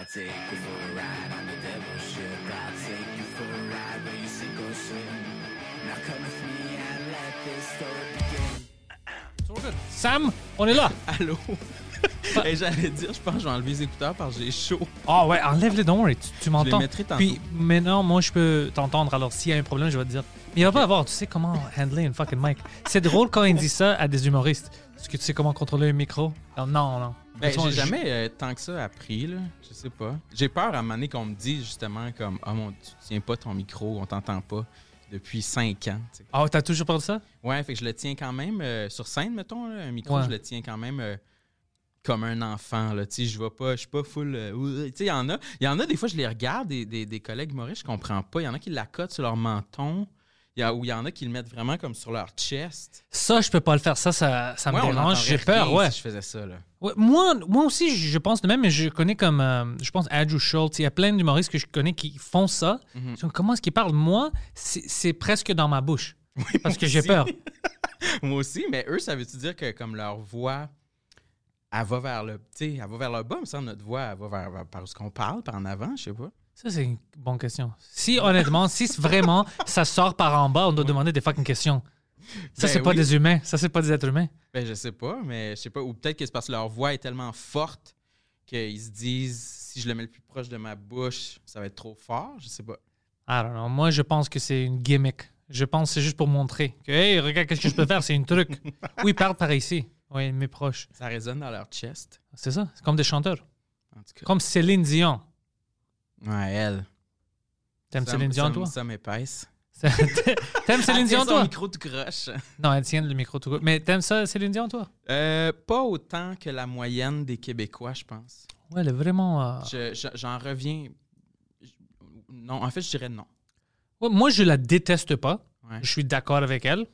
I take you for a ride on the devil's ship. I'll take you for a ride where you sink or swim. Now come with me and let this story begin. Sam, on est là. Allô? J'allais dire, je pense que je vais enlever les écouteurs parce que j'ai chaud. Ah ouais, enlève-les donc, tu, tu m'entends. mettrai tantôt. Puis maintenant, moi, je peux t'entendre. Alors, s'il y a un problème, je vais te dire. Mais il va pas avoir, tu sais comment handler une fucking mic. C'est drôle quand il dit ça à des humoristes. Est-ce que tu sais comment contrôler un micro? Alors, non, non. Ben, j'ai jamais euh, tant que ça appris, là. Je sais pas. J'ai peur à un moment donné qu'on me dise justement comme Ah mon, tu tiens pas ton micro, on t'entend pas depuis 5 ans. Ah, t'as toujours peur de ça? Ouais, fait que je le tiens quand même euh, sur scène, mettons, là, un micro, Ouais. je le tiens quand même euh, comme un enfant, là. Je vais pas, je suis pas full. euh, il y en a, il y en a des fois, je les regarde, des, des, des collègues humoristes, je comprends pas. Il y en a qui la cotent sur leur menton. Il y a, ou il y en a qui le mettent vraiment comme sur leur chest. Ça, je peux pas le faire. Ça, ça, ça me Ouais, dérange. J'ai peur, ouais. Si je faisais ça, là. Ouais, moi, moi aussi, je pense de même, mais je connais comme, euh, je pense, Andrew Schultz. Il y a plein d'humoristes que je connais qui font ça. Mhm. Comment est-ce qu'ils parlent? Moi, c'est presque dans ma bouche. parce que j'ai peur. Moi aussi, mais eux, ça veut-tu dire que comme leur voix, elle va vers le, elle va vers le bas, mais ça, notre voix, elle va vers, vers- par où ce qu'on parle, par en avant, je sais pas. Ça, c'est une bonne question. Si, honnêtement, si vraiment ça sort par en bas, on doit demander des fucking questions. Ça, Ben c'est pas oui. des humains. Ça, c'est pas des êtres humains. Ben, je sais pas, mais je sais pas. Ou peut-être que c'est parce que leur voix est tellement forte qu'ils se disent, si je le mets le plus proche de ma bouche, ça va être trop fort, je sais pas. Don't know. Moi, je pense que c'est une gimmick. Je pense que c'est juste pour montrer que, hey, regarde, qu'est-ce que je peux faire? C'est un truc. Oui, parle par ici. Oui, mes proches. Ça résonne dans leur chest, C'est ça. C'est comme des chanteurs. en tout cas. Comme Céline Dion. Ouais, elle. T'aimes Céline Dion, toi? Ça m'épaisse. T'aimes Céline Dion, toi? micro de croche. Non, elle tient le micro tout court. Mais t'aimes ça, Céline Dion, toi? Euh, pas autant que la moyenne des Québécois, je pense. Ouais, elle est vraiment. euh, Je- je- J'en reviens. je- Non, en fait, je dirais non. ouais, moi, je la déteste pas. Ouais. Je suis d'accord avec elle.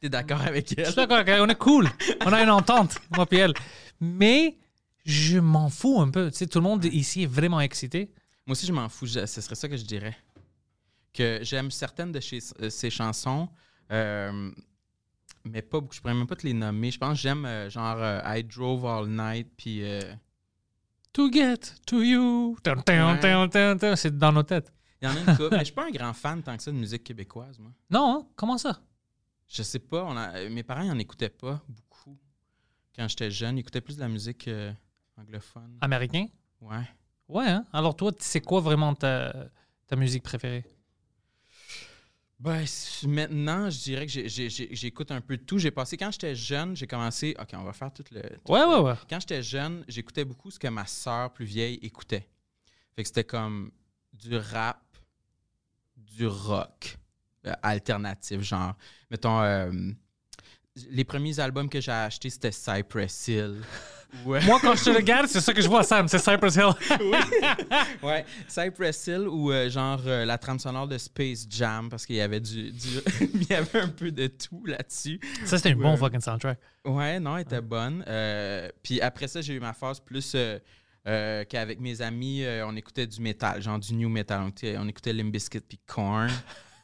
T'es d'accord avec Je elle? suis d'accord avec elle. On est cool. On a une entente, moi et elle. Mais je m'en fous un peu. Tu sais, tout le monde ici est vraiment excité. Moi aussi, je m'en fous. Je- ce serait ça que je dirais. Que j'aime certaines de chez, euh, ses chansons, euh, mais pas beaucoup. Je pourrais même pas te les nommer. Je pense que j'aime euh, genre I Drove All Night, puis To get to you. Ouais. C'est dans nos têtes. il y en a une couple. mais je suis pas un grand fan tant que ça de musique québécoise, moi. Non, hein? comment ça? Je sais pas. On a- mes parents, ils en écoutaient pas beaucoup. Quand j'étais jeune, ils écoutaient plus de la musique anglophone. Américain? Ouais. Ouais, hein? Alors toi, c'est quoi vraiment ta, ta musique préférée? Ben, maintenant, je dirais que j'écoute un peu de tout. J'ai passé, quand j'étais jeune, j'ai commencé. OK, on va faire tout le. tout Ouais, le- ouais, ouais. Quand j'étais jeune, j'écoutais beaucoup ce que ma sœur plus vieille écoutait. Fait que c'était comme du rap, du rock euh, alternatif, genre. Mettons, euh, les premiers albums que j'ai achetés, c'était Cypress Hill. Ouais. Moi, quand je te regarde, c'est ça que je vois, Sam. C'est Cypress Hill. ouais, Cypress Hill ou euh, genre euh, la trame sonore de Space Jam parce qu'il y avait du, du- il y avait un peu de tout là-dessus. ça, c'était un bon Ouais. fucking soundtrack. Ouais, non, elle était bonne. Euh, puis après ça, j'ai eu ma phase plus euh, qu'avec mes amis, euh, on écoutait du métal, genre du new metal. On écoutait, on écoutait puis Korn,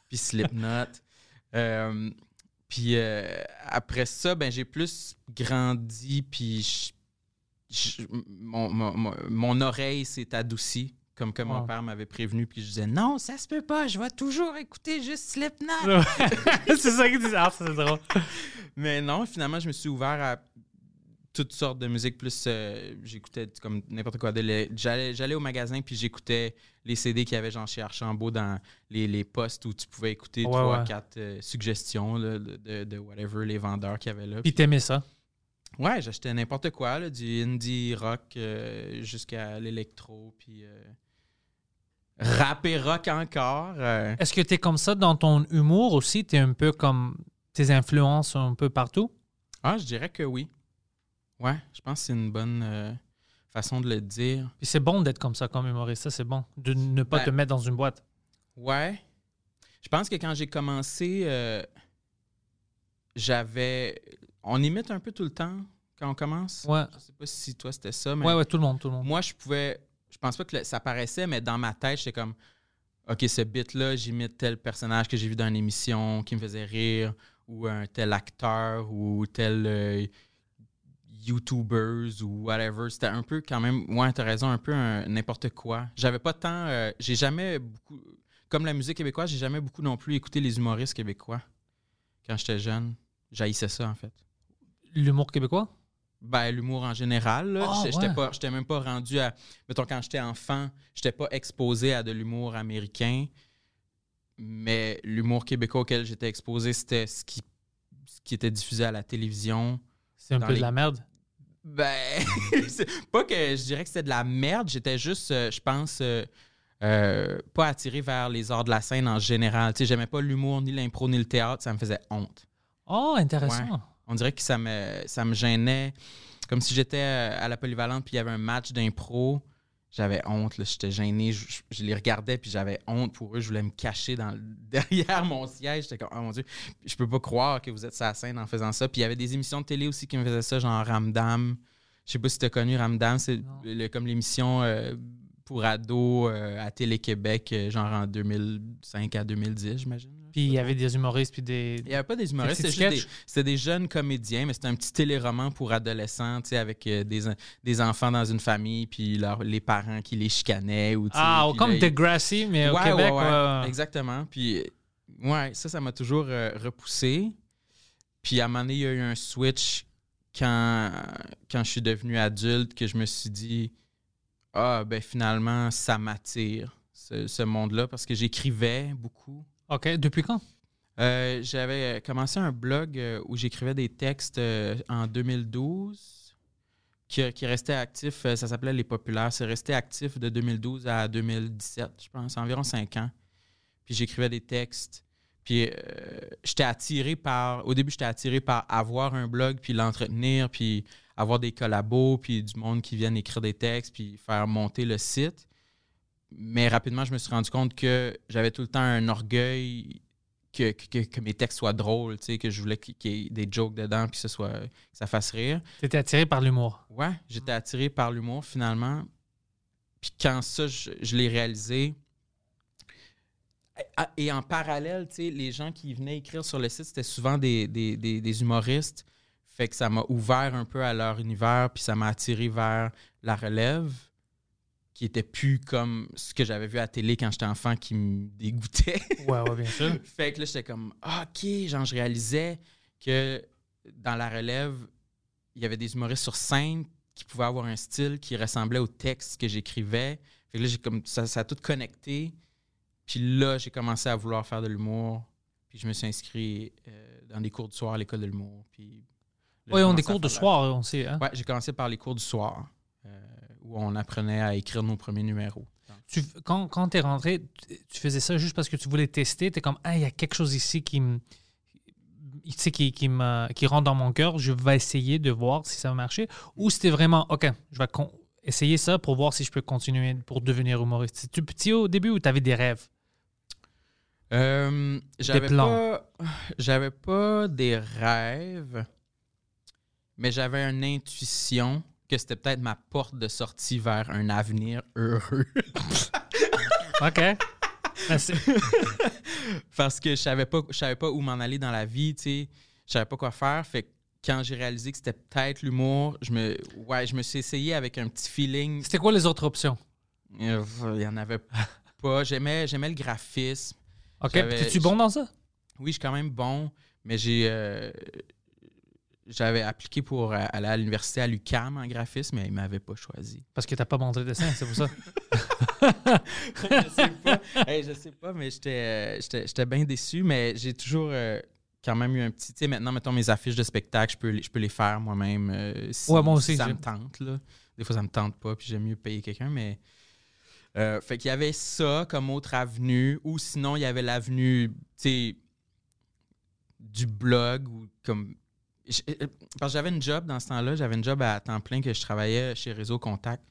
puis Slipknot. Euh, puis après ça, ben j'ai plus grandi, puis je- mon, mon- mon- mon oreille s'est adoucie. Comme que mon Wow. père m'avait prévenu, puis je disais non, ça se peut pas, je vais toujours écouter juste Slipknot. c'est ça qu'ils disent. Ah, c'est drôle. Mais non, finalement, je me suis ouvert à toutes sortes de musique. Plus, euh, j'écoutais comme n'importe quoi. J'allais, j'allais au magasin puis j'écoutais les CD qu'il y avait genre chez Archambault dans les, les postes où tu pouvais écouter trois, quatre euh, suggestions là, de, de- de whatever les vendeurs qu'il y avait là. Puis t'aimais ça? Ouais, j'achetais n'importe quoi, là, du indie rock euh, jusqu'à l'électro, puis euh, rap et rock encore. euh. Est-ce que t'es comme ça dans ton humour aussi? T'es un peu comme tes influences un peu partout? Ah, je dirais que oui. Ouais, je pense que c'est une bonne euh, façon de le dire. Puis c'est bon d'être comme ça comme humoriste, ça c'est bon. De ne pas Ben- te mettre dans une boîte. Ouais. Je pense que quand j'ai commencé, j'avais. On imite un peu tout le temps quand on commence? Ouais. Je sais pas si toi c'était ça, mais Ouais, ouais, tout le monde, tout le monde. moi je pouvais. Je pense pas que le- ça paraissait, mais dans ma tête, j'étais comme OK, ce bit-là, j'imite tel personnage que j'ai vu dans une émission qui me faisait rire, ou un tel acteur, ou tel euh, YouTubers, ou whatever. C'était un peu quand même, ouais, t'as raison, un peu n'importe quoi. J'avais pas tant. euh, j'ai jamais beaucoup. Comme la musique québécoise, j'ai jamais beaucoup non plus écouté les humoristes québécois quand j'étais jeune. J'haïssais ça, en fait. L'humour québécois? Ben, l'humour en général. Ah, J'étais- ouais. pas- j'étais même pas rendu à. Mettons, quand j'étais enfant, j'étais pas exposé à de l'humour américain. Mais l'humour québécois auquel j'étais exposé, c'était ce qui, ce qui était diffusé à la télévision. C'est un peu les- de la merde? Ben, pas que je dirais que c'était de la merde. J'étais juste, euh, je pense, euh, euh, pas attiré vers les arts de la scène en général. Tu sais, j'aimais pas l'humour, ni l'impro, ni le théâtre. Ça me faisait honte. Oh, intéressant. On dirait que ça me, ça me gênait. Comme si j'étais euh, à la polyvalente puis il y avait un match d'impro. J'avais honte, là, j'étais gêné. Je, je- je les regardais puis j'avais honte pour eux. Je voulais me cacher dans, derrière mon siège. J'étais comme, oh mon Dieu, je peux pas croire que vous êtes sur la scène en faisant ça. Puis il y avait des émissions de télé aussi qui me faisaient ça, genre Ramdam. Je sais pas si tu as connu Ramdam. C'est comme l'émission euh, pour ados euh, à Télé-Québec, genre en 2005 à 2010, j'imagine. Puis il y avait des humoristes, puis des. Il n'y avait pas des humoristes, c'était juste des, des jeunes comédiens, mais c'était un petit téléroman pour adolescents, tu sais, avec euh, des, des enfants dans une famille, puis leur- les parents qui les chicanaient. Ou, Ah, comme là, Degrassi, mais au Québec. ouais. Exactement. Puis, euh, ouais, ça, ça m'a toujours euh, repoussé. Puis, à un moment donné, il y a eu un switch quand, quand je suis devenu adulte que je me suis dit, ah, ben finalement, ça m'attire, ce, ce monde-là, parce que j'écrivais beaucoup. OK. Depuis quand? Euh, J'avais commencé un blog euh, où j'écrivais des textes euh, en 2012 qui, qui restait actif. ça s'appelait Les Populaires. C'est resté actif de 2012 à 2017, je pense, environ cinq ans. Puis j'écrivais des textes. Puis j'étais attiré par. Au début, j'étais attiré par avoir un blog, puis l'entretenir, puis avoir des collabos, puis du monde qui viennent écrire des textes, puis faire monter le site. Mais rapidement, je me suis rendu compte que j'avais tout le temps un orgueil que, que, que mes textes soient drôles, tu sais, que je voulais qu'il y ait des jokes dedans, puis que, ce soit, que ça fasse rire. Tu étais attiré par l'humour. Ouais, j'étais attiré par l'humour finalement. Puis quand ça, je, je l'ai réalisé. Et en parallèle, tu sais, les gens qui venaient écrire sur le site, c'était souvent des, des, des- des humoristes. Fait que ça m'a ouvert un peu à leur univers, puis ça m'a attiré vers la relève, qui était plus comme ce que j'avais vu à la télé quand j'étais enfant, qui me dégoûtait. Ouais, ouais, bien sûr. Fait que là, j'étais comme, Ah, OK, genre, je réalisais que dans la relève, il y avait des humoristes sur scène qui pouvaient avoir un style qui ressemblait au texte que j'écrivais. Fait que là, j'ai comme, ça, ça a tout connecté. Puis là, j'ai commencé à vouloir faire de l'humour. Puis je me suis inscrit euh, dans des cours du soir à l'école de l'humour. Puis Oui, on des cours la- soir, on sait. Hein? Ouais, j'ai commencé par les cours du soir, où on apprenait à écrire nos premiers numéros. Tu- quand quand tu es rentré, tu- faisais ça juste parce que tu voulais tester. Tu es comme, ah, il y a quelque chose ici qui me. Tu sais, qui, qui, me- qui rentre dans mon cœur, je vais essayer de voir si ça va marcher. Ou c'était vraiment, OK, je vais con- essayer ça pour voir si je peux continuer pour devenir humoriste. C'était petit au début ou tu avais des rêves? Euh, j'avais pas, j'avais pas des rêves, mais j'avais une intuition que c'était peut-être ma porte de sortie vers un avenir heureux. OK. Merci. Parce que je savais pas, je savais pas où m'en aller dans la vie, tu sais, je savais pas quoi faire. Fait que quand j'ai réalisé que c'était peut-être l'humour, je me, ouais, je me suis essayé avec un petit feeling. C'était quoi les autres options? Il y en avait pas. J'aimais, j'aimais le graphisme. OK. J'avais- Es-tu bon dans ça? Oui, je suis quand même bon, mais j'ai euh, j'avais appliqué pour euh, aller à l'université à l'UCAM en graphisme, mais ils m'avaient pas choisi. Parce que t'as pas montré de dessin, c'est pour ça. je sais pas. Hey, je sais pas, mais j'étais euh, j'étais j'étais bien déçu, mais j'ai toujours euh, quand même eu un petit. Tu sais, maintenant, mettons mes affiches de spectacle, je peux, les- je peux les faire moi-même. euh, si, Ouais, moi si aussi, ça j'ai- me tente, là. Des fois, ça me tente pas, puis j'aime mieux payer quelqu'un, mais. euh, fait qu'il y avait ça comme autre avenue, ou sinon, il y avait l'avenue, tu sais, du blog, ou comme parce que j'avais une job dans ce temps-là, j'avais une job à temps plein que je travaillais chez Réseau Contact.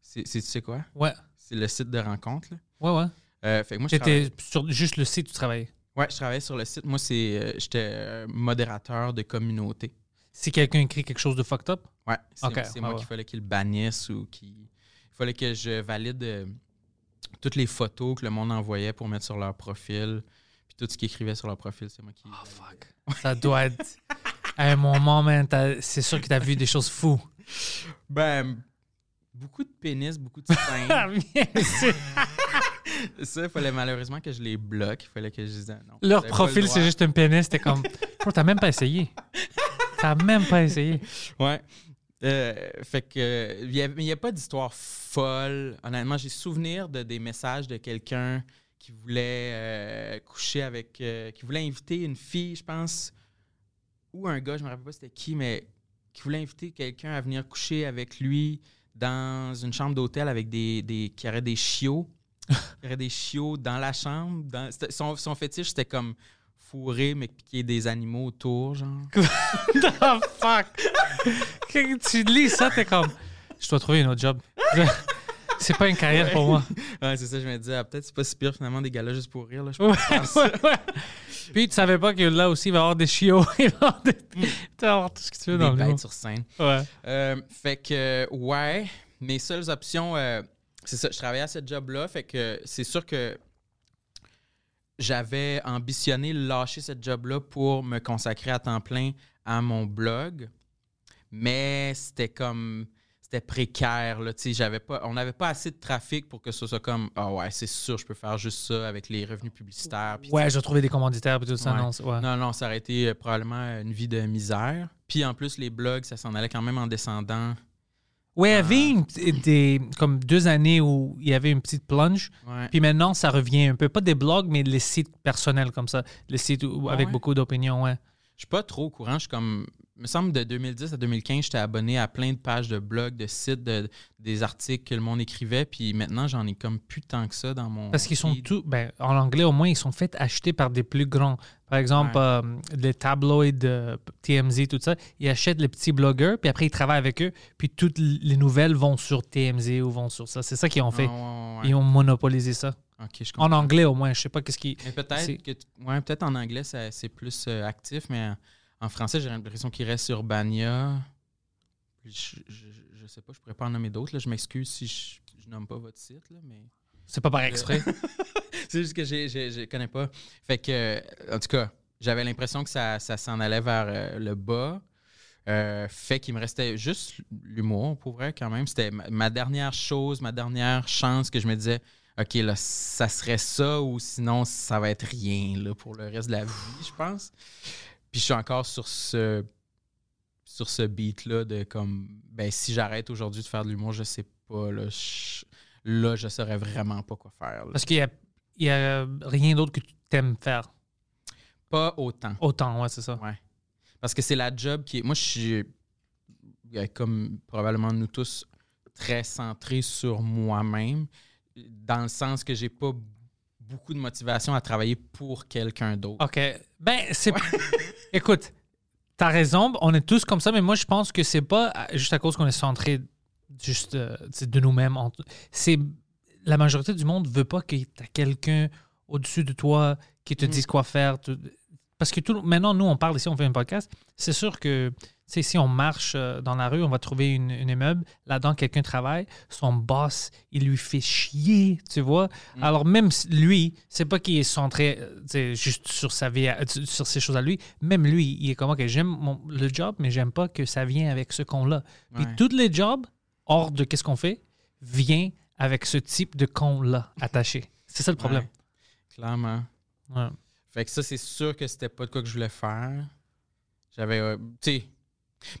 C'est, tu sais quoi? Ouais. C'est le site de rencontre. là. Ouais, ouais. Euh, fait que moi, je travaillais- C'était sur juste le site où tu travaillais. Ouais, je travaillais sur le site. Moi, c'est, euh, j'étais euh, modérateur de communauté. Si quelqu'un écrit quelque chose de fucked up, Ouais, c'est, ouais, moi ouais. qu'il fallait qu'il bannisse ou qu'il il fallait que je valide euh, toutes les photos que le monde envoyait pour mettre sur leur profil. Puis tout ce qu'ils écrivait sur leur profil, c'est moi qui. Oh fuck. Ça doit être. À un moment, c'est sûr que t'as vu des choses fous. Ben, beaucoup de pénis, beaucoup de seins. Ah. Ça, il fallait malheureusement que je les bloque. Il fallait que je dise ah, non. Leur profil, le c'est juste un pénis. T'es comme. Bro, t'as même pas essayé. T'as même pas essayé. Ouais. Euh, fait que il n'y a, pas d'histoire folle. Honnêtement, j'ai souvenir de des messages de quelqu'un qui voulait euh, coucher avec, euh, qui voulait inviter une fille, je pense, ou un gars, je me rappelle pas c'était qui, mais qui voulait inviter quelqu'un à venir coucher avec lui dans une chambre d'hôtel avec des, des qui aurait des chiots, qui aurait des chiots dans la chambre. Dans, son, son fétiche c'était comme fourrer mais qu'il y ait des animaux autour, genre. Oh fuck? Quand tu lis ça, t'es comme. Je dois trouver un autre job. C'est pas une carrière pour moi. Ouais, c'est ça, je me disais, ah, peut-être c'est pas si pire finalement des gars-là juste pour rire. Là, je Ouais, pense. ouais, ouais. Puis tu savais pas que là aussi, il va y avoir des chiots. Il va y avoir, des... tu vas avoir tout ce que tu veux dans le monde. sur scène. Ouais. Euh, fait que, ouais, mes seules options, euh, c'est ça, je travaillais à ce job-là, fait que c'est sûr que j'avais ambitionné lâcher ce job-là pour me consacrer à temps plein à mon blog, mais c'était comme c'était précaire là, j'avais pas on n'avait pas assez de trafic pour que ce soit comme ah ouais, c'est sûr, je peux faire juste ça avec les revenus publicitaires Ouais, j'ai trouvé des commanditaires et tout ça. Ouais. Non, ouais. non, non, ça aurait été euh, probablement une vie de misère. Puis en plus, les blogs, ça s'en allait quand même en descendant. Ouais, il y Ah. avait une petite- des, comme deux années où il y avait une petite plunge. Ouais. Puis maintenant, ça revient un peu. Pas des blogs, mais les sites personnels comme ça. Les sites où- Ah avec beaucoup d'opinions, ouais. Je suis pas trop au courant. Je suis comme. Il me semble de 2010 à 2015, j'étais abonné à plein de pages de blogs, de sites, de- des articles que le monde écrivait. Puis maintenant, j'en ai comme plus tant que ça dans mon. Parce qu'ils sont tous, ben, en anglais au moins, ils sont faits acheter par des plus grands. Par exemple, Ouais. euh, les tabloïds euh, TMZ, tout ça, ils achètent les petits blogueurs, puis après ils travaillent avec eux, puis toutes les nouvelles vont sur TMZ ou vont sur ça. C'est ça qu'ils ont Ah, fait. ouais, ouais. Ils ont monopolisé ça. Je En anglais au moins, je sais pas qu'est-ce qui. Peut-être que. Ouais, peut-être en anglais, c'est plus euh, actif, mais en français, j'ai l'impression qu'il reste Urbania. Je, je, je sais pas, je pourrais pas en nommer d'autres. Je m'excuse si je, je nomme pas votre site, là, mais. C'est pas par exprès. c'est juste que j'ai- j'ai- je connais pas. Fait que, euh, en tout cas, j'avais l'impression que ça, ça s'en allait vers euh, le bas. Euh, fait qu'il me restait juste l'humour, pour vrai, quand même. C'était ma, ma dernière chose, ma dernière chance que je me disais, OK, là, ça serait ça ou sinon, ça va être rien là, pour le reste de la vie, je pense. Puis je suis encore sur ce sur ce beat-là de comme, ben, si j'arrête aujourd'hui de faire de l'humour, je sais pas, là, je, là, je saurais vraiment pas quoi faire. là. Parce qu'il y a, il y a rien d'autre que tu t'aimes faire. Pas autant. Autant, ouais, c'est ça. Ouais. Parce que c'est la job qui est. Moi, je suis, euh, comme probablement nous tous, très centré sur moi-même, dans le sens que j'ai pas beaucoup de motivation à travailler pour quelqu'un d'autre. OK. Ben, c'est. Écoute, t'as raison, on est tous comme ça, mais moi, je pense que c'est pas juste à cause qu'on est centré juste euh, de nous-mêmes. C'est. La majorité du monde veut pas que t'as quelqu'un au-dessus de toi qui te Mm. dise quoi faire. Parce que tout, maintenant, nous, on parle ici, on fait un podcast. C'est sûr que sais, si on marche euh, dans la rue, on va trouver une, une immeuble. Là-dedans, quelqu'un travaille. Son boss, il lui fait chier, tu vois. Mm. Alors, même lui, c'est pas qu'il est centré euh, juste sur sa vie, à- sur ces choses à lui. Même lui, il est comme, OK, j'aime mon- le job, mais j'aime pas que ça vienne avec ce qu'on a. Puis Ouais. tous les jobs, hors de qu'est-ce qu'on fait, vient avec ce type de con-là attaché. C'est ça le problème. Ouais, clairement. Ouais. Fait que ça, c'est sûr que c'était pas de quoi que je voulais faire. J'avais. euh, tu sais.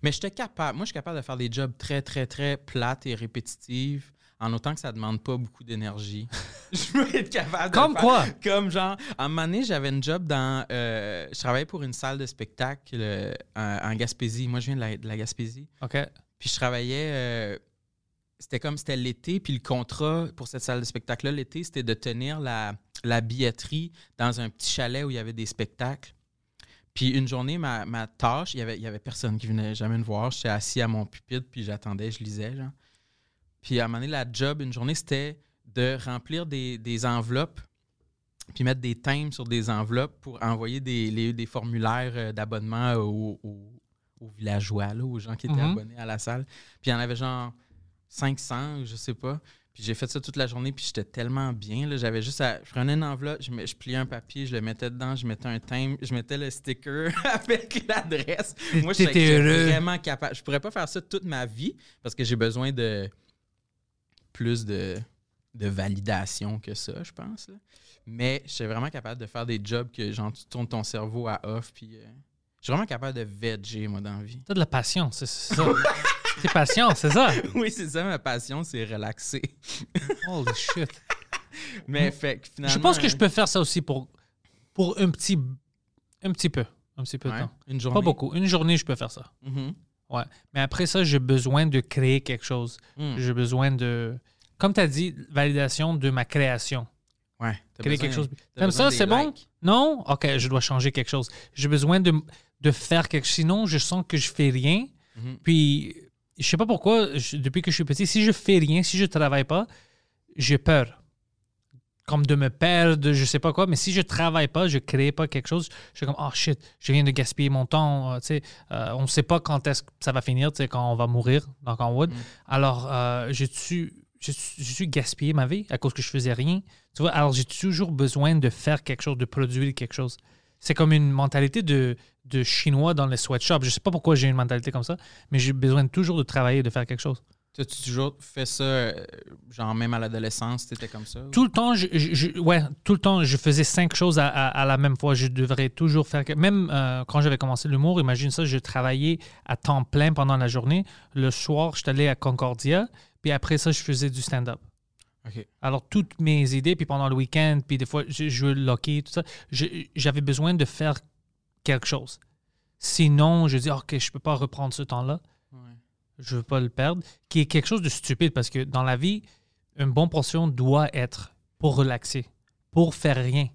Mais j'étais capable. Moi, je suis capable de faire des jobs très, très, très plates et répétitives, en autant que ça demande pas beaucoup d'énergie. je peux être capable de Comme faire- quoi? Comme genre, à un moment donné, j'avais une job dans. euh, je travaillais pour une salle de spectacle euh, en, en Gaspésie. Moi, je viens de la, de la Gaspésie. OK. Puis je travaillais. euh, c'était comme c'était l'été, puis le contrat pour cette salle de spectacle-là, l'été, c'était de tenir la, la billetterie dans un petit chalet où il y avait des spectacles. Puis une journée, ma, ma tâche, il y avait, y avait personne qui venait jamais me voir. J'étais assis à mon pupitre, puis j'attendais, je lisais, genre. Puis à un moment donné, la job, une journée, c'était de remplir des, des enveloppes, puis mettre des thèmes sur des enveloppes pour envoyer des, les- des formulaires euh, d'abonnement aux, aux- aux villageois, là, aux gens qui étaient Mhm. abonnés à la salle. Puis il y en avait genre 500, je sais pas. Puis j'ai fait ça toute la journée, puis j'étais tellement bien. là. J'avais juste à. Je prenais une enveloppe, je, je pliais un papier, je le mettais dedans, je mettais un thème, je mettais le sticker avec l'adresse. Moi, je T'étais suis heureux. vraiment capable. Je pourrais pas faire ça toute ma vie parce que j'ai besoin de plus de, de validation que ça, je pense. là. Mais je suis vraiment capable de faire des jobs que genre, tu tournes ton cerveau à off. Puis, euh, je suis vraiment capable de veger, moi, dans la vie. T'as de la passion, c'est ça. c'est patient, c'est ça? oui, c'est ça, ma passion, c'est relaxer. Holy shit. Mais fait que finalement. Je pense que je peux faire ça aussi pour, pour un petit un petit peu. Un petit peu de Ouais, temps. une journée. Pas beaucoup. Une journée, je peux faire ça. Mhm. Ouais. Mais après ça, j'ai besoin de créer quelque chose. Mm. J'ai besoin de, comme tu as dit, validation de ma création. Ouais. Créer besoin- quelque chose. Comme ça, c'est bon? Non? OK, je dois changer quelque chose. J'ai besoin de, de faire quelque chose. Sinon, je sens que je fais rien. Mhm. Puis, je sais pas pourquoi, je- depuis que je suis petit, si je fais rien, si je travaille pas, j'ai peur. Comme de me perdre, je sais pas quoi. Mais si je travaille pas, je crée pas quelque chose, je suis comme, oh shit, je viens de gaspiller mon temps. euh, tu sais, euh, on sait pas quand est-ce que ça va finir, tu sais, quand on va mourir dans Conwood. Alors, euh, j'ai j'ai gaspillé ma vie à cause que je faisais rien. Tu vois, alors j'ai toujours besoin de faire quelque chose, de produire quelque chose. C'est comme une mentalité de, de chinois dans les sweatshops. Je sais pas pourquoi j'ai une mentalité comme ça, mais j'ai besoin toujours de travailler, de faire quelque chose. T'as-tu toujours fait ça, euh, genre même à l'adolescence, t'étais comme ça? ou- Tout le temps, je, je- je- ouais, tout le temps, je faisais cinq choses à, à- à la même fois. Je devrais toujours faire. Même euh, quand j'avais commencé l'humour, imagine ça, je travaillais à temps plein pendant la journée. Le soir, je suis allé à Concordia, puis après ça, je faisais du stand-up. Alors, toutes mes idées, puis pendant le week-end, puis des fois, je le hockey, tout ça, je- j'avais besoin de faire quelque chose. Sinon, je dis, OK, je peux pas reprendre ce temps-là. Ouais. Je veux pas le perdre. Qui est quelque chose de stupide parce que dans la vie, une bonne portion doit être pour relaxer, pour faire rien.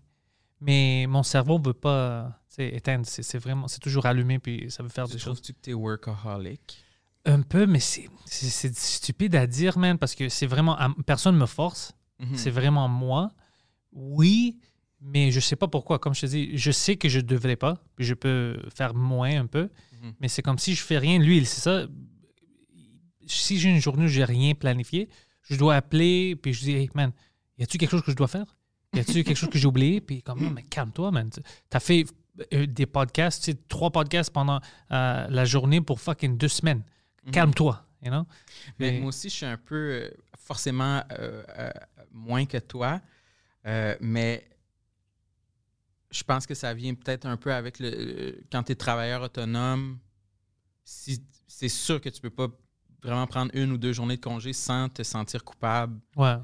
Mais mon cerveau veut pas tu éteindre. C'est vraiment, c'est toujours allumé, puis ça veut faire Tu des choses. trouves-tu que t'es workaholic? Un peu, mais c'est stupide à dire, man, parce que c'est vraiment. Personne me force. Mhm. C'est vraiment moi. Oui, mais je sais pas pourquoi. Comme je te dis, je sais que je devrais pas, puis je peux faire moins un peu, Mhm. mais c'est comme si je fais rien. Lui, c'est ça. Si j'ai une journée où j'ai rien planifié, je dois appeler, puis je dis, hey, man, y a-tu quelque chose que je dois faire? Y a-tu quelque chose que j'ai oublié? Puis comme, non, mais calme-toi, man. T'as fait euh, des podcasts, trois podcasts pendant euh, la journée pour fucking deux semaines. Calme-toi, you know? Mais Mais- moi aussi, je suis un peu euh, forcément euh, euh, moins que toi, euh, mais je pense que ça vient peut-être un peu avec le. Quand tu es travailleur autonome, si, c'est sûr que tu peux pas vraiment prendre une ou deux journées de congé sans te sentir coupable Ouais.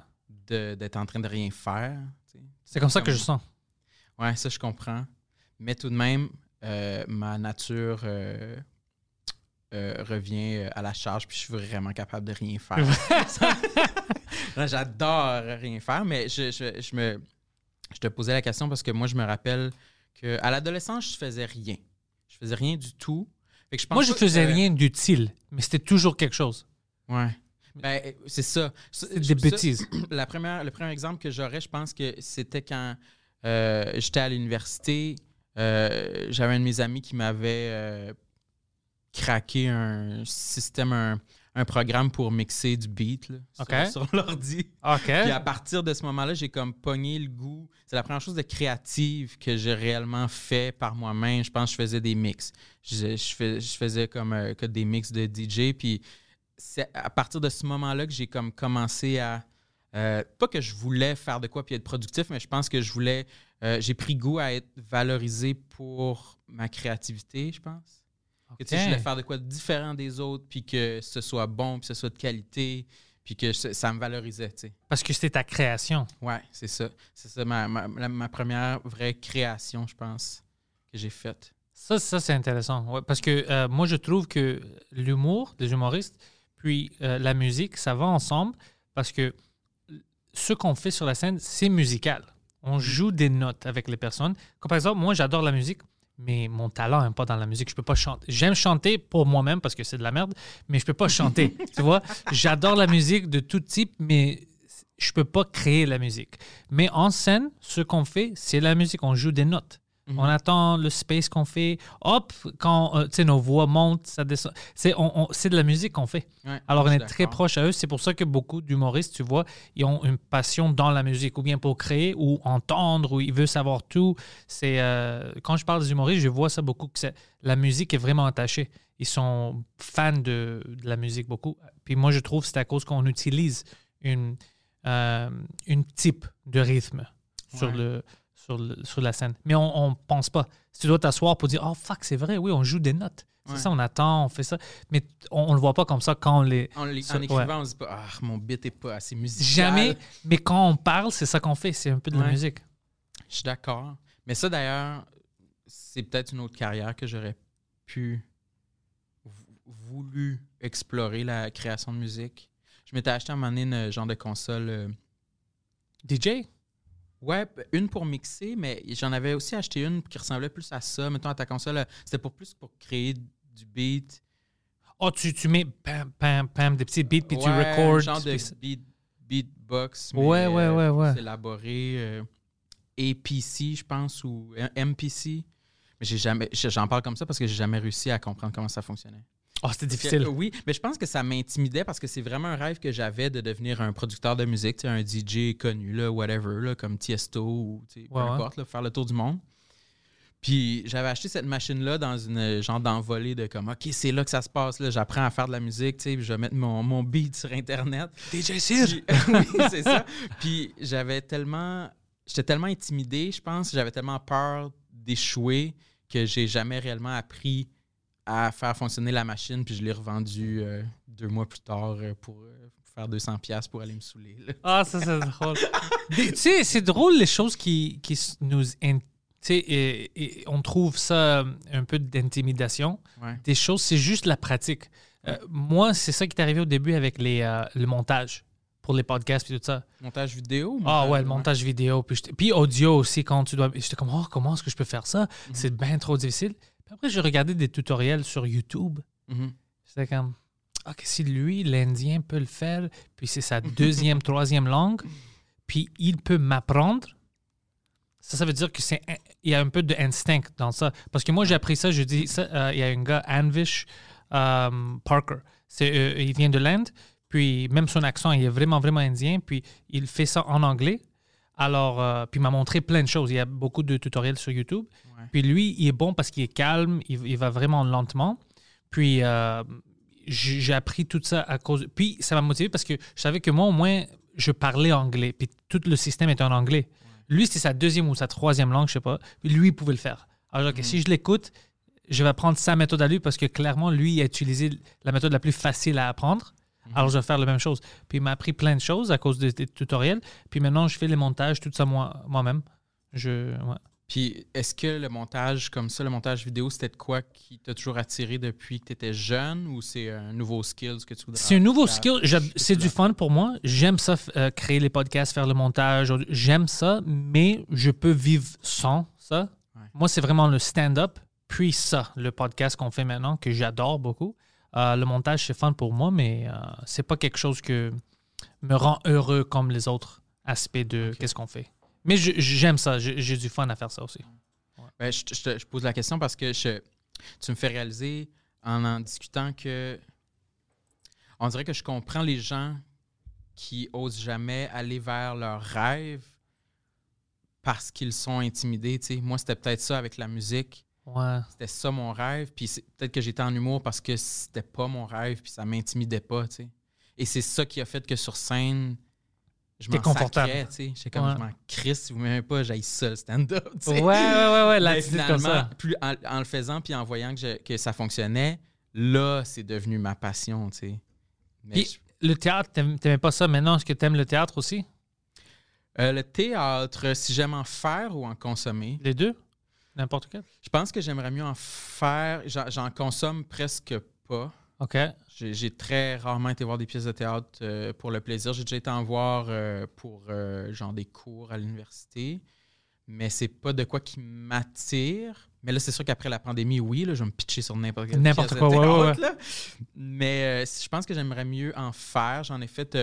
d'être en train de rien faire. tu sais. C'est comme ça que je sens. Ouais, ça, je comprends. Mais tout de même, ma nature euh, euh, revient euh, à la charge, puis je suis vraiment capable de rien faire. J'adore rien faire, mais je, je- je me, je te posais la question parce que moi, je me rappelle qu'à l'adolescence, je faisais rien. Je faisais rien du tout. Fait que je pense Moi, je faisais que- rien d'utile, mais c'était toujours quelque chose. Ouais. Ben, euh, c'est ça. C'est des ça- bêtises. la première, le premier exemple que j'aurais, je pense que c'était quand euh, j'étais à l'université. euh, J'avais un de mes amis qui m'avait craqué un système, un, un programme pour mixer du beat là, sur- sur, l'ordi. OK. Puis à partir de ce moment-là, j'ai comme pogné le goût. C'est la première chose de créative que j'ai réellement fait par moi-même. Je pense que je faisais des mix. Je, je fais- je faisais comme euh, que des mix de DJ. Puis c'est à partir de ce moment-là que j'ai comme commencé à. euh, pas que je voulais faire de quoi puis être productif, mais je pense que je voulais. euh, j'ai pris goût à être valorisé pour ma créativité, je pense. Que, je voulais faire de quoi de différent des autres, puis que ce soit bon, puis que ce soit de qualité, puis que ça, ça me valorisait, tu sais. Parce que c'était ta création. Ouais, c'est ça. C'est ça, ma, ma, la- ma première vraie création, je pense, que j'ai faite. Ça, ça c'est intéressant. Ouais, parce que euh, moi, je trouve que l'humour des humoristes, puis euh, la musique, ça va ensemble parce que ce qu'on fait sur la scène, c'est musical. On joue des notes avec les personnes. Comme par exemple, moi, j'adore la musique, mais mon talent n'est pas dans la musique. Je peux pas chanter. J'aime chanter pour moi-même parce que c'est de la merde, mais je peux pas chanter. tu vois, j'adore la musique de tout type, mais je peux pas créer la musique. Mais en scène, ce qu'on fait, c'est la musique. On joue des notes. Mhm. On attend le space qu'on fait. Hop, quand euh, nos voix montent, ça descend. C'est on- on- c'est de la musique qu'on fait. Ouais, Alors, on est très proche à eux. C'est pour ça que beaucoup d'humoristes, tu vois, ils ont une passion dans la musique, ou bien pour créer, ou entendre, ou ils veulent savoir tout. C'est euh, Quand je parle des humoristes, je vois ça beaucoup, que c'est- la musique est vraiment attachée. Ils sont fans de, de la musique beaucoup. Puis moi, je trouve que c'est à cause qu'on utilise une, euh, une type de rythme sur, le, sur, le- sur la scène. Mais on ne pense pas. Si tu dois t'asseoir pour dire, oh fuck, c'est vrai, oui, on joue des notes. C'est Ouais. ça, on attend, on fait ça. Mais on ne le voit pas comme ça quand on les. En, écrivant, ouais. on se dit pas, ah, mon beat est pas assez musical. Jamais. Mais quand on parle, c'est ça qu'on fait. C'est un peu de la musique. Je suis d'accord. Mais ça, d'ailleurs, c'est peut-être une autre carrière que j'aurais pu vou- voulu explorer, la création de musique. Je m'étais acheté à un moment donné une genre de console. euh, DJ? Ouais, une pour mixer, mais j'en avais aussi acheté une qui ressemblait plus à ça. Mettons, à ta console, euh, c'était pour plus pour créer du beat. Oh, tu, tu mets pam, pam, pam, des petits beats, puis tu Ouais, recordes. genre de beat, beatbox. mais, Ouais, ouais, euh, ouais, ouais. plus élaboré. euh, APC, je pense, ou MPC. Mais j'ai jamais, j'en parle comme ça parce que j'ai jamais réussi à comprendre comment ça fonctionnait. Oh, c'était Que- difficile. oui, mais je pense que ça m'intimidait parce que c'est vraiment un rêve que j'avais de devenir un producteur de musique, un DJ connu, là, whatever, là, comme Tiesto ou peu importe, là, faire le tour du monde. Puis j'avais acheté cette machine-là dans une euh, genre d'envolée de comme, OK, c'est là que ça se passe, là, j'apprends à faire de la musique, tu sais, puis je vais mettre mon, mon beat sur Internet. DJ Puis- oui, c'est ça. Puis j'avais tellement. J'étais tellement intimidé, je pense. J'avais tellement peur d'échouer que j'ai jamais réellement appris à faire fonctionner la machine. Puis je l'ai revendu euh, deux mois plus tard euh, pour euh, faire 200$ piastres pour aller me saouler. là. Ah, ça, c'est drôle. Tu sais, c'est drôle les choses qui, qui nous. Tu sais, et- et on trouve ça euh, un peu d'intimidation. Ouais. Des choses, c'est juste la pratique. Moi, c'est ça qui est arrivé au début avec les, le montage pour les podcasts et tout ça. Montage vidéo Ah montage- ouais, le montage vidéo. Puis, puis audio aussi, quand tu dois. J'étais comme, oh, comment est-ce que je peux faire ça? C'est bien trop difficile. Puis après, j'ai regardé des tutoriels sur YouTube. Mhm. C'était comme, OK, si lui, l'Indien, peut le faire, puis c'est sa deuxième, troisième langue, puis il peut m'apprendre, ça, ça veut dire que c'est il y a un peu d'instinct dans ça. Parce que moi, j'ai appris ça, je dis, ça, euh, il y a un gars, Anvish euh, Parker. C'est, euh, il vient de l'Inde, puis même son accent, il est vraiment, vraiment indien, puis il fait ça en anglais. Alors, euh, puis il m'a montré plein de choses. Il y a beaucoup de tutoriels sur YouTube. Ouais. Puis lui, il est bon parce qu'il est calme, il, il va vraiment lentement. Puis euh, j'ai appris tout ça à cause. Puis ça m'a motivé parce que je savais que moi, au moins, je parlais anglais. Puis tout le système était en anglais. Lui, c'était sa deuxième ou sa troisième langue, je sais pas. Puis lui, il pouvait le faire. Alors, ok, si je l'écoute, je vais prendre sa méthode à lui parce que clairement, lui, il a utilisé la méthode la plus facile à apprendre. Alors, je vais faire la même chose. Puis il m'a appris plein de choses à cause des, des tutoriels. Puis maintenant, je fais les montages, tout ça moi- moi-même. je, ouais. Puis est-ce que le montage comme ça, le montage vidéo, c'était de quoi qui t'a toujours attiré depuis que tu étais jeune ou c'est un nouveau skill que tu voudrais C'est un nouveau skill. C'est du fun pour moi. J'aime ça, euh, créer les podcasts, faire le montage. J'aime ça, mais je peux vivre sans ça. Ouais. Moi, c'est vraiment le stand-up, puis ça, le podcast qu'on fait maintenant, que j'adore beaucoup. Euh, le montage, c'est fun pour moi, mais euh, c'est pas quelque chose que me rend heureux comme les autres aspects de qu'est-ce qu'on fait. Mais j'aime ça. J'ai du fun à faire ça aussi. Ben, je, te- je je pose la question parce que je- tu me fais réaliser en en discutant que on dirait que je comprends les gens qui osent jamais aller vers leurs rêves parce qu'ils sont intimidés. Moi, c'était peut-être ça avec la musique. Ouais. C'était ça mon rêve. Puis peut-être que j'étais en humour parce que c'était pas mon rêve puis ça m'intimidait pas. tu sais. Et c'est ça qui a fait que sur scène, je m'en confortable. tu sais. J'étais comme, Ouais. je m'en crisse, si vous m'aimez pas, j'aille ça, le stand-up. tu Ouais, sais. ouais, ouais, ouais. L'attitude comme finalement, ça. plus en, en le faisant puis en voyant que, je- que ça fonctionnait, là, c'est devenu ma passion, tu sais. Mais Puis, le théâtre, t'aimais pas ça maintenant? Est-ce que t'aimes le théâtre aussi? euh, le théâtre, si j'aime en faire ou en consommer, Les deux? N'importe quel? je pense que j'aimerais mieux en faire. J'en, consomme presque pas. OK. J'ai, très rarement été voir des pièces de théâtre euh, pour le plaisir. J'ai déjà été en voir euh, pour euh, genre des cours à l'université. Mais c'est pas de quoi qui m'attire. Mais là, c'est sûr qu'après la pandémie, oui, là, je vais me pitcher sur n'importe quelle N'importe pièce quoi, de ouais, ouais, théâtre, là. Mais je pense que j'aimerais mieux en faire. J'en ai fait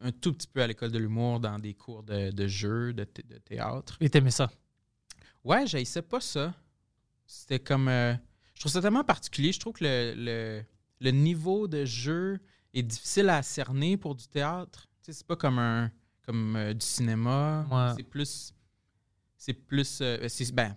un tout petit peu à l'école de l'humour dans des cours de, de jeu, de, de théâtre. Et t'aimais ça? Ouais, j'haïssais pas ça. C'était comme. euh, je trouve ça tellement particulier. Je trouve que le, le, le niveau de jeu est difficile à cerner pour du théâtre. Tu sais, c'est pas comme un comme euh, du cinéma. Ouais. C'est plus. C'est plus. euh, c'est- ben,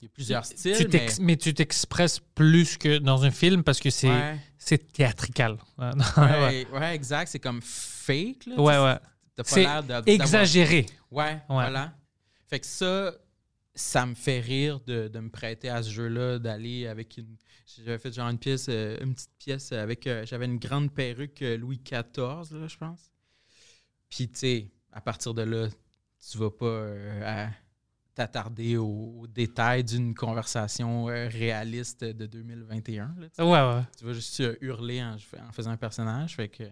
il y a plusieurs styles. Tu mais, mais... tu t'expresses plus que dans un film parce que c'est ouais, c'est théâtrical. Ouais, ouais, ouais, exact. C'est comme fake. Là, ouais. Ouais. T'as pas C'est Exagéré. Ouais, voilà. Fait que ça, ça me fait rire de, de me prêter à ce jeu-là, d'aller avec une. J'avais fait genre une pièce, euh, une petite pièce avec. euh, J'avais une grande perruque euh, Louis XIV, là, je pense. Puis, tu sais, à partir de là, tu vas pas euh, t'attarder aux, aux détails d'une conversation réaliste de 2021. là, tu sais. Ouais, ouais. Tu vas juste hurler en, en faisant un personnage. Fait que.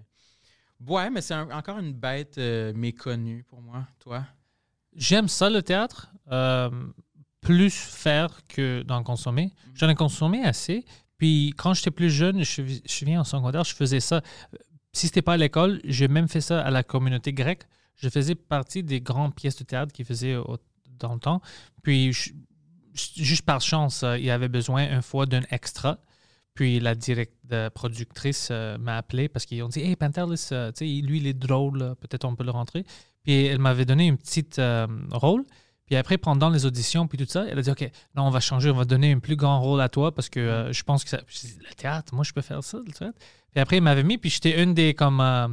Ouais, mais c'est encore une bête méconnue pour moi, toi. J'aime ça, le théâtre. euh, plus faire que d'en consommer. J'en ai consommé assez. Puis quand j'étais plus jeune, je, je viens en secondaire, je faisais ça. Si c'était pas à l'école, j'ai même fait ça à la communauté grecque. Je faisais partie des grandes pièces de théâtre qu'ils faisaient au- dans le temps. Puis je- juste par chance, euh, il y avait besoin une fois d'un extra. Puis la direct, la productrice euh, m'a appelé parce qu'ils ont dit Hey, Pantelis, euh, lui, il est drôle, peut-être on peut le rentrer. Puis elle m'avait donné une petite euh, rôle. Puis après, pendant les auditions, puis tout ça, elle a dit OK, non, on va changer, on va donner un plus grand rôle à toi parce que euh, je pense que ça. Dit, le théâtre, moi, je peux faire ça, le théâtre. Puis après, il m'avait mis, puis j'étais une des comme. euh,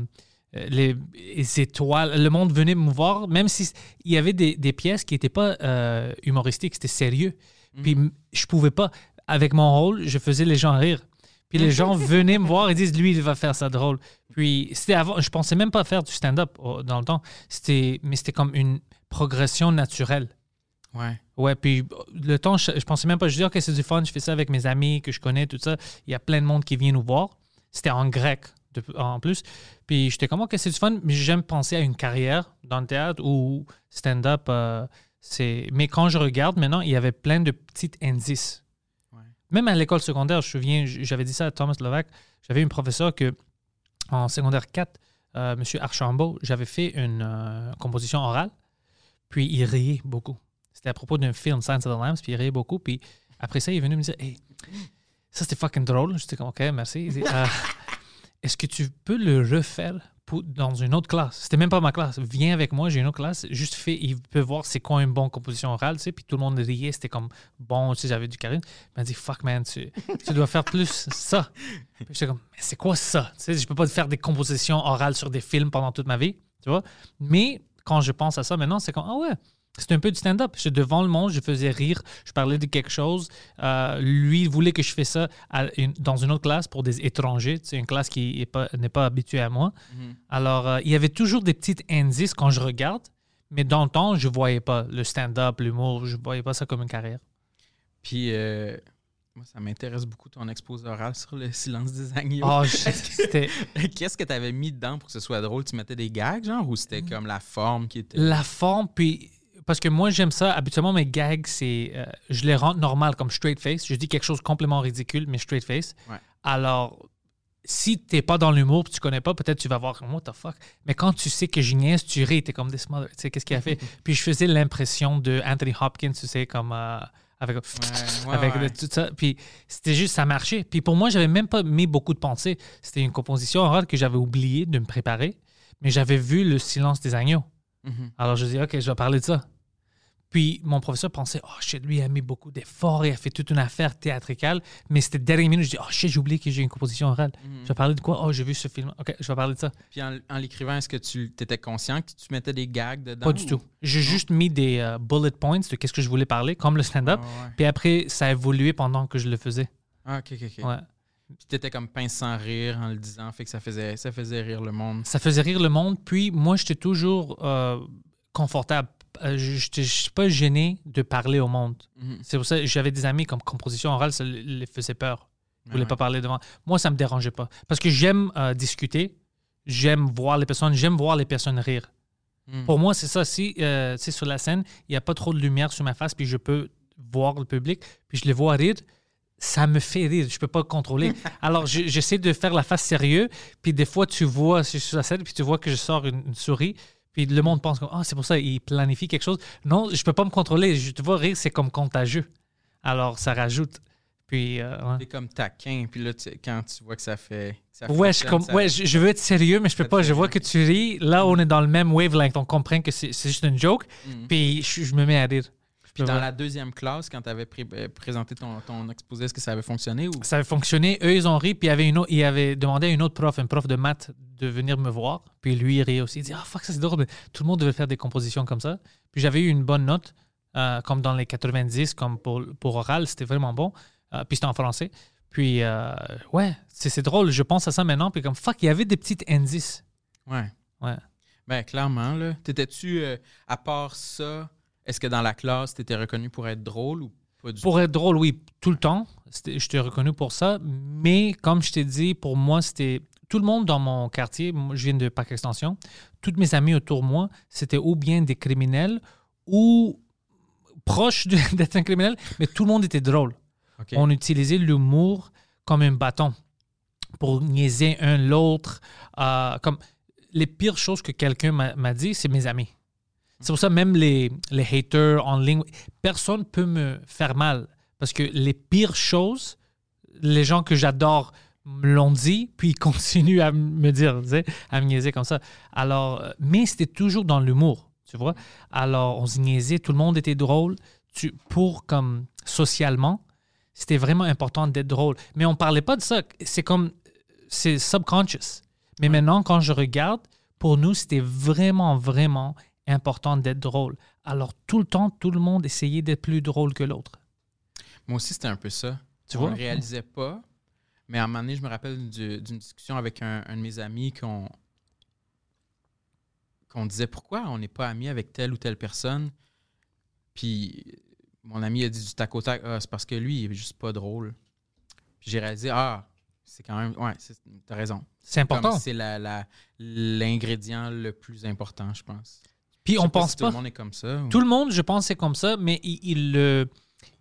les, les étoiles, le monde venait me voir, même si il y avait des, des pièces qui n'étaient pas euh, humoristiques, c'était sérieux. Puis m- je pouvais pas. Avec mon rôle, je faisais les gens rire. Puis les gens venaient me voir et disent lui, il va faire ça drôle. Puis c'était avant, je pensais même pas faire du stand-up oh, dans le temps. C'était, mais c'était comme une progression naturelle. Ouais. Ouais, puis euh, le temps, je, je pensais même pas. Je dis, OK, c'est du fun, je fais ça avec mes amis que je connais, tout ça. Il y a plein de monde qui vient nous voir. C'était en grec de- en plus. Puis j'étais comme, OK, c'est du fun, mais j'aime penser à une carrière dans le théâtre ou stand-up. euh, c'est... Mais quand je regarde maintenant, il y avait plein de petits indices. Même à l'école secondaire, je me souviens, j'avais dit ça à Thomas Levac. J'avais une professeur que, en secondaire 4, euh, M. Archambault, j'avais fait une euh, composition orale, puis il riait beaucoup. C'était à propos d'un film, Science of the Lambs, puis il riait beaucoup. Puis après ça, il est venu me dire Hey, ça c'était fucking drôle. J'étais comme OK, merci. Il dit Ah, Est-ce que tu peux le refaire? Dans une autre classe C'était même pas ma classe. Viens avec moi, j'ai une autre classe. Juste fait, il peut voir c'est quoi une bonne composition orale, tu sais. Puis tout le monde riait, c'était comme bon, tu sais, j'avais du charisme. Il m'a dit Fuck man, tu, tu dois faire plus ça. Puis j'étais comme c'est quoi ça? Tu sais, je peux pas faire des compositions orales sur des films pendant toute ma vie, tu vois? Mais quand je pense à ça maintenant, c'est comme Ah ouais. C'était un peu du stand-up. J'étais devant le monde, je faisais rire, je parlais de quelque chose. Euh, lui, voulait que je fasse ça à une- dans une autre classe pour des étrangers. C'est une classe qui n'est pas, habituée à moi. Mhm. Alors, euh, il y avait toujours des petits indices quand je regarde, mais dans le temps, je voyais pas le stand-up, l'humour, je voyais pas ça comme une carrière. Puis, euh, moi, ça m'intéresse beaucoup ton exposé oral sur le silence des agneaux. Oh, c'était Qu'est-ce que tu avais mis dedans pour que ce soit drôle? Tu mettais des gags, genre, ou c'était comme la forme qui était. la forme, puis parce que moi j'aime ça. Habituellement mes gags, c'est euh, je les rends normal comme straight face. Je dis quelque chose complètement ridicule, mais straight face. Ouais. Alors si t'es pas dans l'humour, tu connais pas, peut-être tu vas voir what the fuck? Mais quand tu sais que je niaise, tu ris, t'es comme this mother. Tu sais qu'est-ce qu'il a fait? Puis je faisais l'impression de Anthony Hopkins, tu sais comme euh, avec Ouais, ouais, avec le- tout ça. Puis c'était juste, ça marchait. Puis pour moi, j'avais même pas mis beaucoup de pensée. C'était une composition orale que j'avais oublié de me préparer, mais j'avais vu le silence des agneaux. Mhm. Alors je dis, OK, je vais parler de ça. Puis mon professeur pensait, oh shit, lui il a mis beaucoup d'efforts, il a fait toute une affaire théâtrale. Mais c'était dernière minute, je dis, oh shit, j'ai oublié que j'ai une composition orale. Mhm. Je vais parler de quoi? Oh, j'ai vu ce film. OK, je vais parler de ça. Puis en, en l'écrivant, est-ce que tu étais conscient que tu mettais des gags dedans? Pas du ou- tout. J'ai juste mis des euh, bullet points de qu'est-ce que je voulais parler, comme le stand-up. Ah, ouais. Puis après, ça a évolué pendant que je le faisais. Ah, ok, ok, ok. Ouais. Puis t'étais comme pince sans rire en le disant, fait que ça faisait, ça faisait rire le monde. ça faisait rire le monde. Puis moi, j'étais toujours euh, confortable. Euh, Je ne suis pas gêné de parler au monde. Mhm. C'est pour ça que j'avais des amis comme composition orale, ça les faisait peur. Ils ne voulaient Ouais. pas parler devant. Moi, ça me dérangeait pas. Parce que j'aime euh, discuter, j'aime voir les personnes, j'aime voir les personnes rire. Mhm. Pour moi, c'est ça. Si sais, sur la scène, il n'y a pas trop de lumière sur ma face, puis je peux voir le public, puis je les vois rire, ça me fait rire. Je peux pas le contrôler. Alors, je- j'essaie de faire la face sérieux, puis des fois, tu vois, je suis sur la scène, puis tu vois que je sors une, une souris, puis le monde pense que ah, c'est pour ça, il planifie quelque chose. Non, je peux pas me contrôler. Je te vois rire, c'est comme contagieux. Alors, ça rajoute. Puis, euh, ouais. C'est comme taquin. Puis là, tu- quand tu vois que ça fait. Ouais, je, fonctionne, comme, ça- ouais je, je veux être sérieux, mais je peux pas. Je vois rire. que tu ris. Là, on est dans le même wavelength. On comprend que c'est c'est juste une joke. Mhm. Puis je, je me mets à rire. Puis peux dans la deuxième classe, quand tu avais présenté ton, ton exposé, est-ce que ça avait fonctionné ou? Ça avait fonctionné. Eux, ils ont ri. Puis il y avait une autre, il avait demandé à une autre prof, un prof de maths, de venir me voir. Puis lui, il riait aussi. Il dit Ah, fuck, ça c'est drôle. Tout le monde devait faire des compositions comme ça. Puis j'avais eu une bonne note, euh, comme dans les 90, comme pour, pour oral. C'était vraiment bon. Euh, puis c'était en français. Puis, euh, ouais, c'est drôle. Je pense à ça maintenant. Puis comme, fuck, il y avait des petites indices. Ouais. Ouais. Ben, clairement, là. T'étais-tu, euh, à part ça, est-ce que dans la classe, t'étais reconnu pour être drôle ou pas du Pour être drôle, oui, tout le temps. Je t'ai reconnu pour ça. Mais comme je t'ai dit, pour moi, c'était. Tout le monde dans mon quartier, moi, je viens de Parc Extension, toutes mes amis autour de moi, c'était ou bien des criminels ou proches d'être un criminel, mais tout le monde était drôle. On utilisait l'humour comme un bâton pour niaiser un l'autre. euh, comme les pires choses que quelqu'un m'a dit, c'est mes amis. C'est pour ça même les, les haters en ligne, personne peut me faire mal parce que les pires choses, les gens que j'adore me l'ont dit, puis ils continuent à me dire, tu sais, à me niaiser comme ça. Alors, euh, mais c'était toujours dans l'humour, tu vois. Alors, on se niaisait, tout le monde était drôle. Tu, pour comme socialement, c'était vraiment important d'être drôle. Mais on parlait pas de ça. C'est comme, c'est subconscious. Mais maintenant, quand je regarde, pour nous, c'était vraiment, vraiment important d'être drôle. Alors, tout le temps, tout le monde essayait d'être plus drôle que l'autre. Moi aussi, c'était un peu ça. Tu on le réalisait pas. Mais à un moment donné, je me rappelle du- d'une discussion avec un, un de mes amis qu'on qu'on disait pourquoi on n'est pas amis avec telle ou telle personne. Puis mon ami a dit du tac au tac, ah, c'est parce que lui, il est juste pas drôle. Puis j'ai réalisé, ah, c'est quand même, ouais, t'as raison. C'est important. C'est la- la- l'ingrédient le plus important, je pense. Puis on pense si pas. Tout le monde est comme ça. ou- Tout le monde, je pense, c'est comme ça, mais il il le-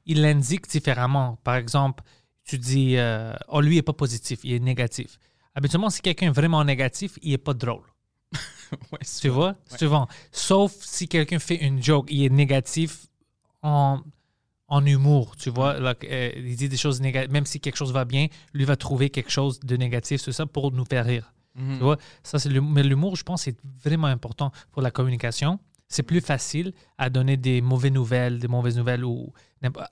il l'indique différemment. Par exemple, tu dis, euh, oh, lui, il n'est pas positif, il est négatif. Habituellement, si quelqu'un est vraiment négatif, il n'est pas drôle. Ouais, Tu vois? Souvent. Sauf si quelqu'un fait une joke, il est négatif en, en humour, tu vois? Là, euh, il dit des choses négatives. Même si quelque chose va bien, lui va trouver quelque chose de négatif sur ça pour nous faire rire. Mhm. Tu vois? Ça, c'est. Mais l'humour, je pense, c'est vraiment important pour la communication. C'est plus facile à donner des mauvaises nouvelles, des mauvaises nouvelles ou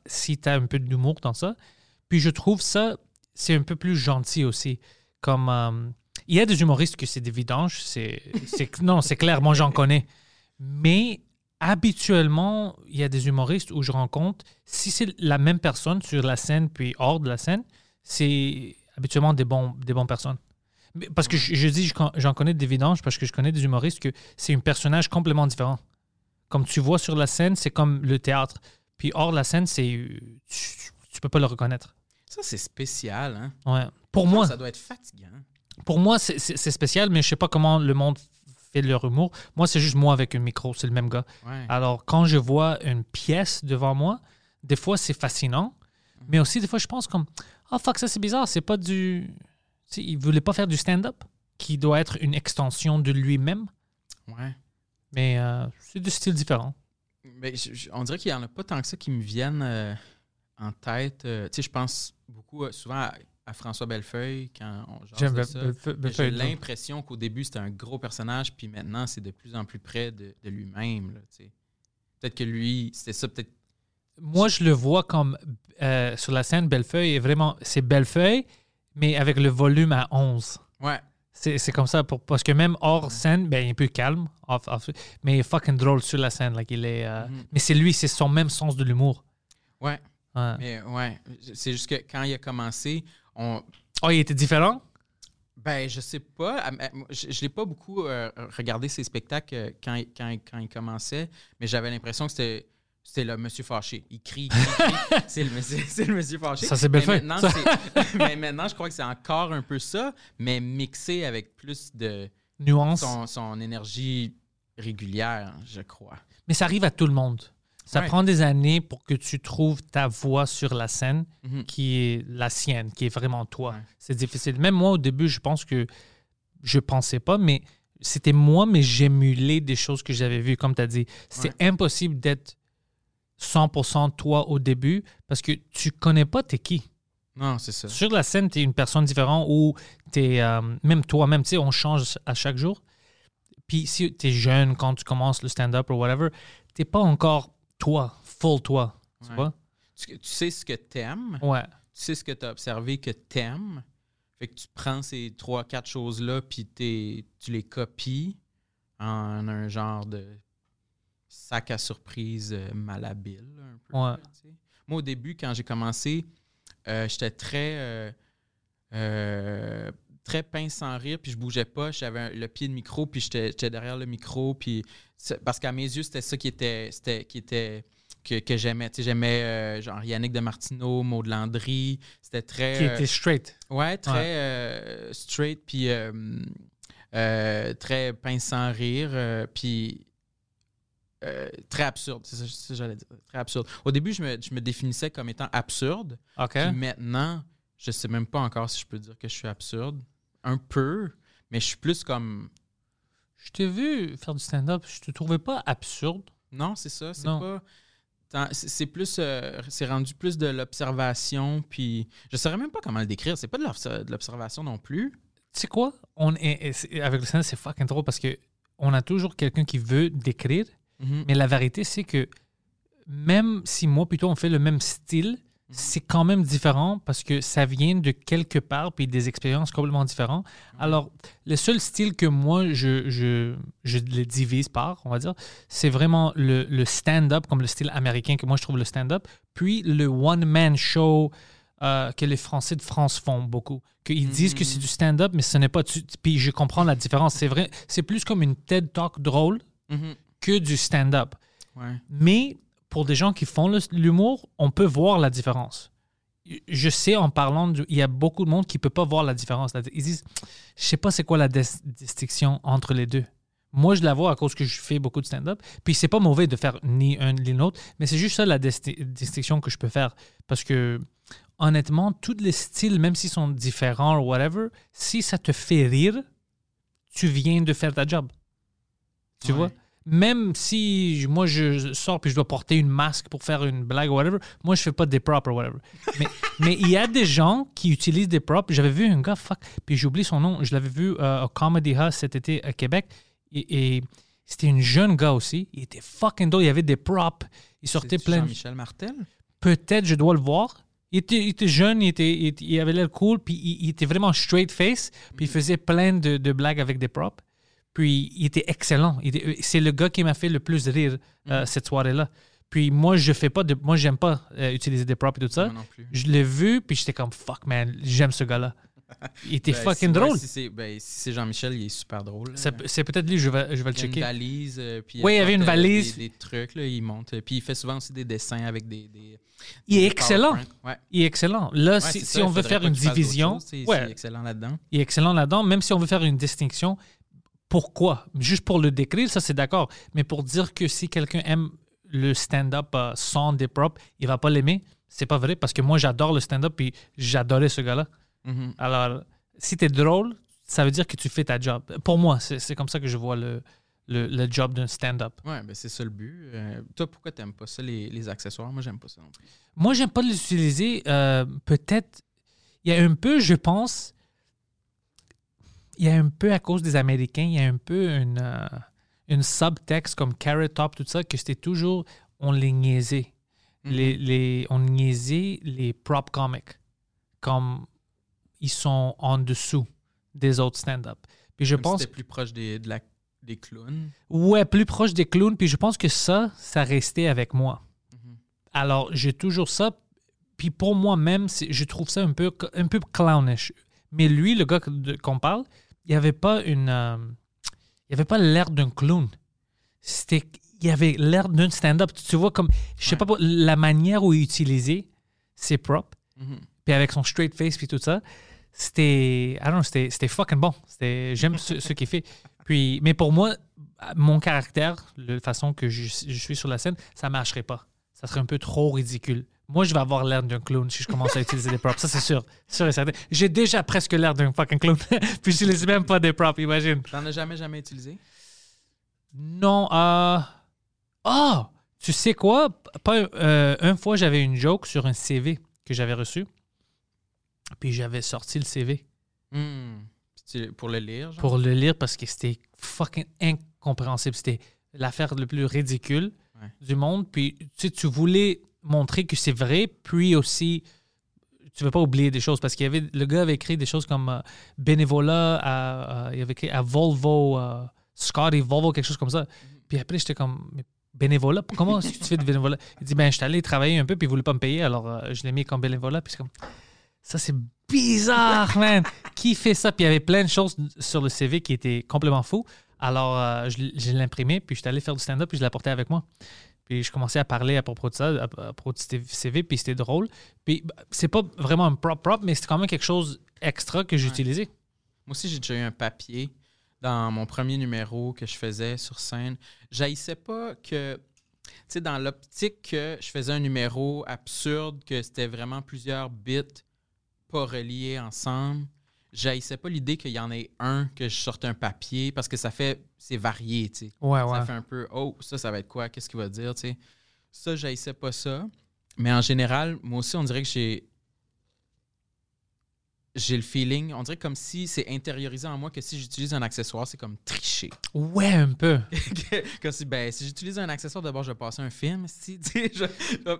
si tu as un peu d'humour dans ça. Puis je trouve ça, c'est un peu plus gentil aussi. Comme euh, il y a des humoristes que c'est des vidanges, c'est- non, c'est clair, moi j'en connais. Mais habituellement, il y a des humoristes où je rencontre, si c'est la même personne sur la scène puis hors de la scène, c'est habituellement des bons des bonnes personnes. Mais- Parce que je, je dis, j'en connais des vidanges parce que je connais des humoristes que c'est un personnage complètement différent. Comme tu vois sur la scène, c'est comme le théâtre. Puis hors la scène, c'est tu, tu peux pas le reconnaître. Ça, c'est spécial, hein? Ouais. Pour moi, Ça doit être fatigant. pour moi, c'est- spécial, mais je sais pas comment le monde fait leur humour. Moi, c'est juste moi avec un micro, c'est le même gars. Ouais. Alors, quand je vois une pièce devant moi, des fois, c'est fascinant, mais aussi, des fois, je pense comme Ah, fuck, ça, c'est bizarre, c'est pas du. Il voulait pas faire du stand-up, qui doit être une extension de lui-même, Ouais. mais euh, c'est de style différent. Mais je- je- on dirait qu'il n'y en a pas tant que ça qui me viennent euh, en tête. Euh, tu sais, je pense beaucoup, souvent à, à François Bellefeuille quand on jase ça. J'ai l'impression qu'au début, c'était un gros personnage, puis maintenant, c'est de plus en plus près de, de lui-même. Peut-être que lui, c'était ça, peut-être. Moi, je le vois comme sur la scène, Bellefeuille est vraiment. C'est Bellefeuille, mais avec le volume à 11. Ouais. C'est comme ça, pour, parce que même hors scène, ben, il est un peu calme, off- off- mais il est fucking drôle sur la scène. like, il est, euh, Mhm. Mais c'est lui, c'est son même sens de l'humour. Ouais. Ouais. Mais ouais. C'est juste que quand il a commencé, on. Oh, il était différent? Ben, je sais pas. Ah, Je je l'ai pas beaucoup euh, regardé ses spectacles euh, quand, quand, quand il commençait, mais j'avais l'impression que c'était. C'était le monsieur fâché. Il crie, il crie, il crie. c'est le monsieur, c'est le monsieur fâché. Ça, c'est Mais Bellefeuille. maintenant, c'est- mais maintenant, je crois que c'est encore un peu ça, mais mixé avec plus de Nuance. son, son énergie régulière, je crois. Mais ça arrive à tout le monde. Ça Ouais. prend des années pour que tu trouves ta voix sur la scène Mhm. qui est la sienne, qui est vraiment toi. Ouais. C'est difficile. Même moi, au début, je pense que je pensais pas, mais c'était moi, mais j'émulais des choses que j'avais vues, comme tu as dit. C'est impossible d'être 100% toi au début parce que tu connais pas t'es qui. Non, c'est ça. Sur la scène, tu es une personne différente ou tu es même toi-même, tu sais, on change à chaque jour. Puis si tu es jeune quand tu commences le stand-up ou whatever, tu pas encore toi, full toi. Tu Ouais. vois? Tu, tu sais ce que t'aimes, Ouais. tu sais ce que tu as observé que t'aimes. Fait que tu prends ces trois, quatre choses-là, puis t'es- tu les copies en un genre de sac à surprise euh, malhabile. Un peu, Ouais. là. Moi, au début, quand j'ai commencé, euh, j'étais très, euh, très pince sans rire, puis je bougeais pas. J'avais le pied de micro, puis j'étais derrière le micro. Puis parce qu'à mes yeux, c'était ça qui était, c'était, qui était que, que j'aimais. Tu sais, j'aimais genre Yannick de Martineau, Maud Landry. C'était très. Qui était straight. Ouais, très Ouais. straight, puis très pince sans rire, puis euh, très absurde. C'est ça, ça que j'allais dire. Très absurde. Au début, je me, je me définissais comme étant absurde, puis maintenant, je sais même pas encore si je peux dire que je suis absurde. Un peu, mais je suis plus comme. Je t'ai vu faire du stand-up, je te trouvais pas absurde. Non, c'est ça. C'est pas. C'est plus. euh, c'est rendu plus de l'observation, puis. Je saurais même pas comment le décrire. C'est pas de l'obs- de l'observation non plus. Tu sais quoi? On est, avec le stand-up, c'est fucking drôle parce que on a toujours quelqu'un qui veut décrire, Mhm. mais la vérité, c'est que même si moi, plutôt, on fait le même style, c'est quand même différent parce que ça vient de quelque part puis des expériences complètement différentes. Alors, le seul style que moi, je, je, je le divise par, on va dire, c'est vraiment le, le stand-up, comme le style américain que moi, je trouve le stand-up, puis le one-man show euh, que les Français de France font beaucoup. Qu'ils disent que c'est du stand-up, mais ce n'est pas... Puis je comprends la différence. C'est vrai, c'est plus comme une TED Talk drôle Mhm. Que du stand-up. Ouais. Mais pour des gens qui font l'humour, on peut voir la différence. Je sais en parlant, du- il y a beaucoup de monde qui ne peut pas voir la différence. Ils disent, je sais pas c'est quoi la dis- distinction entre les deux. Moi, je la vois à cause que je fais beaucoup de stand-up. Puis c'est pas mauvais de faire ni un ni l'autre, mais c'est juste ça la dis- distinction que je peux faire. Parce que honnêtement, tous les styles, même s'ils sont différents ou whatever, si ça te fait rire, tu viens de faire ta job. Tu Ouais. vois? Même si moi je sors puis je dois porter une masque pour faire une blague ou whatever, moi je fais pas des props ou whatever. Mais mais il y a des gens qui utilisent des props. J'avais vu un gars, fuck, puis j'ai oublié son nom. Je l'avais vu euh, au Comedy House cet été à Québec. Et, et c'était un jeune gars aussi. Il était fucking drôle. Il y avait des props. Il sortait plein Jean-Michel Martel? peut-être je dois le voir. Il était, il était jeune, il, était, il, avait l'air cool, puis il, il était vraiment straight face, puis il faisait plein de, de blagues avec des props. Puis il était excellent. Il était- C'est le gars qui m'a fait le plus rire euh, cette soirée-là. Puis moi, je fais pas de. Moi, j'aime pas euh, utiliser des props et tout ça. Non plus. Je l'ai vu, puis j'étais comme fuck, man, j'aime ce gars-là. Il était Ben, fucking si- ouais, drôle. si c'est ben, si c'est Jean-Michel, il est super drôle. C'est peut-être lui, je vais, je vais le il y a une checker. valise. euh, puis Oui, il y avait une euh, valise. Des, des trucs, là, il monte. euh, Puis il fait souvent aussi des dessins avec des. des Il est excellent. Ouais. Il est excellent. Là, Ouais, si, on il veut faire une division, c'est- ouais, C'est excellent là-dedans. il est excellent là-dedans. Même si on veut faire une distinction, pourquoi? Juste pour le décrire, ça c'est d'accord. Mais pour dire que si quelqu'un aime le stand-up euh, sans des props, il va pas l'aimer, c'est pas vrai parce que moi j'adore le stand-up et j'adorais ce gars-là. Mhm. Alors, si tu es drôle, ça veut dire que tu fais ta job. Pour moi, c'est c'est comme ça que je vois le, le, le job d'un stand-up. Ouais, ben c'est ça le but. Euh, toi, pourquoi t'aimes pas ça, les, les accessoires? Moi, j'aime pas ça non plus. Moi, j'aime pas l'utiliser. euh, Peut-être, il y a un peu, je pense, il y a un peu à cause des Américains, il y a un peu une, euh, une subtexte comme Carrot Top, tout ça, que c'était toujours, on les niaisait. Mhm. les, les, on niaisait les prop comics comme ils sont en dessous des autres stand-up. Puis je si pense c'était plus proche des, de la- des clowns. Ouais, plus proche des clowns. Puis je pense que ça, ça restait avec moi. Mhm. Alors, j'ai toujours ça. Puis pour moi-même, je trouve ça un peu, un peu clownish. Mais lui, le gars qu'on parle, il avait pas une. euh, il avait pas l'air d'un clown. C'était. Il avait l'air d'un stand-up. Tu vois, comme. Je sais Ouais. pas, la manière où il utilisait ses props, Mhm. puis avec son straight face, puis tout ça, c'était. C'était c'était fucking bon. C'était- J'aime ce, ce qu'il fait. Puis, mais pour moi, mon caractère, la façon que je, je suis sur la scène, ça marcherait pas. Ça serait un peu trop ridicule. Moi, je vais avoir l'air d'un clown si je commence à utiliser des props. Ça, c'est sûr. Sûr et certain. J'ai déjà presque l'air d'un fucking clown. Puis je n'utilise même pas des props, imagine. T'en as jamais, jamais utilisé? Non, euh... Oh! Tu sais quoi? Pas, euh, une fois, j'avais une joke sur un CV que j'avais reçu. Puis j'avais sorti le CV Hmm. Pour le lire, genre? pour le lire parce que c'était fucking incompréhensible. C'était l'affaire le plus ridicule Ouais. du monde. Puis tu sais, tu voulais montrer que c'est vrai, puis aussi tu veux pas oublier des choses parce qu'il y avait le gars avait écrit des choses comme euh, bénévolat à, il avait écrit à Volvo euh, Scotty Volvo quelque chose comme ça. Puis après j'étais comme bénévolat? Comment est-ce que tu fais du bénévolat? Il dit ben je suis allé travailler un peu puis il voulait pas me payer alors euh, je l'ai mis comme bénévolat puis c'est comme ça c'est bizarre man! Qui fait ça? Puis il y avait plein de choses sur le CV qui étaient complètement fous. Alors euh, je, je l'ai imprimé puis je suis allé faire du stand-up puis je l'ai apporté avec moi puis je commençais à parler à propos de ça, à, à propos du CV, puis c'était drôle. Puis bah, c'est pas vraiment un prop prop, mais c'est quand même quelque chose extra que j'utilisais. Moi aussi, j'ai déjà eu un papier dans mon premier numéro que je faisais sur scène. J'haïssais pas que, tu sais, dans l'optique que je faisais un numéro absurde, que c'était vraiment plusieurs bits pas reliés ensemble. J'haïssais pas l'idée qu'il y en ait un, que je sorte un papier, parce que ça fait, c'est varié, tu sais. Ouais, ouais. Ça fait un peu, oh, ça, ça va être quoi? Qu'est-ce qu'il va dire, tu sais? Ça, j'haïssais pas ça. Mais en général, moi aussi, on dirait que j'ai. J'ai le feeling, on dirait comme si c'est intériorisé en moi que si j'utilise un accessoire, c'est comme tricher. Ouais, un peu. comme si, ben, si j'utilise un accessoire, d'abord, je vais passer un film, si, je-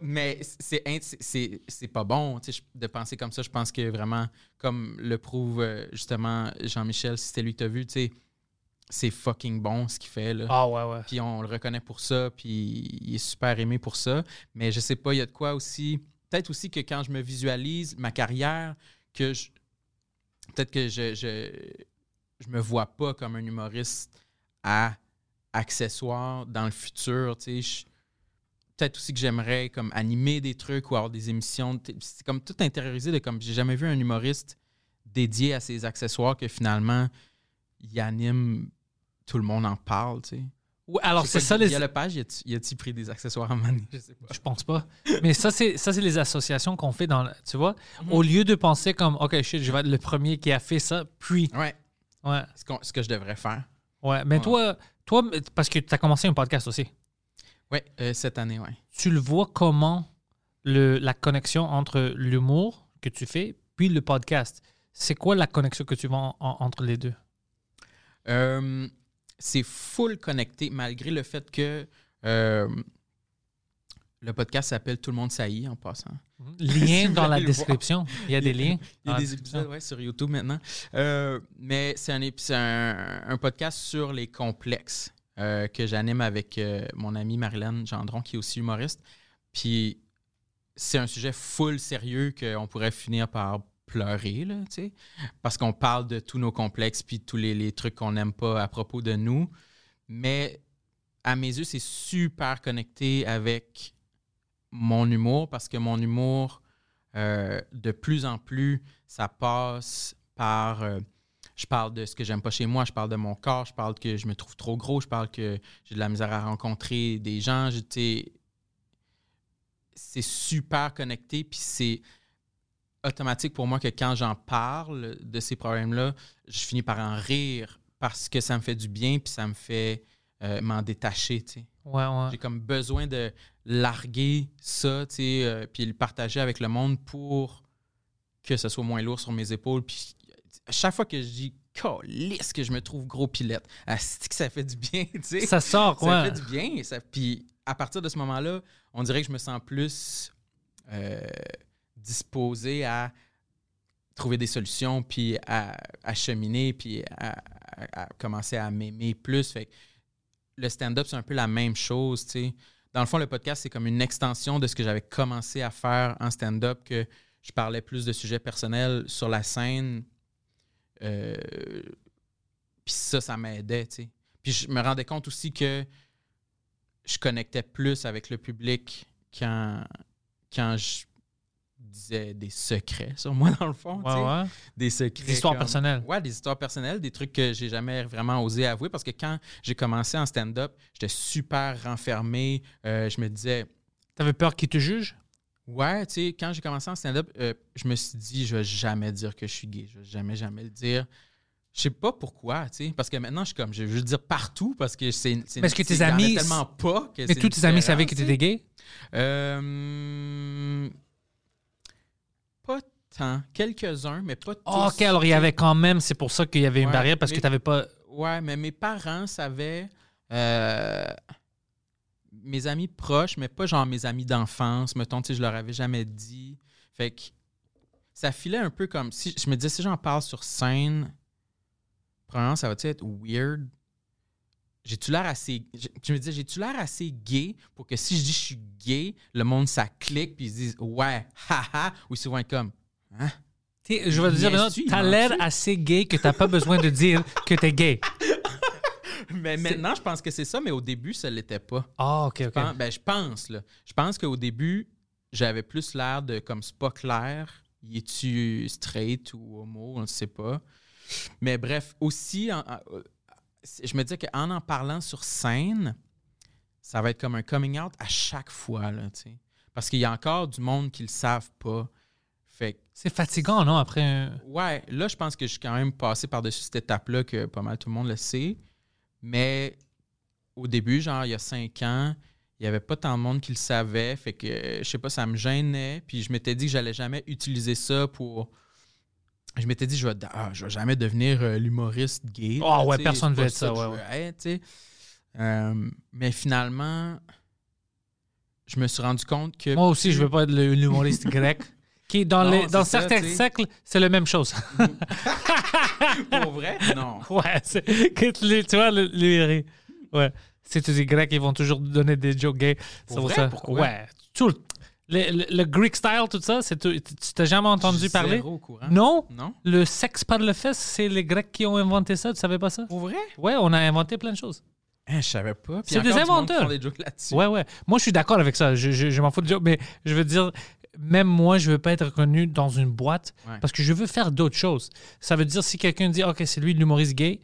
mais c'est, c'est- c'est, pas bon, tu sais, je- de penser comme ça. Je pense que vraiment, comme le prouve euh, justement Jean-Michel, si c'était lui que t'as vu, tu sais, c'est fucking bon ce qu'il fait, là. Ah ouais, ouais. Puis on le reconnaît pour ça, puis il est super aimé pour ça. Mais je sais pas, il y a de quoi aussi. Peut-être aussi que quand je me visualise ma carrière, que je. Peut-être que je, je, me vois pas comme un humoriste à accessoire dans le futur. Tu peut-être aussi que j'aimerais comme animer des trucs ou avoir des émissions. C'est comme tout intériorisé de comme j'ai jamais vu un humoriste dédié à ses accessoires que finalement il anime tout le monde en parle. Ouais, alors c'est ça les. Il y a le page, y a-t-il pris des accessoires à maner? Je sais pas. Je pense pas. Mais ça, c'est ça, c'est les associations qu'on fait dans. Tu vois, Mhm. au lieu de penser comme, OK, shit, je vais être le premier qui a fait ça, puis. Ouais, Ouais. ce, ce que je devrais faire. Ouais. Mais Ouais. toi, toi, parce que tu as commencé un podcast aussi, Ouais, euh, cette année, ouais. tu le vois comment le, la connexion entre l'humour que tu fais puis le podcast? C'est quoi la connexion que tu vois en- en- entre les deux? Euh, c'est full connecté, malgré le fait que euh, le podcast s'appelle Tout le monde saillit en passant. Lien vous dans la description. Il y a des liens. Il y a des description. épisodes ouais, sur YouTube maintenant. Euh, mais c'est un, podcast sur les complexes euh, que j'anime avec euh, mon amie Marilyn Gendron, qui est aussi humoriste. Puis c'est un sujet full sérieux qu'on pourrait finir par pleurer, là, parce qu'on parle de tous nos complexes puis tous les, trucs qu'on n'aime pas à propos de nous. Mais à mes yeux, c'est super connecté avec mon humour parce que mon humour, euh, de plus en plus, ça passe par. euh, je parle de ce que j'aime pas chez moi, je parle de mon corps, je parle que je me trouve trop gros, je parle que j'ai de la misère à rencontrer des gens. C'est super connecté, puis c'est automatique pour moi que quand j'en parle de ces problèmes-là, je finis par en rire parce que ça me fait du bien, puis ça me fait euh, m'en détacher. tu sais. Ouais, ouais. J'ai comme besoin de larguer ça, tu sais, euh, puis le partager avec le monde pour que ce soit moins lourd sur mes épaules. Puis à chaque fois que je dis calisse que je me trouve gros pilette, asti que ça fait du bien, tu sais. Ça sort, Ça ouais. fait du bien. Ça, puis à partir de ce moment-là, on dirait que je me sens plus euh, disposé à trouver des solutions, puis à, cheminer, puis à, commencer à m'aimer plus. Fait que le stand-up, c'est un peu la même chose. Dans le fond, le podcast, c'est comme une extension de ce que j'avais commencé à faire en stand-up, que je parlais plus de sujets personnels sur la scène. Euh, puis ça, ça m'aidait. Puis je me rendais compte aussi que je connectais plus avec le public quand, quand je disait des secrets sur moi, dans le fond. Ouais, ouais. Des secrets. Des histoires comme- personnelles. Ouais, des histoires personnelles, des trucs que j'ai jamais vraiment osé avouer parce que quand j'ai commencé en stand-up, j'étais super renfermé. Euh, je me disais, T'avais peur qu'ils te jugent? ouais, tu sais, quand j'ai commencé en stand-up, euh, je me suis dit, je vais jamais dire que je suis gay. Je vais jamais, jamais le dire. Je sais pas pourquoi, tu sais, parce que maintenant, je suis comme, je veux dire partout parce que c'est. Parce que tes amis- tellement pas que Mais tous tes amis savaient que tu étais gay? Euh, tant. Quelques-uns, mais pas tous. Ah, ok, alors il y avait quand même, c'est pour ça qu'il y avait une Ouais, barrière parce que tu n'avais pas. Ouais, mais mes parents savaient. euh, mes amis proches, mais pas genre mes amis d'enfance. Mettons, tu sais, je leur avais jamais dit. Fait que ça filait un peu comme si. Je me disais, si j'en parle sur scène, probablement ça va être weird. J'ai-tu l'air assez. Je me disais, j'ai-tu l'air assez gay pour que si je dis je suis gay, le monde ça clique puis ils se disent ouais, haha, ou souvent comme hein? T'sais, Je vais te dire, maintenant, t'as l'air assez gay que t'as pas besoin de dire que t'es gay. Mais maintenant, je pense que c'est ça, mais au début, ça l'était pas. Ah, ok, Je ok. pense, ben, je pense, là. Je pense qu'au début, j'avais plus l'air de comme c'est pas clair. Es-tu straight ou homo, on ne sait pas. Mais bref, aussi, en- en- euh, je me disais qu'en en parlant sur scène, ça va être comme un coming out à chaque fois, là, tu sais. Parce qu'il y a encore du monde qui le savent pas. Fait C'est fatigant, non, après un- ouais, là, je pense que je suis quand même passé par-dessus cette étape-là que pas mal tout le monde le sait. Mais au début, genre, il y a cinq ans, il n'y avait pas tant de monde qui le savait. Fait que, je sais pas, ça me gênait. Puis je m'étais dit que j'allais jamais utiliser ça pour. Je m'étais dit, je vais, ah, je vais jamais devenir euh, l'humoriste gay. Ah ouais, personne c'est veut être ça, ouais, ouais. être. Euh, mais finalement, je me suis rendu compte que. Moi aussi, je veux pas être l'humoriste grec. Qui, dans, Non, les, c'est dans ça, certains tu sais. siècles, c'est la même chose. Pour vrai? Non. ouais, c'est- que tu les- vois, le, le- ouais. Si tu dis grec, ils vont toujours donner des jokes gays. C'est Pour vrai? ça. Pourquoi? Ouais. Tout le, le, Greek style, tout ça, c'est tu t'as jamais entendu parler? zéro au courant. Non? Non? Le sexe par le fesse, c'est les Grecs qui ont inventé ça. Tu savais pas ça? Pour vrai? Ouais, on a inventé plein de choses. Hein, je savais pas. C'est des inventeurs. des jokes. Ouais, ouais. Moi, je suis d'accord avec ça. Je, je- je m'en fous de joke, mais je veux dire, même moi, je veux pas être reconnu dans une boîte Ouais. parce que je veux faire d'autres choses. Ça veut dire, si quelqu'un dit, OK, c'est lui l'humoriste gay,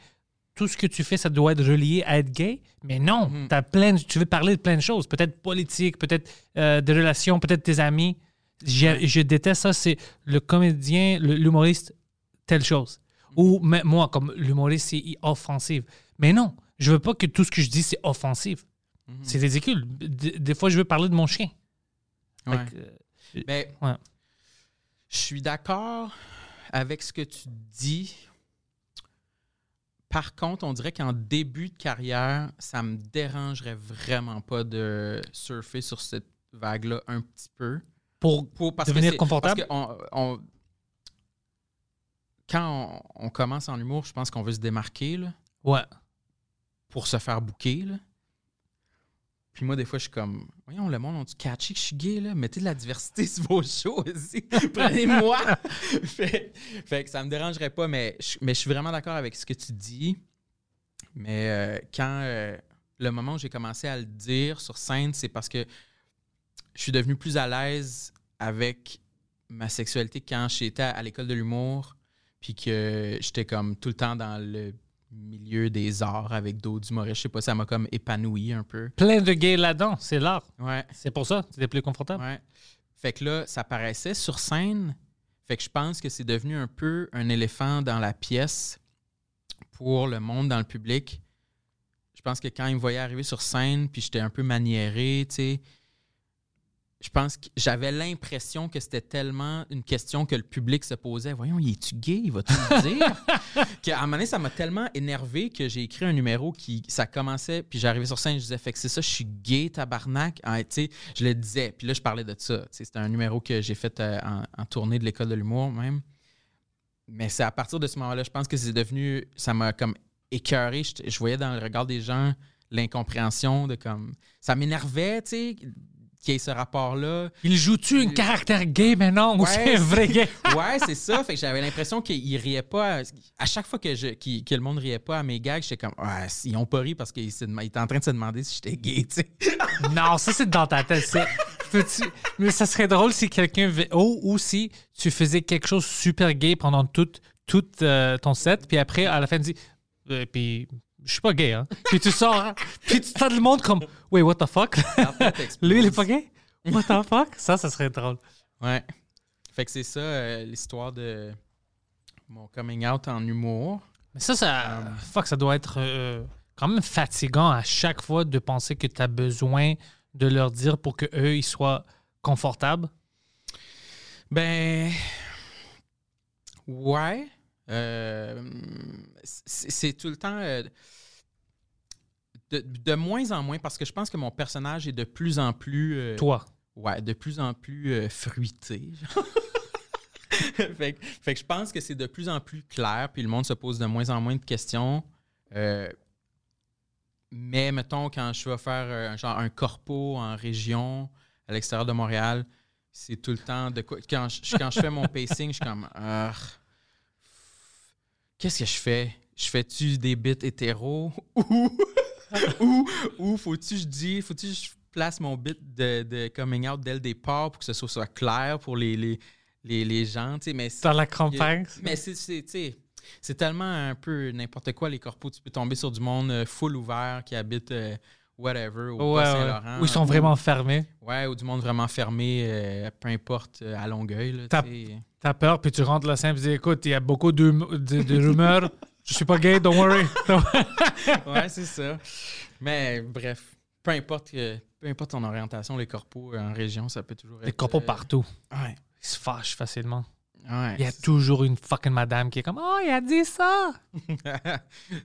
tout ce que tu fais, ça doit être relié à être gay. Mais non, t'as plein, tu veux parler de plein de choses. Peut-être politique, peut-être euh, des relations, peut-être tes amis. Je déteste ça. C'est le comédien, l'humoriste, telle chose. Ou Mhm. mais moi, comme l'humoriste, c'est offensif. Mais non, je veux pas que tout ce que je dis, c'est offensif. Mhm. C'est ridicule. Des, des fois, je veux parler de mon chien. Ouais. euh, Ben, Ouais. je suis d'accord avec ce que tu dis. Par contre, on dirait qu'en début de carrière, ça me dérangerait vraiment pas de surfer sur cette vague-là un petit peu. pour Pour, parce que devenir c'est- confortable? Parce que on- on- quand on, on commence en humour, je pense qu'on veut se démarquer là, Ouais. pour se faire bouquer. Là. Puis moi, des fois, je suis comme, voyons, le monde, on-tu catché que je suis gay, là? Mettez de la diversité sur vos shows aussi. Prenez-moi! fait, fait que ça me dérangerait pas, mais je, mais je suis vraiment d'accord avec ce que tu dis. Mais euh, quand euh, le moment où j'ai commencé à le dire sur scène, c'est parce que je suis devenu plus à l'aise avec ma sexualité quand j'étais à, à l'école de l'humour, puis que j'étais comme tout le temps dans le milieu des arts avec d'autres humoristes. Je sais pas, ça m'a comme épanoui un peu. Plein de gays là-dedans. C'est l'art. Ouais. C'est pour ça. C'était plus confortable. Ouais. Fait que là, ça paraissait sur scène. Fait que je pense que c'est devenu un peu un éléphant dans la pièce pour le monde dans le public. Je pense que quand ils me voyaient arriver sur scène, puis j'étais un peu maniéré, tu sais, je pense que j'avais l'impression que c'était tellement une question que le public se posait. Voyons, il est-tu gay? Il va-tu le dire? Qu'à un moment donné, ça m'a tellement énervé que j'ai écrit un numéro qui, ça commençait, puis j'arrivais sur scène, je disais, fait que c'est ça, je suis gay, tabarnak. Ah, je le disais, puis là, je parlais de ça. C'était un numéro que j'ai fait euh, en, en tournée de l'école de l'humour même. Mais c'est à partir de ce moment-là, je pense que c'est devenu, ça m'a comme écœuré. Je, je voyais dans le regard des gens l'incompréhension de comme, ça m'énervait, tu sais, qu'il y ait ce rapport-là. Il joue-tu un caractère gay maintenant ou Ouais, c'est un vrai gay? Ouais, c'est ça. Fait que j'avais l'impression qu'ils riaient pas. À, à chaque fois que, je, qu'il- que le monde riait pas à mes gags, j'étais comme, ouais, ils ont pas ri parce qu'ils étaient en train de se demander si j'étais gay, tu sais. non, ça, c'est dans ta tête. Mais ça serait drôle si quelqu'un. Oh, ou si tu faisais quelque chose super gay pendant tout, tout euh, ton set, puis après, à la fin, tu dis. euh, puis, je suis pas gay, hein. Puis tu sors, hein, puis tu t'as le monde comme. Wait, what the fuck? Lui, il est pas gay? What the fuck? Ça, ça serait drôle. Ouais. Fait que c'est ça, euh, l'histoire de mon coming out en humour. Mais ça, ça. Fuck, ça doit être euh, quand même fatigant à chaque fois de penser que tu as besoin de leur dire pour que eux ils soient confortables. Ben. Ouais. Euh, c'est tout le temps. euh, de, de moins en moins, parce que je pense que mon personnage est de plus en plus. euh, Toi. Ouais, de plus en plus fruité. fait, que- fait que je pense que c'est de plus en plus clair, puis le monde se pose de moins en moins de questions. Euh, mais mettons, quand je vais faire euh, un, genre un corpo en région, à l'extérieur de Montréal, c'est tout le temps de quoi. Quand je, quand je fais mon pacing, je suis comme. Qu'est-ce que je fais? Je fais-tu des bits hétéros ou, ou, ou faut-tu je dis, faut-tu je place mon bit de, de coming out dès le départ pour que ce soit, soit clair pour les, les, les, les gens, tu sais, mais Dans la campagne. mais c'est, c'est, tu sais, c'est tellement un peu n'importe quoi, les corpos. Tu peux tomber sur du monde euh, full ouvert qui habite euh, whatever, au Ouais. Bas-Saint-Laurent. Où ils sont vraiment fermés. Ouais, ou du monde vraiment fermé, euh, peu importe, à Longueuil. Là, T'as- tu peur, puis tu rentres là simple et dis écoute, il y a beaucoup de, de, de rumeurs. Je suis pas gay, don't worry. ouais, c'est ça. Mais bref, peu importe, euh, peu importe ton orientation, les corpos euh, en région, ça peut toujours être. Les corpos euh, partout. Ouais. Ils se fâchent facilement. ouais Il y a toujours une fucking madame qui est comme Oh, il a dit ça.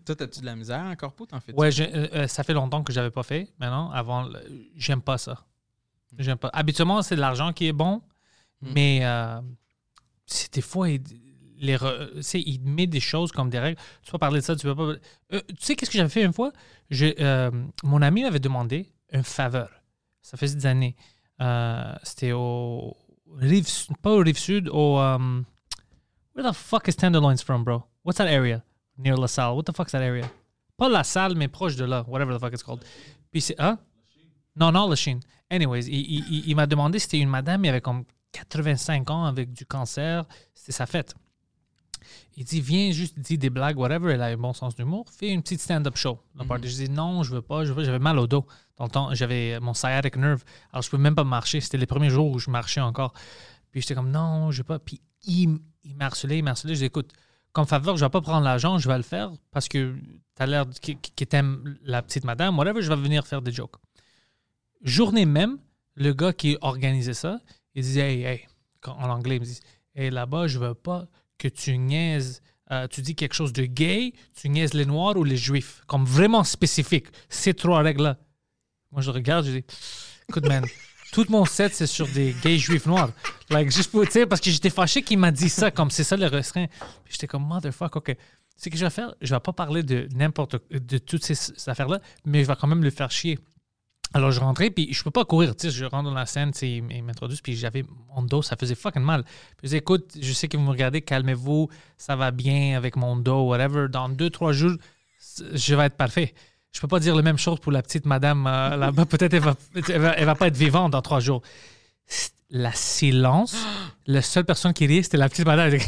Toi, t'as-tu de la misère en corpo? T'en fais Ouais, je- euh, ça fait longtemps que j'avais pas fait. Maintenant, avant, j'aime pas ça. J'aime pas. Habituellement, c'est de l'argent qui est bon, Mm. mais euh, c'est des fois, il, les re- il met des choses comme des règles. Tu peux parler de ça, tu peux pas. Euh, tu sais, qu'est-ce que j'avais fait une fois? Je, euh, mon ami m'avait demandé une faveur. Ça faisait des années. Euh, C'était au rive, pas au rive sud, au. where the fuck is Tenderloins from, bro? What's that area? Near La Salle. What the fuck is that area? Pas La Salle, mais proche de là. Whatever the fuck it's called. Puis c'est. Hein? Non, non, la Chine. Anyways, il, il- il- il m'a demandé c'était une madame, il avait comme 85 ans avec du cancer. C'était sa fête. Il dit, viens juste dis des blagues, whatever. Elle a un bon sens d'humour. Fais une petite stand-up show. le party. Je dis, non, je veux pas, je veux. J'avais mal au dos. Dans le temps, j'avais mon sciatic nerve. Alors, je pouvais même pas marcher. C'était les premiers jours où je marchais encore. Puis j'étais comme, non, je veux pas. Puis il, il m'a harcelé, il m'a harcelé. Je dis, écoute, comme faveur, je vais pas prendre l'argent, je vais le faire parce que tu as l'air que, que t'aimes la petite madame, whatever, je vais venir faire des jokes. Journée même, le gars qui organisait ça, il disait, hey, hey, en anglais, il me dit, hey, là-bas, je veux pas que tu niaises, euh, tu dis quelque chose de gay, tu niaises les noirs ou les juifs, comme vraiment spécifique. Ces trois règles-là. Moi, je regarde, je dis, écoute, man, tout mon set, c'est sur des gays juifs noirs. Like, juste pour, tu parce que j'étais fâché qu'il m'a dit ça, comme c'est ça le restreint. J'étais comme, motherfuck, OK. Ce que je vais faire, je vais pas parler de n'importe, de toutes ces, ces affaires-là, mais je vais quand même le faire chier. Alors, je rentrais, puis je peux pas courir. Tu sais, je rentre dans la scène, tu ils m'introduisent, puis j'avais mon dos, ça faisait fucking mal. Puis je écoute, je sais que vous me regardez, calmez-vous, ça va bien avec mon dos, whatever. Dans deux, trois jours, je vais être parfait. Je peux pas dire la même chose pour la petite madame euh, là-bas. Peut-être elle va, elle va, elle va pas être vivante dans trois jours. La silence, la seule personne qui rit, c'était la petite madame. Dit,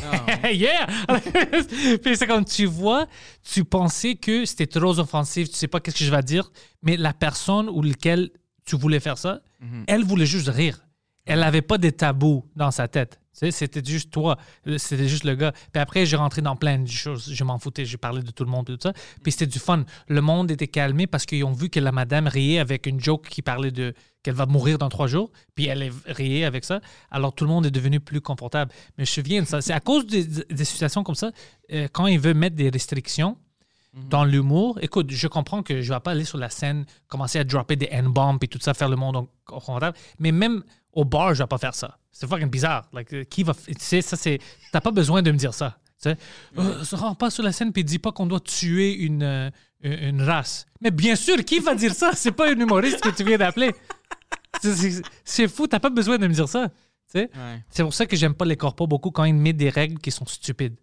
yeah! Puis c'est comme tu vois, tu pensais que c'était trop offensif, tu sais pas qu'est-ce que je vais dire, mais la personne ou lequel tu voulais faire ça, elle voulait juste rire. Elle n'avait pas de tabous dans sa tête. C'était juste toi, c'était juste le gars. Puis après, j'ai rentré dans plein de choses. Je m'en foutais, j'ai parlé de tout le monde et tout ça. Puis c'était du fun. Le monde était calmé parce qu'ils ont vu que la madame riait avec une joke qui parlait de qu'elle va mourir dans trois jours. Puis elle est riait avec ça. Alors tout le monde est devenu plus confortable. Mais je me souviens de ça. C'est à cause des, des situations comme ça, euh, quand il veut mettre des restrictions, dans l'humour, écoute, je comprends que je vais pas aller sur la scène, commencer à dropper des N-bombs et tout ça, faire le monde confortable. Mais même au bar, je vais pas faire ça. C'est fucking bizarre. Like, euh, qui va. Tu sais, ça, c'est. T'as pas besoin de me dire ça. Tu sais, Euh, se rends pas sur la scène puis dis pas qu'on doit tuer une, euh, une race. Mais bien sûr, qui va dire ça? C'est pas un humoriste que tu viens d'appeler. C'est- fou, t'as pas besoin de me dire ça. Tu sais? Ouais. C'est pour ça que j'aime pas les corpos beaucoup quand ils mettent des règles qui sont stupides.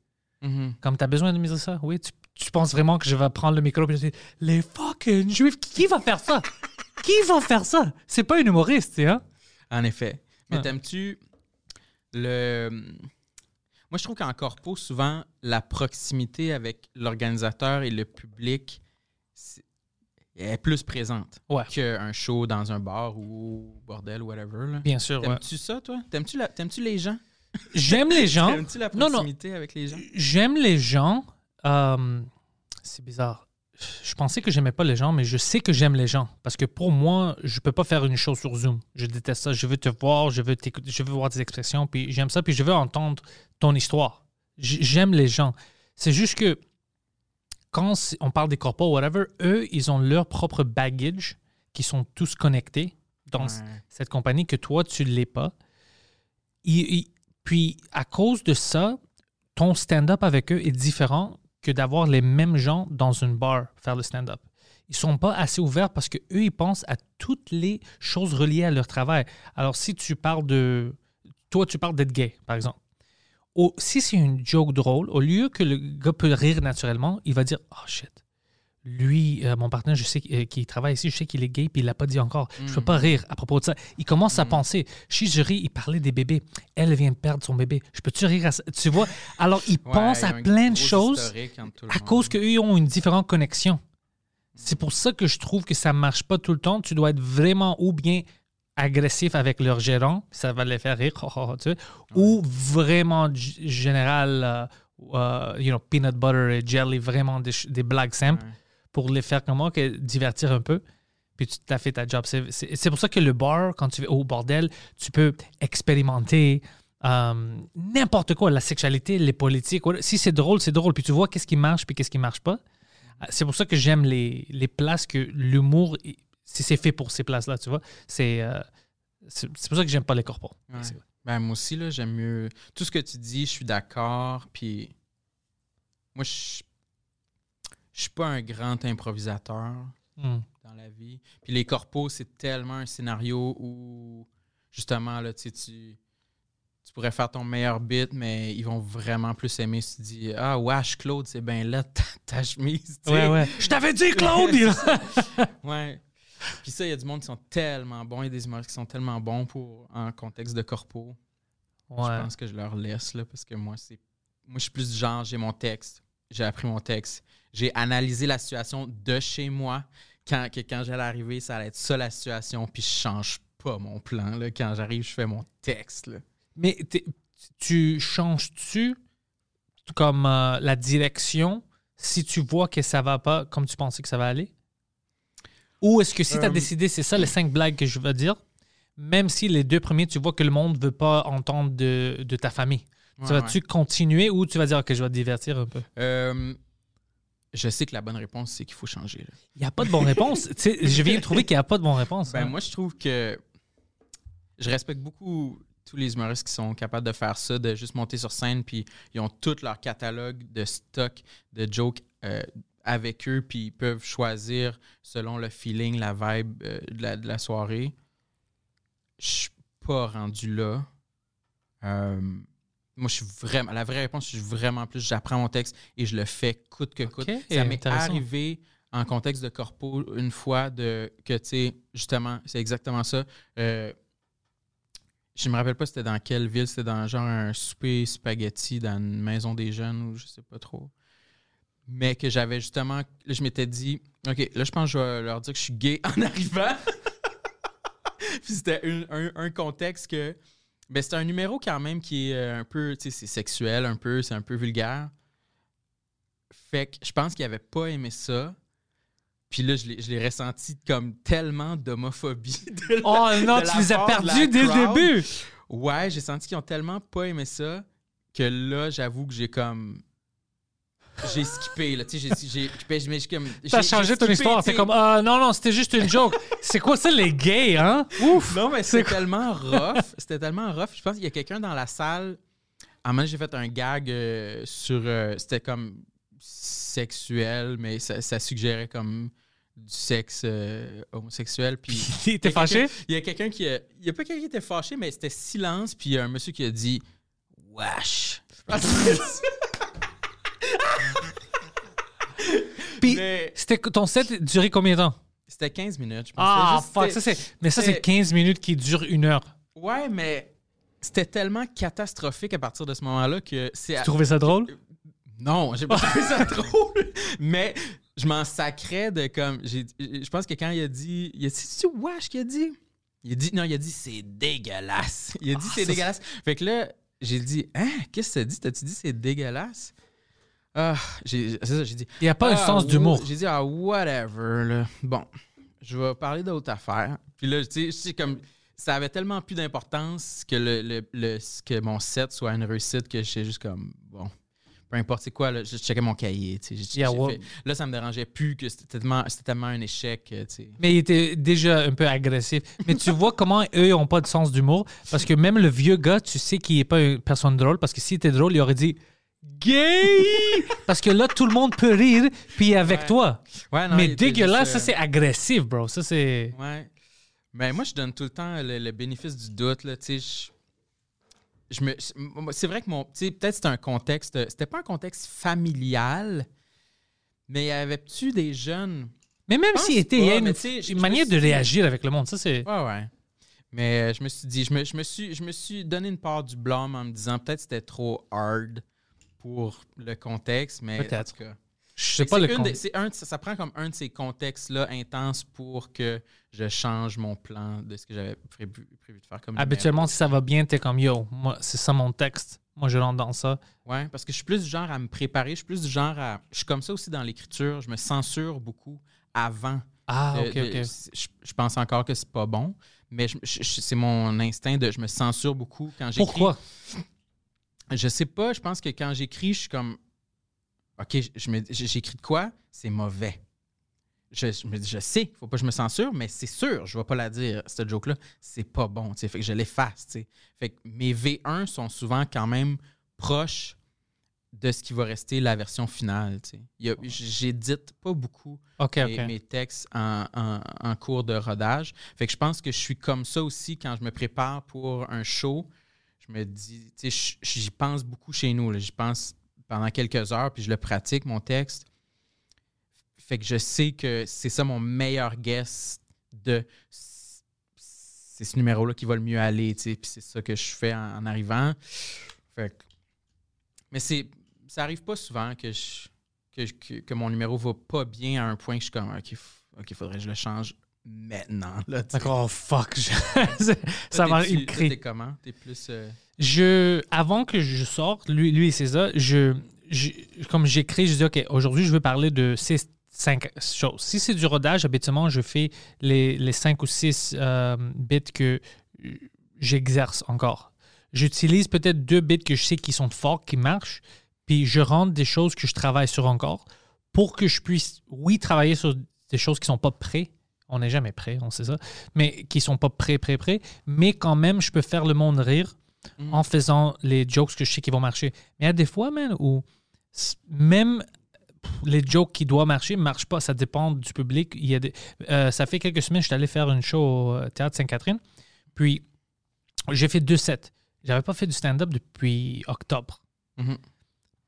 Mhm. Comme tu as besoin de me dire ça, oui, tu, tu penses vraiment que je vais prendre le micro et dire les fucking juifs, qui va faire ça? qui va faire ça? C'est pas un humoriste, tu sais, hein? En effet. Mais t'aimes-tu le. Moi, je trouve qu'en corpo, souvent, la proximité avec l'organisateur et le public est plus présente Ouais. qu'un show dans un bar ou bordel, whatever. là. Bien sûr. ouais. T'aimes-tu ça, toi? T'aimes-tu, la- t'aimes-tu les gens? J'aime les gens. T'aimes-tu la Non, non. proximité avec les gens? J'aime les gens. euh, c'est bizarre. Je pensais que j'aimais pas les gens, mais je sais que j'aime les gens. Parce que pour moi, je peux pas faire une chose sur Zoom. Je déteste ça. Je veux te voir, je veux t'écouter, je veux voir tes expressions, puis j'aime ça, puis je veux entendre ton histoire. J'aime les gens. C'est juste que quand on parle des corpos, whatever, eux, ils ont leur propre baggage qui sont tous connectés dans Ouais. cette compagnie que toi, tu ne l'es pas. Il- puis, à cause de ça, ton stand-up avec eux est différent que d'avoir les mêmes gens dans une bar faire le stand-up. Ils sont pas assez ouverts parce que eux ils pensent à toutes les choses reliées à leur travail. Alors, si tu parles de... Toi, tu parles d'être gay, par exemple. Si c'est une joke drôle, au lieu que le gars peut rire naturellement, il va dire « Oh shit, lui, euh, mon partenaire, je sais qu'il euh, qu'il travaille ici, je sais qu'il est gay, puis il l'a pas dit encore. Je peux pas rire à propos de ça. Il commence à penser. Si je ris, il parlait des bébés. Elle vient de perdre son bébé. Je peux-tu rire à ça? Tu vois? Alors, il Ouais, pense à plein de choses à cause qu'eux ont une différente connexion. C'est pour ça que je trouve que ça marche pas tout le temps. Tu dois être vraiment ou bien agressif avec leur gérant, ça va les faire rire, tu sais, ou vraiment général, euh, you know, peanut butter et jelly, vraiment des, des blagues simples Ouais. Pour les faire comment, que divertir un peu. Puis tu t'as fait ta job. C'est- pour ça que le bar, quand tu vas au bordel, tu peux expérimenter euh, n'importe quoi, la sexualité, les politiques. Si c'est drôle, c'est drôle. Puis tu vois qu'est-ce qui marche puis qu'est-ce qui marche pas. C'est pour ça que j'aime les, les places que l'humour, il- c'est fait pour ces places-là, tu vois. C'est euh, pour ça que j'aime pas les corpos. Ouais. Ben, moi aussi, là, j'aime mieux. Tout ce que tu dis, je suis d'accord. Puis, moi, je je suis pas un grand improvisateur Hmm. dans la vie. Puis, les corpos, c'est tellement un scénario où, justement, là, tu tu tu pourrais faire ton meilleur bit, mais ils vont vraiment plus aimer si tu dis Ah, wesh, Claude, c'est bien là, ta, ta chemise. Ouais, ouais. Je t'avais dit, Claude! Ouais. Puis ça, il y a du monde qui sont tellement bons, il y a des humoristes qui sont tellement bons pour en contexte de corpo. Je pense que je leur laisse là, parce que moi, c'est. Moi, je suis plus du genre, j'ai mon texte, j'ai appris mon texte, j'ai analysé la situation de chez moi. Quand, que quand j'allais arriver, ça allait être ça la situation, puis je change pas mon plan. Là. Quand j'arrive, je fais mon texte. Là. Mais tu changes-tu comme euh, la direction si tu vois que ça va pas comme tu pensais que ça va aller? Ou est-ce que si tu as Euh, décidé, c'est ça les cinq blagues que je veux dire, même si les deux premiers, tu vois que le monde veut pas entendre de, de ta famille, tu Ouais, vas-tu continuer ou tu vas dire que je vais te divertir un peu? Euh, je sais que la bonne réponse, c'est qu'il faut changer. là. Il n'y a pas de bonne réponse. Je viens de trouver qu'il n'y a pas de bonne réponse. Ben, hein. moi, je trouve que je respecte beaucoup tous les humoristes qui sont capables de faire ça, de juste monter sur scène, puis ils ont tout leur catalogue de stock, de jokes euh, avec eux, puis ils peuvent choisir selon le feeling, la vibe euh, de, la, de la soirée. Je suis pas rendu là. Euh, moi, je suis vraiment. La vraie réponse, je suis vraiment plus. J'apprends mon texte et je le fais coûte que coûte. Ok, Ça m'est arrivé en contexte de corpo une fois de que, tu sais, justement, c'est exactement ça. Euh, je me rappelle pas c'était dans quelle ville, c'était dans genre un souper spaghetti dans une maison des jeunes ou je sais pas trop. Mais que j'avais justement, là, je m'étais dit, OK, là, je pense que je vais leur dire que je suis gay en arrivant. Puis c'était un, un- un contexte que. Ben, c'est un numéro quand même qui est euh, un peu, tu sais, c'est sexuel un peu, c'est un peu vulgaire. Fait que je pense qu'il avait pas aimé ça. Puis là, je l'ai ressenti comme tellement d'homophobie. Oh non, de tu les as perdus dès le début. Ouais, j'ai senti qu'ils ont tellement pas aimé ça que là, j'avoue que j'ai comme. J'ai skippé, là. Tu sais, j'ai- j'ai. comme- T'as changé ton histoire. C'est comme, ah non, non, c'était juste une joke. C'est quoi ça, les gays, hein? Ouf! Non, mais C'est c'était tellement rough. C'était tellement rough. Je pense qu'il y a quelqu'un dans la salle. À un moment, j'ai fait un gag euh, sur. euh, c'était comme sexuel, mais ça, ça suggérait comme du sexe euh, homosexuel. Puis. T'es fâché? Il y a quelqu'un qui. a- Il y a pas quelqu'un qui était fâché, mais c'était silence. Puis il y a un monsieur qui a dit Wesh. Puis, Mais- c'était ton set durait combien de temps? C'était 15 minutes, je pense. Ah, fuck, ça c'est. Mais ça, c'est c'était- 15 minutes qui durent une heure. Ouais, mais c'était tellement catastrophique à partir de ce moment-là que c'est. Tu trouvais ça drôle? Non, j'ai pas trouvé ça drôle. Mais je m'en sacrais de comme. j'ai- Je pense que quand il a dit. Il a dit, c'est Wash qui a dit? Il a dit, non, il a dit, c'est dégueulasse. Il a dit, Ah, c'est ça, dégueulasse. Fait que là, j'ai dit, hein, qu'est-ce que t'as dit? T'as-tu dit, c'est dégueulasse? Ah, j'ai, c'est ça, j'ai dit. Il n'y a pas un Ah, sens d'humour. J'ai dit, ah, whatever, là. Bon, je vais parler d'autres affaires. Puis là, tu sais, c'est comme. Ça avait tellement plus d'importance que, le, le- le- que mon set soit une réussite que j'étais juste comme, bon, peu importe c'est quoi, là, je checkais mon cahier, tu sais. Yeah, fait- Là, ça me dérangeait plus que c'était tellement, c'était tellement un échec, euh, tu sais. Mais il était déjà un peu agressif. Mais tu vois comment eux n'ont pas de sens d'humour. Parce que même le vieux gars, tu sais qu'il n'est pas une personne drôle. Parce que s'il était drôle, il aurait dit gay. parce que là, tout le monde peut rire, puis avec Ouais. toi. Ouais, non, il Mais dégueulasse, ça c'est agressif, bro. Ça c'est. Ouais. Mais moi, je donne tout le temps le, le bénéfice du doute. Là, tu sais, je, je me, c'est- vrai que mon. tu sais, Peut-être c'était un contexte. C'était pas un contexte familial, mais y avait-tu des jeunes? Mais même s'il était, il y a une, manière de réagir avec le monde. Ça c'est. Ouais, ouais. Mais euh, je me suis dit, je me, je me suis, je me suis donné une part du blâme en me disant peut-être c'était trop hard pour le contexte, mais en Peut-être. tout cas. Je sais pas c'est le un ça, ça prend comme un de ces contextes-là intenses pour que je change mon plan de ce que j'avais prévu, prévu de faire comme Habituellement, si ça va bien, t'es comme yo. Moi, c'est ça mon texte. Moi, je rentre dans ça. Ouais, parce que je suis plus du genre à me préparer, je suis plus du genre à. Je suis comme ça aussi dans l'écriture, je me censure beaucoup avant. Ah, de- ok, de- ok. je, je pense encore que c'est pas bon, mais c'est mon instinct de. Je me censure beaucoup quand j'écris. Pourquoi? Je sais pas, je pense que quand j'écris, je suis comme OK, j'écris de quoi? C'est mauvais. Je, je me dis, je sais, faut pas que je me censure, mais c'est sûr, je vais pas la dire, cette joke-là, c'est pas bon, tu sais, fait que je l'efface, tu sais. Fait que mes V1 sont souvent quand même proches de ce qui va rester la version finale, tu sais. J'édite pas beaucoup mes, textes en, en- en cours de rodage. Fait que je pense que je suis comme ça aussi quand je me prépare pour un show. Je me dis, tu sais, j'y pense beaucoup chez nous. J'y pense pendant quelques heures, puis je le pratique, mon texte. Fait que je sais que c'est ça mon meilleur guess de c'est ce numéro-là qui va le mieux aller, tu sais, puis c'est ça que je fais en, arrivant. Fait que- mais c'est ça arrive pas souvent que je que, que, que mon numéro va pas bien à un point que je suis comme OK, OK, faudrait que je le change maintenant là. D'accord, oh, fuck. je- ça t'es-tu- une toi, cri. T'es comment? T'es plus euh, Je, avant que je sorte, lui, lui et César, je, je- comme j'écris, je dis, OK, aujourd'hui, je veux parler de ces cinq choses. Si c'est du rodage, habituellement, je fais les, les cinq ou six euh, bits que j'exerce encore. J'utilise peut-être deux bits que je sais qui sont forts, qui marchent, puis je rentre des choses que je travaille sur encore pour que je puisse, oui, travailler sur des choses qui sont pas prêtes. On n'est jamais prêt, on sait ça, mais qui sont pas prêts, prêts, prêts. Mais quand même, je peux faire le monde rire Mm. en faisant les jokes que je sais qui vont marcher. Mais il y a des fois, man, où même les jokes qui doivent marcher ne marchent pas. Ça dépend du public. Il y a des, euh, ça fait quelques semaines, je suis allé faire une show au euh, Théâtre Sainte-Catherine. Puis, j'ai fait deux sets. J'avais pas fait du stand-up depuis octobre. Mhm.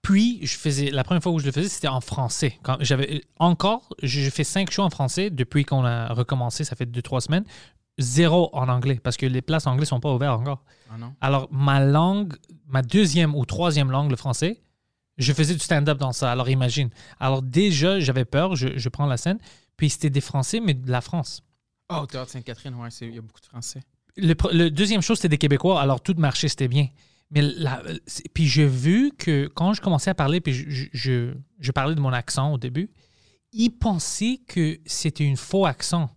Puis, je faisais, la première fois où je le faisais, c'était en français. Quand j'avais encore, j'ai fait cinq shows en français depuis qu'on a recommencé, ça fait deux, trois semaines. Zéro en anglais, parce que les places anglais sont pas ouvertes encore. Ah non Alors, ma langue, ma deuxième ou troisième langue, le français, je faisais du stand-up dans ça. Alors, imagine. Alors, déjà, j'avais peur, je, je prends la scène. Puis, c'était des Français, mais de la France. Oh, Théâtre Sainte-Catherine, ouais, il y a beaucoup de Français. Le, le deuxième chose, c'était des Québécois. Alors, tout marchait, c'était bien. Mais la- puis, j'ai vu que quand je commençais à parler, puis je, je, je- je parlais de mon accent au début, ils pensaient que c'était un faux accent.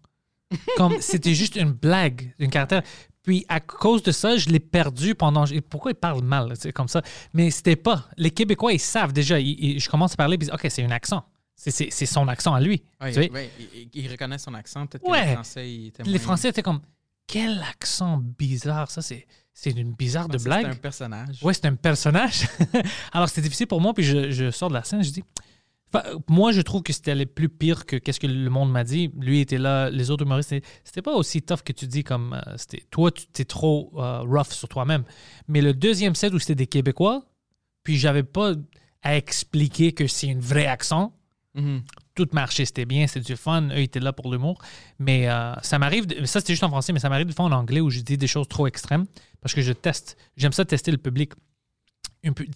Comme c'était juste une blague, un caractère. Puis à cause de ça, je l'ai perdu pendant. Pourquoi ils parlent mal, c'est comme ça? Mais c'était pas. Les Québécois, ils savent déjà. Ils- ils- je commence à parler, puis ils disent, OK, c'est un accent. C'est- son accent à lui. Ouais, Tu sais? ouais, il, il reconnaît son accent, peut-être que les Français ils étaient Les Français étaient comme, quel accent bizarre. Ça, c'est c'est une bizarre de blague. un personnage. Ouais, c'est un personnage. Alors, c'était difficile pour moi. Puis je, je sors de la scène, je dis. Enfin, moi, je trouve que c'était le plus pire que qu'est-ce que le monde m'a dit. Lui était là, les autres humoristes, c'était- pas aussi tough que tu dis comme. euh, c'était toi, tu es trop euh, rough sur toi-même. Mais le deuxième set où c'était des Québécois, puis j'avais pas à expliquer que c'est un vrai accent. Mhm. Tout marchait, c'était bien, c'était du fun. Eux étaient là pour l'humour. Mais euh, ça m'arrive, ça c'était juste en français, mais ça m'arrive de fois en anglais où je dis des choses trop extrêmes parce que je teste. J'aime ça tester le public.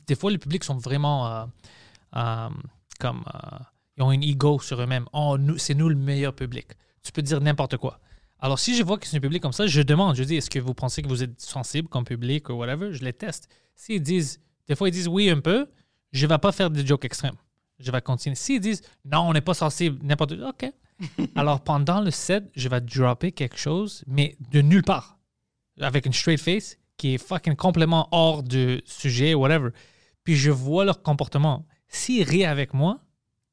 Des fois, les publics sont vraiment euh, euh, comme. ils ont une ego sur eux-mêmes. Oh, nous, c'est nous le meilleur public. Tu peux dire n'importe quoi. Alors, si je vois que c'est un public comme ça, je demande, je dis, est-ce que vous pensez que vous êtes sensible comme public ou whatever? Je les teste. S'ils disent, des fois, ils disent oui un peu, je ne vais pas faire des jokes extrêmes. Je vais continuer. S'ils disent, non, on n'est pas sensible, n'importe OK. Alors, pendant le set, je vais dropper quelque chose, mais de nulle part. Avec une straight face qui est fucking complètement hors du sujet, whatever. Puis je vois leur comportement. S'ils rient avec moi,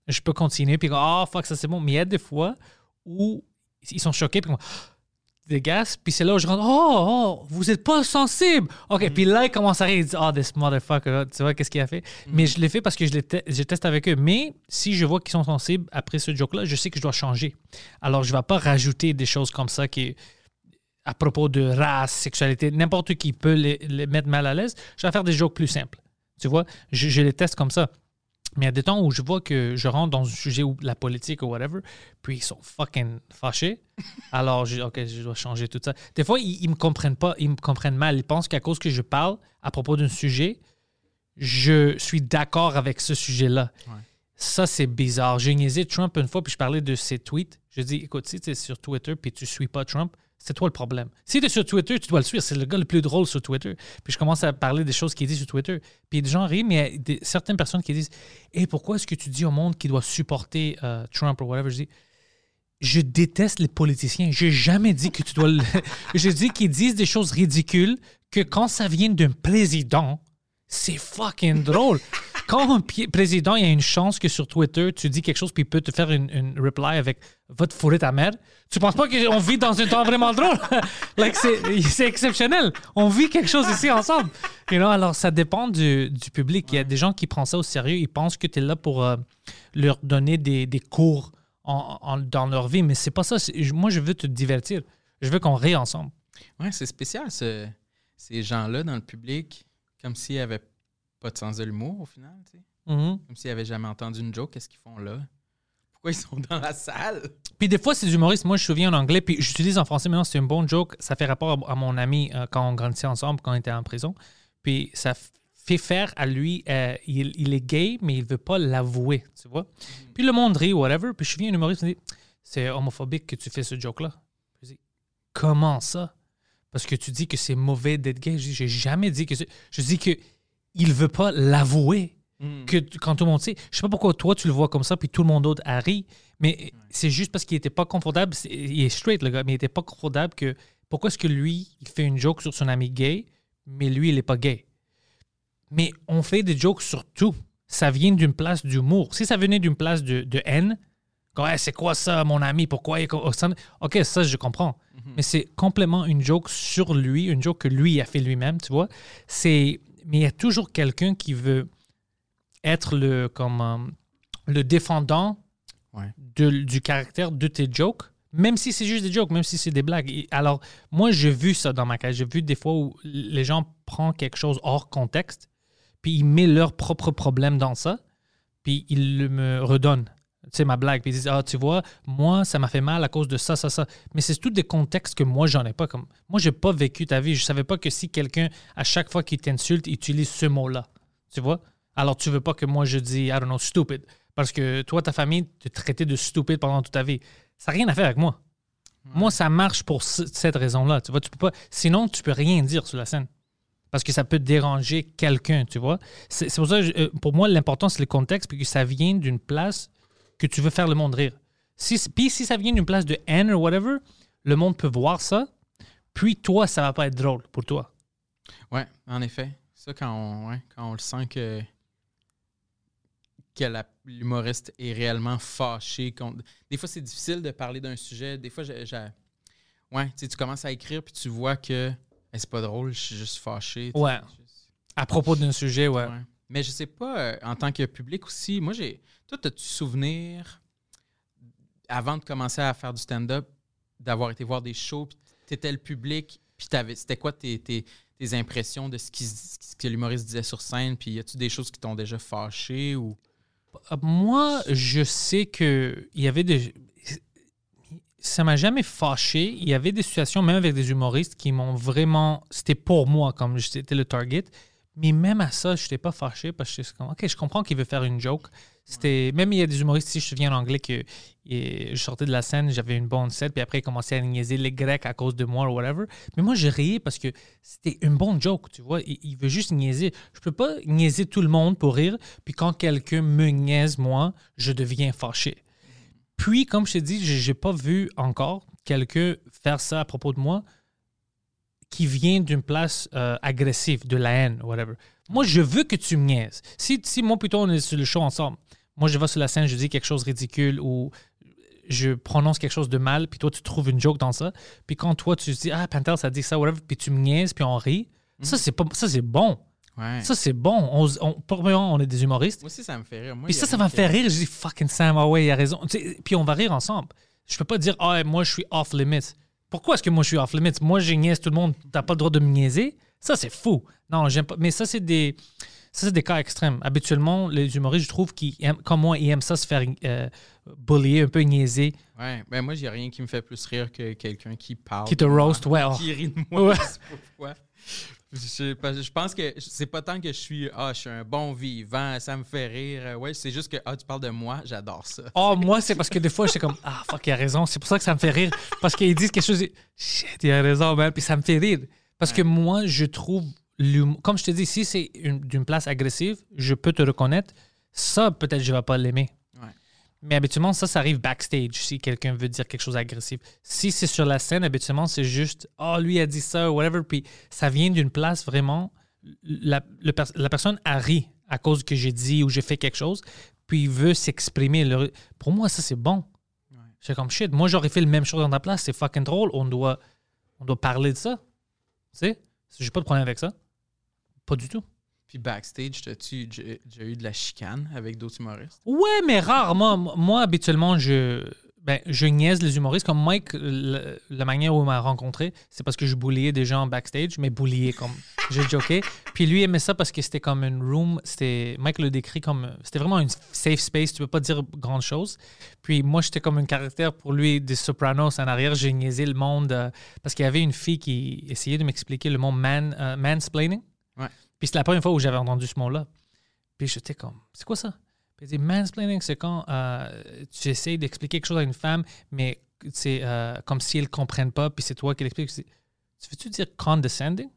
je peux continuer, puis ah, fuck, ça c'est bon. Mais il y a des fois où ils sont choqués, puis comme, des gaz, puis c'est là où je rentre, oh, oh, vous êtes pas sensible. OK, puis là, ils commencent à rire, ils disent, oh, this motherfucker, tu vois, qu'est-ce qu'il a fait? Mais je l'ai fait parce que je, je teste avec eux. Mais si je vois qu'ils sont sensibles après ce joke-là, je sais que je dois changer. Alors, je vais pas rajouter des choses comme ça qui à propos de race, sexualité, n'importe qui peut les, les mettre mal à l'aise. Je vais faire des jokes plus simples. Tu vois, je, je les teste comme ça. Mais il y a des temps où je vois que je rentre dans un sujet où la politique ou whatever, puis ils sont fucking fâchés. Alors, je, OK, je dois changer tout ça. Des fois, ils, ils me comprennent pas, ils me comprennent mal. Ils pensent qu'à cause que je parle à propos d'un sujet, je suis d'accord avec ce sujet-là. Ça, c'est bizarre. J'ai niaisé Trump une fois, puis je parlais de ses tweets. Je dis, écoute, si tu es sur Twitter puis tu suis pas Trump, c'est toi le problème. Si tu es sur Twitter, tu dois le suivre. C'est le gars le plus drôle sur Twitter. Puis je commence à parler des choses qu'il dit sur Twitter. Puis des gens rient, mais des- certaines personnes qui disent Et pourquoi est-ce que tu dis au monde qu'il doit supporter euh, Trump ou whatever Je dis Je déteste les politiciens. J'ai jamais dit que tu dois le. Je dis qu'ils disent des choses ridicules que quand ça vient d'un président, c'est fucking drôle. Quand un président, il y a une chance que sur Twitter, tu dis quelque chose puis il peut te faire une, une reply avec va te fourrer ta mère. Tu penses pas qu'on vit dans un temps vraiment drôle? like, c'est exceptionnel. On vit quelque chose ici ensemble. You know, alors, ça dépend du, public. Il y a des gens qui prennent ça au sérieux. Ils pensent que tu es là pour euh, leur donner des, cours dans leur vie, mais c'est pas ça. Moi, je veux te divertir. Je veux qu'on rie ensemble. Ouais, c'est spécial, ce- ces gens-là dans le public, comme s'ils n'avaient pas de sens de l'humour au final, tu sais. Mhm. Comme s'ils n'avaient jamais entendu une joke, qu'est-ce qu'ils font là? Pourquoi ils sont dans la salle? Puis des fois, c'est des humoristes. Moi, je me souviens en anglais, puis j'utilise en français. Maintenant, c'est un bon joke. Ça fait rapport à, à mon ami euh, quand on grandissait ensemble, quand on était en prison. Puis ça fait faire à lui, euh, il, il est gay, mais il veut pas l'avouer, tu vois. Puis le monde rit, whatever. Puis je souviens un humoriste me dit C'est homophobique que tu fais ce joke-là. Je dis Comment ça? Parce que tu dis que c'est mauvais d'être gay. Je dis J'ai jamais dit que c'est. Je dis que il veut pas l'avouer que t- quand tout le monde sait. Je sais pas pourquoi toi tu le vois comme ça puis tout le monde d'autre a ri, mais c'est juste parce qu'il était pas confortable. Il est straight le gars, mais il était pas confortable que pourquoi est-ce que lui il fait une joke sur son ami gay, mais lui il est pas gay? Mais on fait des jokes sur tout. Ça vient d'une place d'humour. Si ça venait d'une place de, de haine, comme, Hey, c'est quoi ça, mon ami? Pourquoi? il est co- ça- Ok, ça, je comprends. Mais c'est complètement une joke sur lui, une joke que lui a fait lui-même, tu vois. C'est, mais il y a toujours quelqu'un qui veut être le, comme, euh, le défendant Ouais. de- du caractère de tes jokes, même si c'est juste des jokes, même si c'est des blagues. Et alors, moi, j'ai vu ça dans ma carrière. J'ai vu des fois où les gens prennent quelque chose hors contexte, puis ils mettent leur propre problème dans ça, puis ils le me redonnent. Sais, ma blague. Puis ils disent, ah, tu vois, moi, ça m'a fait mal à cause de ça, ça, ça. Mais c'est tout des contextes que moi, j'en ai pas. Comme... Moi, j'ai pas vécu ta vie. Je savais pas que si quelqu'un, à chaque fois qu'il t'insulte, il utilise ce mot-là. Tu vois? Alors, tu veux pas que moi, je dis, I don't know, stupid. Parce que toi, ta famille te traitait de stupide pendant toute ta vie. Ça n'a rien à faire avec moi. Moi, ça marche pour ce- cette raison-là. Tu vois, tu peux pas. Sinon, tu peux rien dire sur la scène. Parce que ça peut déranger quelqu'un, tu vois? C'est pour ça, que je- euh, pour moi, l'important, c'est le contexte, puis que ça vient d'une place que tu veux faire le monde rire. Si, puis si ça vient d'une place de haine ou whatever, le monde peut voir ça, puis toi, ça va pas être drôle pour toi. Ouais, en effet. Ça, quand on, ouais, quand on le sent que, que l'humoriste est réellement fâché contre. Des fois, c'est difficile de parler d'un sujet. Des fois, j'ai. Ouais, tu sais, tu commences à écrire puis tu vois que Hey, c'est pas drôle, je suis juste fâché. Ouais. juste- À propos d'un sujet, ouais. Ouais. Mais je sais pas, euh, en tant que public aussi, moi, j'ai. Toi, as-tu souvenir, avant de commencer à faire du stand-up, d'avoir été voir des shows, puis t'étais le public, puis c'était quoi tes, tes, tes impressions de ce, qui, ce que l'humoriste disait sur scène, puis y a-tu des choses qui t'ont déjà fâché ou? Moi, je sais que il y avait des. Ça m'a jamais fâché. Il y avait des situations, même avec des humoristes, qui m'ont vraiment. C'était pour moi, comme j'étais le target. Mais même à ça, je n'étais pas fâché parce que je OK, je comprends qu'il veut faire une joke. C'était Même il y a des humoristes, si je me souviens en anglais, que je sortais de la scène, j'avais une bonne set, puis après, ils commençaient à niaiser les Grecs à cause de moi ou whatever. Mais moi, j'ai riais parce que c'était une bonne joke, tu vois. Il, veut juste niaiser. Je peux pas niaiser tout le monde pour rire, puis quand quelqu'un me niaise, moi, je deviens fâché. Puis, comme je t'ai dit, j'ai pas vu encore quelqu'un faire ça à propos de moi qui vient d'une place euh, agressive, de la haine, whatever. Moi, je veux que tu me niaises. Si, si moi, plutôt, on est sur le show ensemble, moi, je vais sur la scène, je dis quelque chose de ridicule ou je prononce quelque chose de mal, puis toi, tu trouves une joke dans ça. Puis quand toi, tu dis, ah, Pantel, ça dit ça, whatever, puis tu me niaises, puis on rit, ça, c'est pas ça c'est bon. Ouais. Ça, c'est bon. On, on, on est des humoristes. Moi aussi, ça me fait rire. Moi, Puis ça, ça va me faire rire. Je dis fucking Sam, ah ouais, il a raison. Tu sais, puis on va rire ensemble. Je peux pas dire, ah, moi, je suis off limits. Pourquoi est-ce que moi, je suis off limits? Moi, je niaise tout le monde. T'as pas le droit de me niaiser. Ça, c'est fou. Non, j'aime pas. Mais ça, c'est des. Ça, c'est des cas extrêmes. Habituellement, les humoristes, je trouve qu'ils aiment, comme moi, ils aiment ça se faire euh, bullier, un peu niaiser. Ouais, ben moi, j'ai rien qui me fait plus rire que quelqu'un qui parle. Qui te roast, ouais, oh. Qui rit de moi, Ouais. Je. Je, je pense que c'est pas tant que je suis ah je suis un bon vivant ça me fait rire ouais c'est juste que ah tu parles de moi j'adore ça Oh, moi, c'est parce que des fois, j'étais comme, ah, fuck, il a raison. C'est pour ça que ça me fait rire. Parce qu'ils disent quelque chose, et, shit, il a raison, man. Puis ça me fait rire. Parce que moi, je trouve, l'humour- comme je te dis, si c'est une- d'une place agressive, je peux te reconnaître. Ça, peut-être, je vais pas l'aimer. Mais habituellement, ça, ça arrive backstage si quelqu'un veut dire quelque chose d'agressif. Si c'est sur la scène, habituellement, c'est juste, oh, lui a dit ça, whatever. Puis ça vient d'une place vraiment. La, le la personne a ri à cause que j'ai dit ou j'ai fait quelque chose, puis il veut s'exprimer. Pour moi, ça, c'est bon. C'est comme shit. Moi, j'aurais fait le même chose dans ta place. C'est fucking drôle. On doit, on doit parler de ça. Tu sais? J'ai pas de problème avec ça. Pas du tout. Puis backstage t'as-tu déjà eu de la chicane avec d'autres humoristes? Ouais, mais rarement. Moi, habituellement, je, ben, je niaise les humoristes. Comme Mike, le- la manière où il m'a rencontré, c'est parce que je bouliais des gens backstage, mais boulier comme. J'ai joké. Puis lui aimait ça parce que c'était comme une room. C'était, Mike le décrit comme. C'était vraiment une safe space. Tu peux pas dire grand chose. Puis moi, j'étais comme un caractère pour lui des Sopranos en arrière. J'ai niaisé le monde euh, parce qu'il y avait une fille qui essayait de m'expliquer le mot man, euh, mansplaining. Ouais. Puis c'est la première fois où j'avais entendu ce mot-là. Puis j'étais comme, c'est quoi ça? Puis dit, mansplaining, c'est quand euh, tu essayes d'expliquer quelque chose à une femme, mais c'est euh, comme si elle ne comprenne pas, puis c'est toi qui l'expliques. Tu veux-tu dire condescending?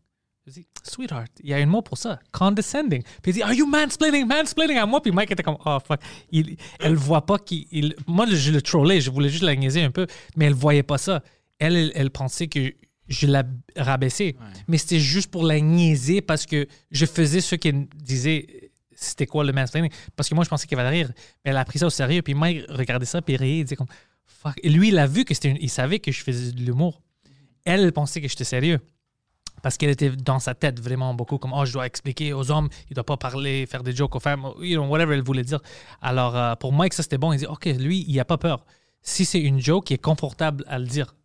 Je dis, sweetheart, il y a un mot pour ça, condescending. Puis il dit, are you mansplaining, mansplaining à moi? Puis Mike était comme, oh fuck. Il, elle voit pas qu'il. il- Moi, je le trollais, je voulais juste la niaiser un peu, mais elle voyait pas ça. Elle, elle pensait que je la rabaissais. Mais c'était juste pour la niaiser parce que je faisais ce qu'elle disait. C'était quoi le mansplaining? Parce que moi, je pensais qu'elle allait rire. Mais elle a pris ça au sérieux. Puis Mike regardait ça, puis il riait. Il disait comme, fuck. Et lui, il a vu que c'était une- Il savait que je faisais de l'humour. Elle, elle pensait que j'étais sérieux. Parce qu'elle était dans sa tête vraiment beaucoup comme, oh, je dois expliquer aux hommes, il ne doit pas parler, faire des jokes aux femmes, you know, whatever elle voulait dire. Alors, euh, pour Mike, ça c'était bon. Il dit, OK, lui, il n'a pas peur. Si c'est une joke, il est confortable à le dire.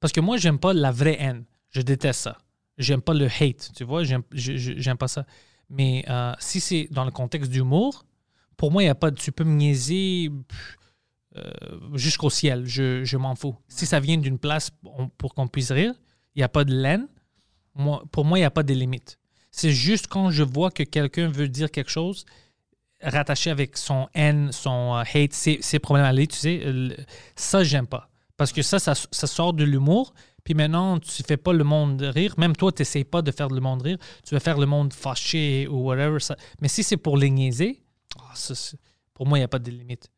Parce que moi, j'aime pas la vraie haine. Je déteste ça. J'aime pas le hate, tu vois, j'aime pas ça. Mais euh, si c'est dans le contexte d'humour, pour moi, il a pas. Tu peux me niaiser euh, jusqu'au ciel. Je, je m'en fous. Si ça vient d'une place pour qu'on puisse rire, il n'y a pas de laine. Moi, pour moi, il n'y a pas de limite. C'est juste quand je vois que quelqu'un veut dire quelque chose rattaché avec son haine, son euh, hate, ses, problèmes à lui, tu sais, ça, j'aime pas. Parce que ça, ça, ça sort de l'humour. Puis maintenant, tu fais pas le monde rire. Même toi, tu n'essayes pas de faire le monde rire. Tu vas faire le monde fâché ou whatever. Ça. Mais si c'est pour les niaiser, ah, ça, pour moi, il n'y a pas de limite.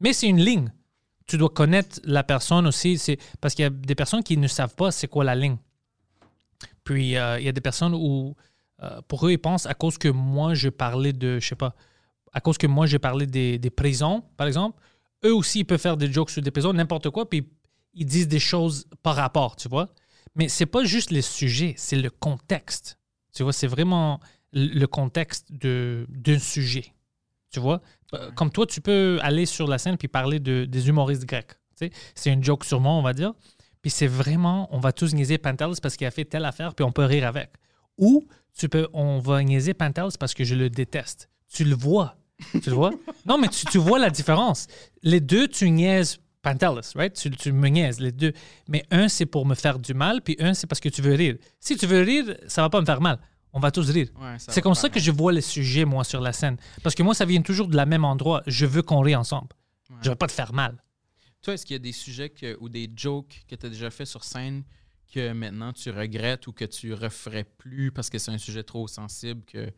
Mais c'est une ligne. Tu dois connaître la personne aussi. C'est parce qu'il y a des personnes qui ne savent pas c'est quoi la ligne. Puis euh, il y a des personnes où, euh, pour eux, ils pensent à cause que moi, je parlais de, je sais pas, à cause que moi, j'ai parlé des, des prisons, par exemple, eux aussi, ils peuvent faire des jokes sur des prisons, n'importe quoi, puis ils disent des choses par rapport, tu vois. Mais c'est pas juste les sujets, c'est le contexte. Tu vois, c'est vraiment le contexte de- d'un sujet. Tu vois? Comme toi, tu peux aller sur la scène puis parler de, des humoristes grecs. Tu sais, C'est une joke sur moi, on va dire. Puis c'est vraiment, on va tous niaiser Pantelis parce qu'il a fait telle affaire, puis on peut rire avec. Ou tu peux, on va niaiser Pantelis parce que je le déteste. Tu le vois. Tu le vois? Non, mais tu, tu vois la différence. Les deux, tu niaises Pantelis, right? Tu, tu me niaises, les deux. Mais un, c'est pour me faire du mal, puis un, c'est parce que tu veux rire. Si tu veux rire, ça va pas me faire mal. On va tous rire. Ouais, c'est comme ça que je vois les sujets, moi, sur la scène. Parce que moi, ça vient toujours de la même endroit. Je veux qu'on rie ensemble. Je veux pas te faire mal. Toi, est-ce qu'il y a des sujets que- ou des jokes que tu as déjà fait sur scène que maintenant tu regrettes ou que tu referais plus parce que c'est un sujet trop sensible que,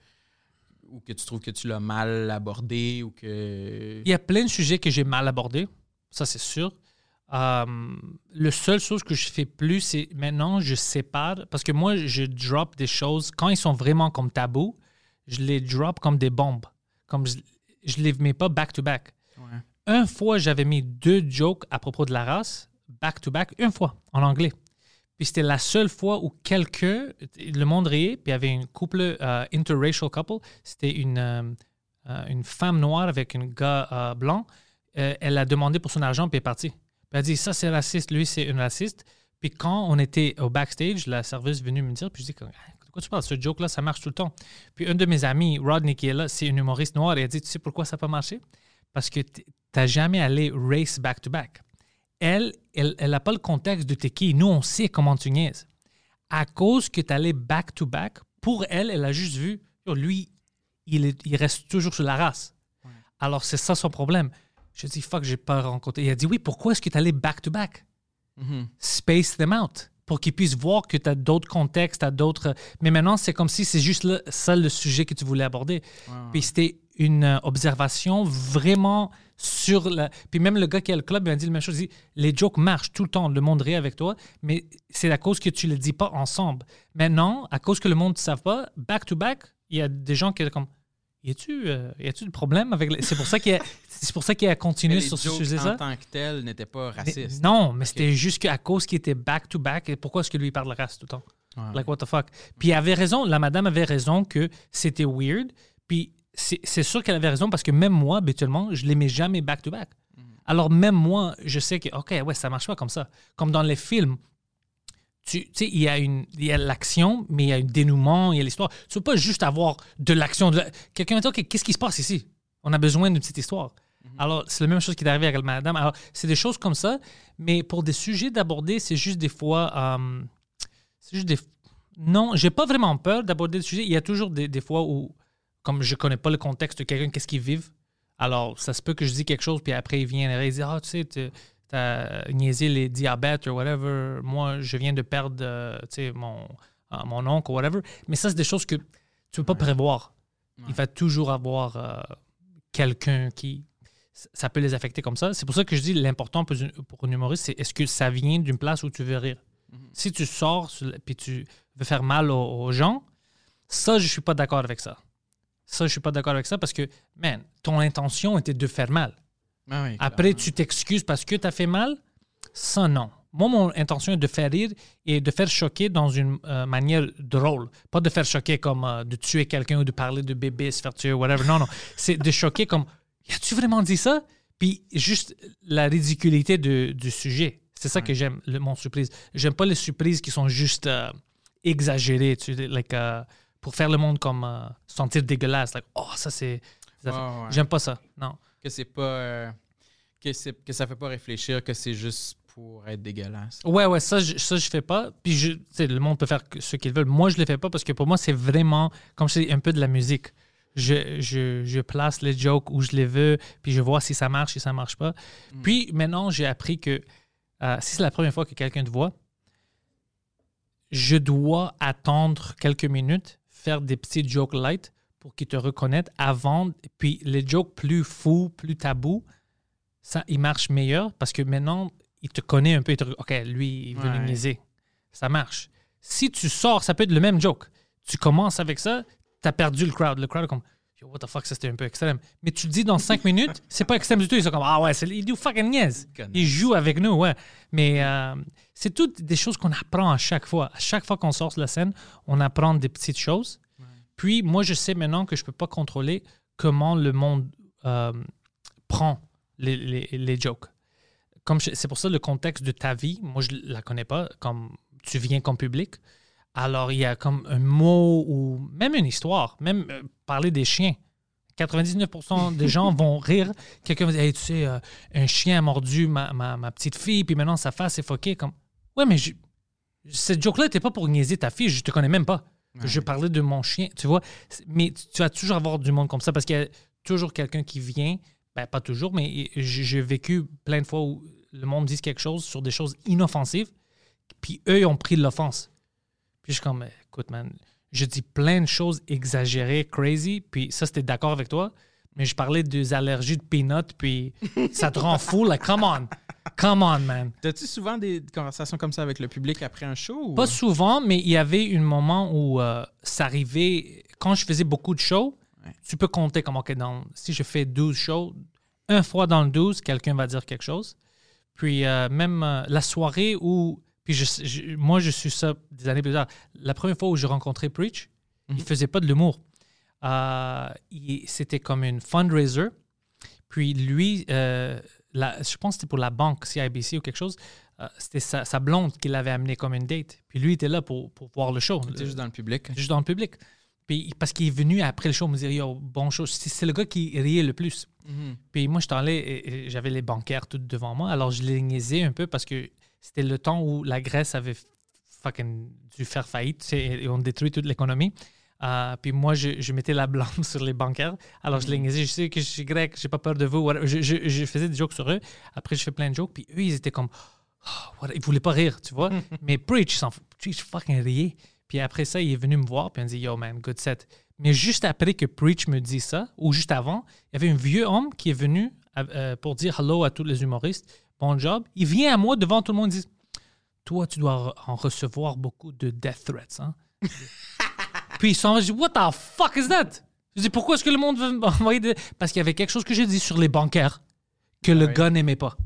ou que tu trouves que tu l'as mal abordé ou que. Il y a plein de sujets que j'ai mal abordés, ça c'est sûr. Euh, le seul chose que je fais plus, c'est maintenant je sépare, parce que moi je drop des choses, quand ils sont vraiment comme tabous, je les drop comme des bombes. Comme je, je les mets pas back-to-back. Ouais. Une fois, j'avais mis deux jokes à propos de la race, back-to-back, une fois, en anglais. Puis c'était la seule fois où quelqu'un, le monde riait, puis il y avait une couple, euh, interracial couple, c'était une, euh, euh, une femme noire avec un gars blanc. Euh, elle a demandé pour son argent, puis elle est partie. Puis elle a dit, ça c'est raciste, lui c'est un raciste. Puis quand on était au backstage, la serveuse est venue me dire, puis je dis, Ah, de quoi tu parles, ce joke-là, ça marche tout le temps. Puis un de mes amis, Rodney, qui est là, c'est un humoriste noir, et a dit, tu sais pourquoi ça n'a pas marché? Parce que tu n'as jamais allé race back-to-back. Elle, elle n'a pas le contexte de t'es qui. Nous, on sait comment tu niaises. À cause que tu allais back-to-back, pour elle, elle a juste vu, yo, lui, il, est- il reste toujours sur la race. Alors, c'est ça son problème. Je dis, fuck, j'ai pas rencontré. Il a dit, oui, pourquoi est-ce que tu allais back-to-back? Mhm. Space them out pour qu'ils puissent voir que tu as d'autres contextes, tu d'autres. Mais maintenant, c'est comme si c'est juste là, ça le sujet que tu voulais aborder. Puis c'était une euh, observation vraiment sur la. Puis même le gars qui a le club il m'a dit la même chose. Il dit les jokes marchent tout le temps, le monde rit avec toi, mais c'est à cause que tu ne le dis pas ensemble. Maintenant, à cause que le monde ne savent pas, back to back, il y a des gens qui sont comme. Y a-tu euh, de problème avec. C'est pour ça qu'il a, c'est pour ça qu'il a continué les sur ce sujet-là? en tant que tel n'étaient pas Mais- racistes. Non, mais c'était juste qu'à cause qu'il était back-to-back, et pourquoi est-ce que lui il parle race tout le temps? Ouais. Like, what the fuck? Puis il avait raison, la madame avait raison que c'était weird. Puis c'est sûr qu'elle avait raison parce que même moi, habituellement, je mets jamais back-to-back. Alors même moi, je sais que, OK, ouais, ça marche pas comme ça. Comme dans les films, tu sais, il y a une il y a l'action, mais il y a un dénouement, il y a l'histoire. Tu peux pas juste avoir de l'action. la- Quelqu'un va dire, OK, qu'est-ce qui se passe ici? On a besoin d'une petite histoire. Alors, c'est la même chose qui est arrivé avec madame. Alors, c'est des choses comme ça, mais pour des sujets d'aborder, c'est juste des fois. euh, c'est juste des. Non, j'ai pas vraiment peur d'aborder le sujet. Il y a toujours des, des fois où, comme je connais pas le contexte de quelqu'un, qu'est-ce qu'ils vivent? Alors, ça se peut que je dis quelque chose, puis après, il vient et il dit Ah, tu sais, tu as niaisé les diabètes ou whatever. Moi, je viens de perdre, euh, mon, euh, mon oncle ou whatever. Mais ça, c'est des choses que tu peux pas prévoir. Il va toujours avoir euh, quelqu'un qui. Ça peut les affecter comme ça. C'est pour ça que je dis l'important pour pour un humoriste, c'est est-ce que ça vient d'une place où tu veux rire? Si tu sors puis tu veux faire mal aux, aux gens, ça, je suis pas d'accord avec ça. Ça, je suis pas d'accord avec ça parce que, man, ton intention était de faire mal. Ah oui, Après, tu t'excuses parce que tu as fait mal? Ça, non. Moi, mon intention est de faire rire et de faire choquer dans une euh, manière drôle. Pas de faire choquer comme euh, de tuer quelqu'un ou de parler de bébé, se faire tuer, whatever. Non, non. C'est de choquer comme As-tu vraiment dit ça? Puis juste la ridiculité de- du sujet. C'est ça que j'aime, le- mon surprise. J'aime pas les surprises qui sont juste euh, exagérées, tu sais, like, pour faire le monde comme sentir dégueulasse. Like, oh, ça c'est. ouais. J'aime pas ça. Non. Que c'est pas. euh, que, c'est- que ça fait pas réfléchir, que c'est juste pour être dégueulasse. Ouais, ouais, ça, je, ça, je fais pas. Puis, je, le monde peut faire ce qu'il veut. Moi, je le fais pas parce que pour moi, c'est vraiment, comme je dis, un peu de la musique. Je, je, je place les jokes où je les veux, puis je vois si ça marche, si ça marche pas. Puis, maintenant, j'ai appris que euh, si c'est la première fois que quelqu'un te voit, je dois attendre quelques minutes, faire des petits jokes light pour qu'ils te reconnaissent avant. Puis, les jokes plus fous, plus tabous, ça, il marche meilleur parce que maintenant, il te connaît un peu. Il te, OK, lui, il veut Ouais. niaiser. Ça marche. Si tu sors, ça peut être le même joke. Tu commences avec ça, tu as perdu le crowd. Le crowd est comme, Yo, what the fuck, ça c'était un peu extrême. Mais tu le dis dans cinq minutes, c'est pas extrême du tout. Ils sont comme, ah ouais, c'est- il nous fucking niaise. Il joue avec nous, ouais. Mais euh, c'est toutes des choses qu'on apprend à chaque fois. À chaque fois qu'on sort sur la scène, on apprend des petites choses. Puis moi, je sais maintenant que je peux pas contrôler comment le monde euh, prend les, les, les jokes. C'est pour ça le contexte de ta vie, moi je la connais pas. Comme tu viens comme public, alors il y a comme un mot ou même une histoire, même euh, parler des chiens. 99% des gens vont rire. Quelqu'un va dire Hey, tu sais, euh, un chien a mordu ma, ma- ma petite fille, puis maintenant sa face est foquée. Comme... Ouais, mais je- cette joke-là n'était pas pour niaiser ta fille, je te connais même pas. Je parlais de mon chien, tu vois. Mais tu, vas toujours avoir du monde comme ça parce qu'il y a toujours quelqu'un qui vient. Ben, pas toujours, mais j'ai j'ai vécu plein de fois où le monde dit quelque chose sur des choses inoffensives, puis eux, ils ont pris de l'offense. Puis je suis comme, écoute, man, je dis plein de choses exagérées, crazy, puis ça, c'était d'accord avec toi, mais je parlais des allergies de peanuts, puis ça te rend fou, like, come on, come on, man. T'as-tu souvent des conversations comme ça avec le public après un show? ou- Pas souvent, mais il y avait un moment où euh, ça arrivait, quand je faisais beaucoup de shows, Ouais. tu peux compter comme, OK, dans, si je fais 12 shows, un fois dans le 12, quelqu'un va dire quelque chose. Puis euh, même euh, la soirée où, puis je, je- moi je suis ça des années plus tard, la première fois où j'ai rencontré Preach, il faisait pas de l'humour. C'était comme une fundraiser. Puis lui, euh, la- je pense que c'était pour la banque CIBC ou quelque chose. euh, c'était sa, sa blonde qui l'avait amené comme une date. Puis lui était là pour, pour voir le show. T'es juste dans le public. juste dans le public. Puis parce qu'il est venu après le show me dire Yo, bon show. C'est c'est le gars qui riait le plus. Mhm. Puis moi, j'étais allé et- et j'avais les bancaires tout devant moi. Alors, je les niaisais un peu parce que c'était le temps où la Grèce avait fucking dû faire faillite et on détruit toute l'économie. Euh, puis moi, je, je mettais la blâme sur les bancaires. Alors, je les niaisais. Je sais que je suis grec, j'ai pas peur de vous. Je, je- je faisais des jokes sur eux. Après, je fais plein de jokes. Puis eux, ils étaient comme. Oh, Ils voulaient pas rire, tu vois. Mais Preach, il s'en fout. Preach fucking riait. Puis après ça, il est venu me voir. Puis il me dit Yo, man, good set. Mais juste après que Preach me dit ça, ou juste avant, il y avait un vieux homme qui est venu euh, pour dire hello à tous les humoristes. Bon job. Il vient à moi devant tout le monde et dit Toi, tu dois en recevoir beaucoup de death threats. Hein? Puis il s'en va. Je dis What the fuck is that? Je dis Pourquoi est-ce que le monde veut m'envoyer de. Parce qu'il y avait quelque chose que j'ai dit sur les bancaires que le ouais. gars n'aimait pas.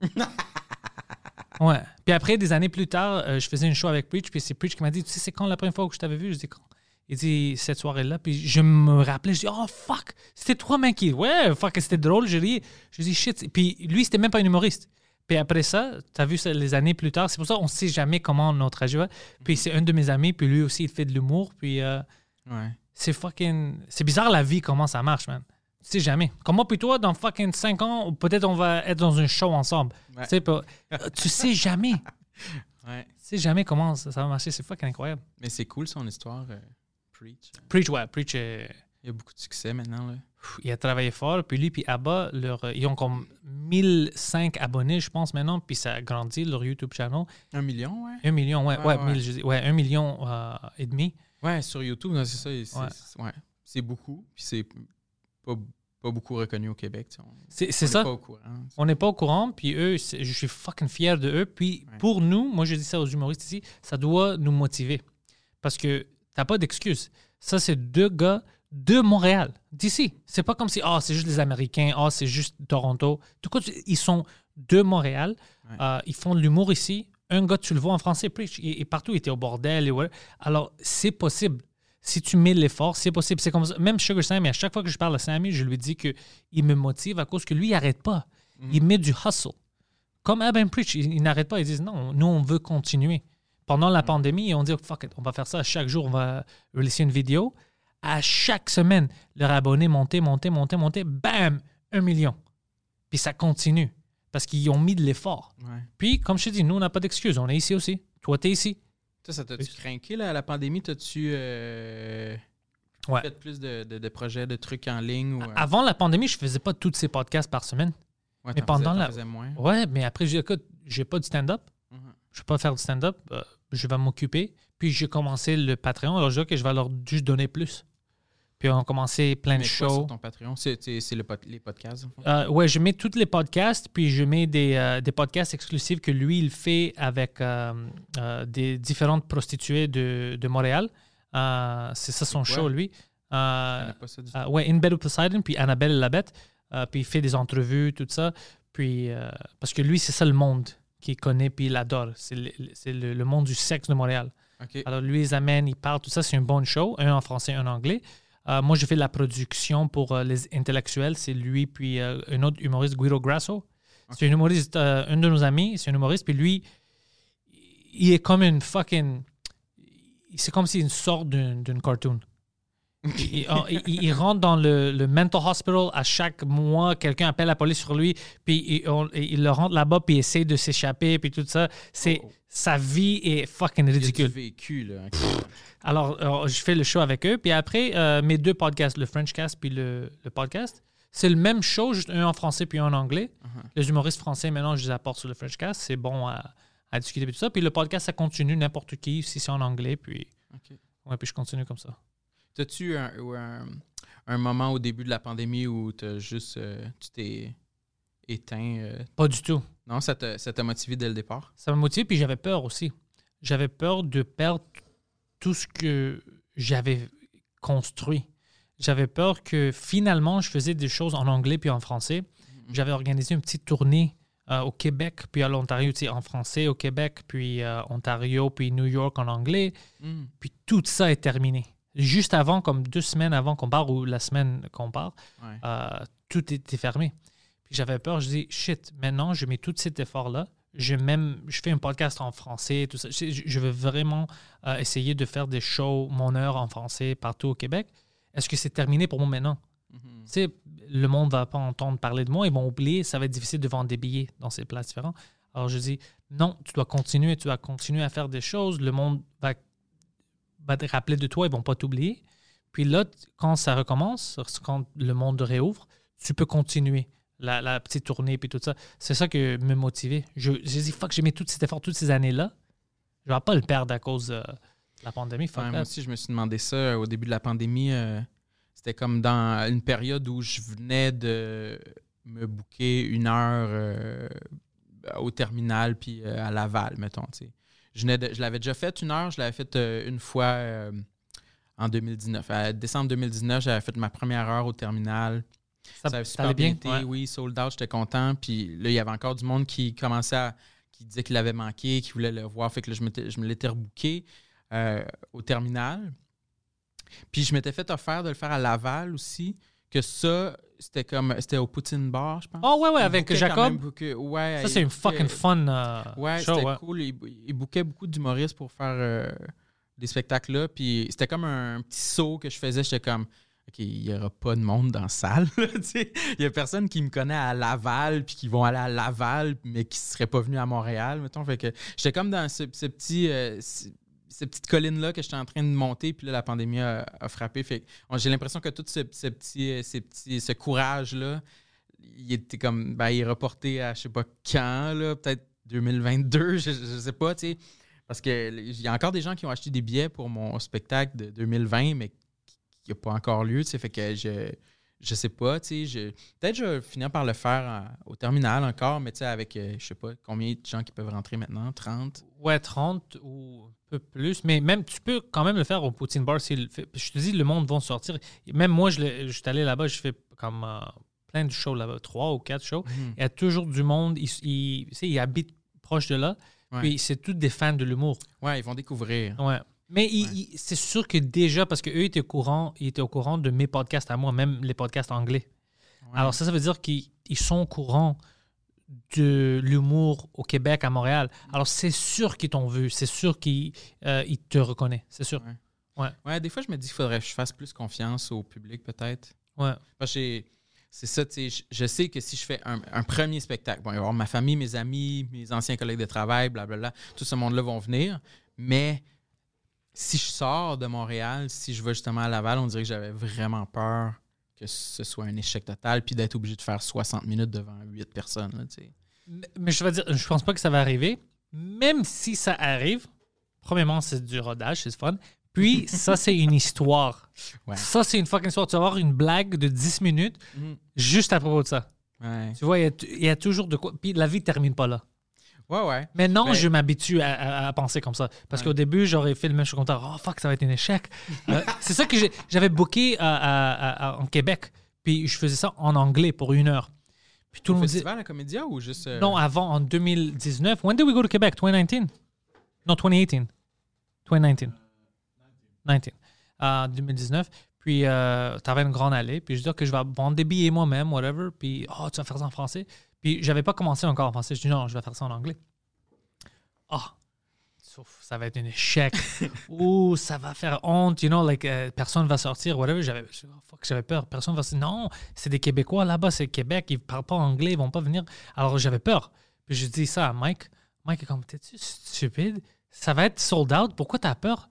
ouais. Puis après, des années plus tard, euh, je faisais une show avec Preach. Puis c'est Preach qui m'a dit Tu sais, c'est quand la première fois que je t'avais vu? Je dis Quand? Il dit Cette soirée-là. Puis je me rappelais. Je dis Oh fuck, c'était toi, qui. Ouais, fuck, c'était drôle. Je ris. Je dis Shit. Puis lui, c'était même pas un humoriste. Puis après ça, tu as vu ça les années plus tard. C'est pour ça qu'on sait jamais comment notre âge va. Puis c'est un de mes amis. Puis lui aussi, il fait de l'humour. Puis. euh, Ouais. c'est fucking. C'est bizarre la vie, comment ça marche, man. Tu sais jamais. Comme moi, puis toi, dans fucking 5 ans, peut-être on va être dans un show ensemble. Ouais. Tu sais pas. tu sais jamais. Ouais. Tu sais jamais comment ça, ça va marcher. C'est fucking incroyable. Mais c'est cool son histoire. euh, Preach. Preach, ouais. Preach, euh, Il y a beaucoup de succès maintenant. Là. Il a travaillé fort. Puis lui, puis Abba, leur, euh, ils ont comme 1005 abonnés, je pense, maintenant. Puis ça a grandi, leur YouTube channel. Un million, ouais. Un million, ouais. Ouais, Ouais, ouais. mille, je dis- ouais, un million euh, et demi. Ouais, sur YouTube, c'est ça. C'est Ouais. beaucoup. Puis c'est pas, pas beaucoup reconnu au Québec. C'est ça. pas au courant. On n'est pas au courant, puis eux, je suis fucking fier de eux. Puis pour nous, moi je dis ça aux humoristes ici, ça doit nous motiver. Parce que t'as pas d'excuse. Ça, c'est deux gars de Montréal, d'ici. C'est pas comme si, ah, c'est juste les Américains, ah, c'est juste Toronto. Tout cas, ils sont de Montréal. Ouais. Euh, ils font de l'humour ici. Un gars, tu le vois en français, preach. Et, et partout, il était au bordel. Et ouais. Alors, c'est possible. Si tu mets l'effort, c'est possible. C'est comme ça. Même Sugar Sammy, à chaque fois que je parle à Sammy, je lui dis qu'il me motive à cause que lui, il n'arrête pas. Il met du hustle. Comme Ab and Preach, ils, ils n'arrêtent pas. Ils disent non, nous, on veut continuer. Pendant la pandémie, on dit fuck it, on va faire ça. Chaque jour, on va releaser une vidéo. À chaque semaine, leurs abonnés montaient, montaient, montaient, montaient. Bam! Un million. Puis ça continue. Parce qu'ils ont mis de l'effort. Ouais. Puis, comme je te dis, nous, on n'a pas d'excuses. On est ici aussi. Toi, t'es ici. Toi, ça t'a-tu craqué, là, à la pandémie? T'as-tu euh, Ouais. fait plus de, de- de projets, de trucs en ligne? Ou, euh, Avant la pandémie, je faisais pas tous ces podcasts par semaine. ouais, mais pendant faisais- la- moins. Ouais, mais après, j'ai dit, écoute, j'ai pas de stand-up. Mhm. Je vais pas faire du stand-up. euh, je vais m'occuper. Puis, j'ai commencé le Patreon. Alors, je dis, OK, je vais leur juste donner plus. Puis, on a commencé plein de shows. sur ton Patreon? C'est le les podcasts. en fait? Euh, ouais, je mets tous les podcasts, puis je mets des, euh, des podcasts exclusifs que lui, il fait avec euh, euh, des différentes prostituées de, de Montréal. C'est ça son quoi? show, lui. Ouais, In Bed with Poseidon, puis Annabelle la Bête. Puis il fait des entrevues, tout ça. Puis, parce que lui, c'est ça le monde qu'il connaît, puis il adore. C'est le, le- le monde du sexe de Montréal. Alors, lui, ils amènent, ils parlent, tout ça. C'est une bonne show, un en français, un en anglais. Euh, moi, je fais de la production pour euh, les intellectuels. C'est lui, puis euh, un autre humoriste, Guido Grasso. C'est un humoriste, euh, un de nos amis, c'est un humoriste. Puis lui, il est comme une fucking. C'est comme si une sorte d'une cartoon. il, il- il- il rentre dans le, le mental hospital à chaque mois. Quelqu'un appelle la police sur lui, puis il, on- il le rentre là-bas, puis il essaie de s'échapper, puis tout ça. C'est Oh. Sa vie est fucking Il y a du ridicule. vécu, là. Alors, euh, je fais le show avec eux. Puis après, euh, mes deux podcasts, le Frenchcast puis le, le podcast, c'est le même show, juste un en français puis un en anglais. Uh-huh. Les humoristes français, maintenant, je les apporte sur le Frenchcast. C'est bon à, à discuter et tout ça. Puis le podcast, ça continue n'importe qui, si c'est en anglais. Puis, ouais, puis je continue comme ça. T'as-tu un, un, un moment au début de la pandémie où t'as juste, euh, tu t'es éteint? euh, Pas du tout. Non, ça t'a ça motivé dès le départ? Ça m'a motivé, puis j'avais peur aussi. J'avais peur de perdre tout ce que j'avais construit. J'avais peur que finalement, je faisais des choses en anglais puis en français. J'avais organisé une petite tournée euh, au Québec, puis à l'Ontario, en français au Québec, puis euh, Ontario, puis New York en anglais. Mm. Puis tout ça est terminé. Juste avant, comme deux semaines avant qu'on part, ou la semaine qu'on part, Ouais. euh, tout était fermé. J'avais peur, je dis, shit, maintenant, je mets tout cet effort-là. Je, même, je fais un podcast en français, tout ça. Je, je veux vraiment euh, essayer de faire des shows, mon heure en français, partout au Québec. Est-ce que c'est terminé pour moi maintenant? Tu sais, le monde va pas entendre parler de moi, ils vont oublier, ça va être difficile de vendre des billets dans ces places différentes. Alors je dis, non, tu dois continuer, tu dois continuer à faire des choses, le monde va, va te rappeler de toi, ils vont pas t'oublier. Puis là, quand ça recommence, quand le monde réouvre, tu peux continuer la, la petite tournée puis tout ça. C'est ça que me motivait. Je, j'ai dit, fuck, j'ai mis tout cet effort toutes ces années-là. Je vais pas le perdre à cause euh, de la pandémie. Fuck Ouais, moi aussi, je me suis demandé ça euh, au début de la pandémie. euh, C'était comme dans une période où je venais de me booker une heure euh, au terminal puis euh, à Laval, mettons. tu sais. Je, de- je l'avais déjà fait une heure, je l'avais fait une fois en 2019. À décembre 2019, j'avais fait ma première heure au terminal. Ça, Ça avait super bien été, Ouais. oui, sold out, j'étais content. Puis là, il y avait encore du monde qui commençait à. qui disait qu'il avait manqué, qui voulait le voir. Fait que là, je, me l'étais rebooké euh, au terminal. Puis je m'étais fait offert de le faire à Laval aussi. Que ça, c'était comme. C'était au Poutine Bar, je pense. Oh ouais, ouais, Il avec Jacob? ouais, Ça, c'est une fucking fun euh, Ouais, c'était ouais. cool. Il, il bookait beaucoup d'humoristes pour faire euh, des spectacles là. Puis c'était comme un petit saut que je faisais. J'étais comme, OK, il n'y aura pas de monde dans la salle. il n'y a personne qui me connaît à Laval, puis qui vont aller à Laval, mais qui ne seraient pas venus à Montréal, mettons. Fait que j'étais comme dans ce, petit. euh, ce- cette petite colline-là que j'étais en train de monter, puis là, la pandémie a, frappé. Fait j'ai l'impression que tout ce, petit, euh, ce courage-là, il était comme, ben, il est reporté à je sais pas quand, là, peut-être 2022, je, je sais pas, tu sais. Parce qu'il y a encore des gens qui ont acheté des billets pour mon spectacle de 2020, mais qui n'a pas encore lieu, tu sais. Fait que je, je sais pas, tu sais. Peut-être je vais finir par le faire en- au terminal encore, mais tu sais, avec, euh, je sais pas, combien de gens qui peuvent rentrer maintenant, 30. Ouais, 30 ou un peu plus. Mais même, tu peux quand même le faire au Poutine Bar. fait. Je te dis, le monde va sortir. Même moi, je, suis allé là-bas, je fais comme euh, plein de shows là-bas, trois ou quatre shows. Mhm. Il y a toujours du monde. Ils, habitent proche de là. Ouais. Puis c'est tous des fans de l'humour. Ouais, ils vont découvrir. Ouais. Mais c'est sûr que déjà, parce qu'eux étaient au courant, ils étaient au courant de mes podcasts à moi, même les podcasts anglais. Ouais. Alors ça, ça veut dire qu'ils ils sont au courant de l'humour au Québec, à Montréal. Alors c'est sûr qu'ils t'ont vu, c'est sûr qu'ils euh, ils te reconnaissent, c'est sûr. Ouais, des fois, je me dis qu'il faudrait que je fasse plus confiance au public, peut-être. Ouais. Parce que c'est ça, tu sais, je, je sais que si je fais un, un premier spectacle, bon, il va y avoir ma famille, mes amis, mes anciens collègues de travail, blablabla, tout ce monde-là vont venir. Mais si je sors de Montréal, si je vais justement à Laval, on dirait que j'avais vraiment peur que ce soit un échec total, puis d'être obligé de faire 60 minutes devant 8 personnes, là. Mais- Mais je vais dire, je pense pas que ça va arriver. Même si ça arrive, premièrement, c'est du rodage, c'est fun. Puis, ça, c'est une histoire. Ouais. Ça, c'est une fucking histoire. Tu vas avoir une blague de 10 minutes Mhm. juste à propos de ça. Ouais. Tu vois, il y y a toujours de quoi. Puis, la vie ne termine pas là. Ouais, ouais. Mais- je m'habitue à, à- à penser comme ça. Parce Ouais. qu'au début, j'aurais fait le même chose comme ça. Oh fuck, ça va être un échec. Euh, c'est ça que j'avais booké à- à- en Québec. Puis je faisais ça en anglais pour une heure. Puis tout Au le monde disait. festival à Comédia ou juste. euh, Non, avant, en 2019. When did we go to Québec? 2019? Non, 2018. 2019. 19. Euh, 2019. Puis, euh, tu avais une grande allée. Puis, je dis que je vais vendre des billets moi-même, whatever. Puis, oh, tu vas faire ça en français. Puis, j'avais pas commencé encore en français. Je dis non, je vais faire ça en anglais. Ah, Sauf, ça va être un échec. Ou ça va faire honte, you know, like, euh, personne va sortir, whatever. J'avais, oh, fuck, j'avais peur. Personne va se non, c'est des Québécois là-bas, c'est Québec, ils parlent pas anglais, ils vont pas venir. Alors j'avais peur. Puis je dis ça à Mike. Mike est comme, t'es-tu stupide? Ça va être sold out, pourquoi t'as peur?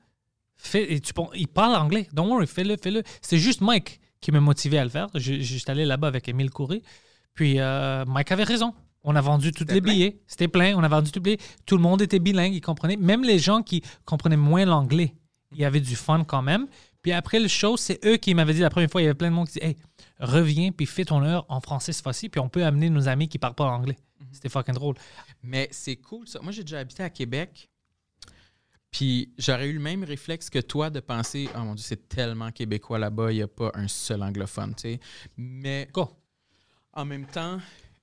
Fais, et tu, il parle anglais, don't worry, fais-le, fais-le. C'est juste Mike qui m'a motivé à le faire. Je, je suis allé là-bas avec Émile Coury. Puis euh, Mike avait raison. On a vendu tous les billets. C'était plein. On a vendu tous les billets. Tout le monde était bilingue. Ils comprenaient. Même les gens qui comprenaient moins l'anglais, il y avait du fun quand même. Puis après le show, c'est eux qui m'avaient dit la première fois, il y avait plein de monde qui disait Hey, reviens puis fais ton heure en français cette fois-ci, puis on peut amener nos amis qui parlent pas anglais. C'était fucking drôle. Mais c'est cool ça. Moi, j'ai déjà habité à Québec. Puis j'aurais eu le même réflexe que toi de penser Oh mon Dieu, c'est tellement québécois là-bas, il n'y a pas un seul anglophone, tu sais. Mais Go. En même temps,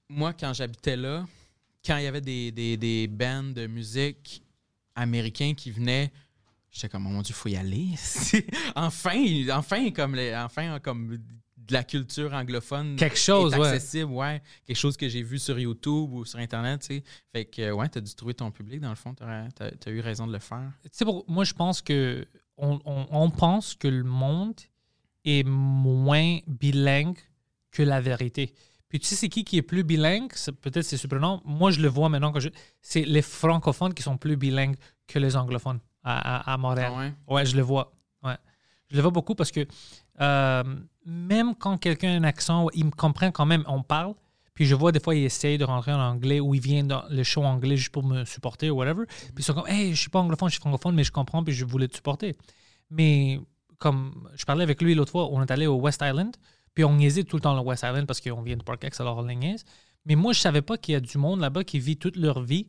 moi, quand j'habitais là, quand il y avait des, des, des bands de musique américains qui venaient, j'étais comme, oh mon Dieu, faut y aller. enfin, enfin, comme les, enfin, comme de la culture anglophone. Quelque chose, est accessible, ouais. Quelque chose que j'ai vu sur YouTube ou sur Internet, tu sais. Fait que, ouais, t'as dû trouver ton public, dans le fond. T'as as, eu raison de le faire. Tu sais, pour, moi, je pense que on, on, on pense que le monde est moins bilingue que la vérité. Puis tu sais, c'est qui qui est plus bilingue? Peut-être c'est surprenant. Moi, je le vois maintenant que je. C'est les francophones qui sont plus bilingues que les anglophones à, à- à Montréal. Ah ouais? Ouais, je le vois. Ouais. Je le vois beaucoup parce que euh, même quand quelqu'un a un accent, il me comprend quand même, on parle. Puis je vois des fois, il essaye de rentrer en anglais ou il vient dans le show anglais juste pour me supporter ou whatever. Puis ils sont comme, hey, je suis pas anglophone, je suis francophone, mais je comprends, puis je voulais te supporter. Mais comme je parlais avec lui l'autre fois, on est allé au West Island, puis on niaisait tout le temps le West Island parce qu'on vient de Parkex, alors on. Mais moi, je savais pas qu'il y a du monde là-bas qui vit toute leur vie,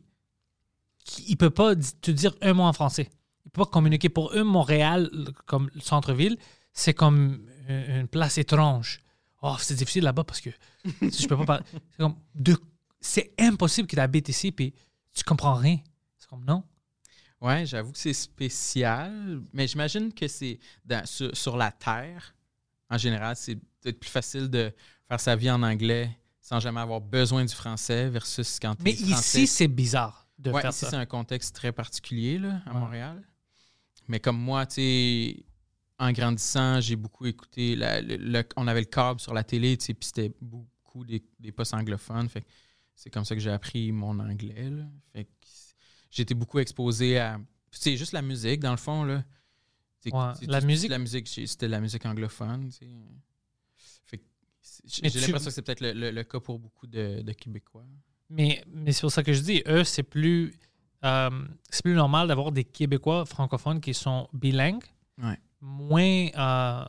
qui il peut pas te dire un mot en français. Il peut pas communiquer. Pour eux, Montréal, comme le centre-ville, c'est comme une place étrange. Oh, c'est difficile là-bas parce que je peux pas parler. C'est impossible que tu ici puis tu comprends rien. C'est comme non. Ouais, j'avoue que c'est spécial, mais j'imagine que c'est sur la Terre, en général, c'est peut-être plus facile de faire sa vie en anglais sans jamais avoir besoin du français versus quand tu Mais français. ici, c'est bizarre de ouais, faire ici, c'est un contexte très particulier là, à Ouais. Montréal. Mais comme moi, tu sais, en grandissant, j'ai beaucoup écouté. la- le- le- on avait le câble sur la télé, tu sais, puis c'était beaucoup des, des postes anglophones. Fait c'est comme ça que j'ai appris mon anglais. là. Fait été beaucoup exposé à. C'est juste la musique, dans le fond. Là. C'est- Ouais, la musique- La musique, c'était la musique anglophone. j'ai tu- l'impression que c'est peut-être le, le- le cas pour beaucoup de, de Québécois. Mais, mais c'est pour ça que je dis, eux, c'est plus, euh, c'est plus normal d'avoir des Québécois francophones qui sont bilingues, Ouais. moins euh,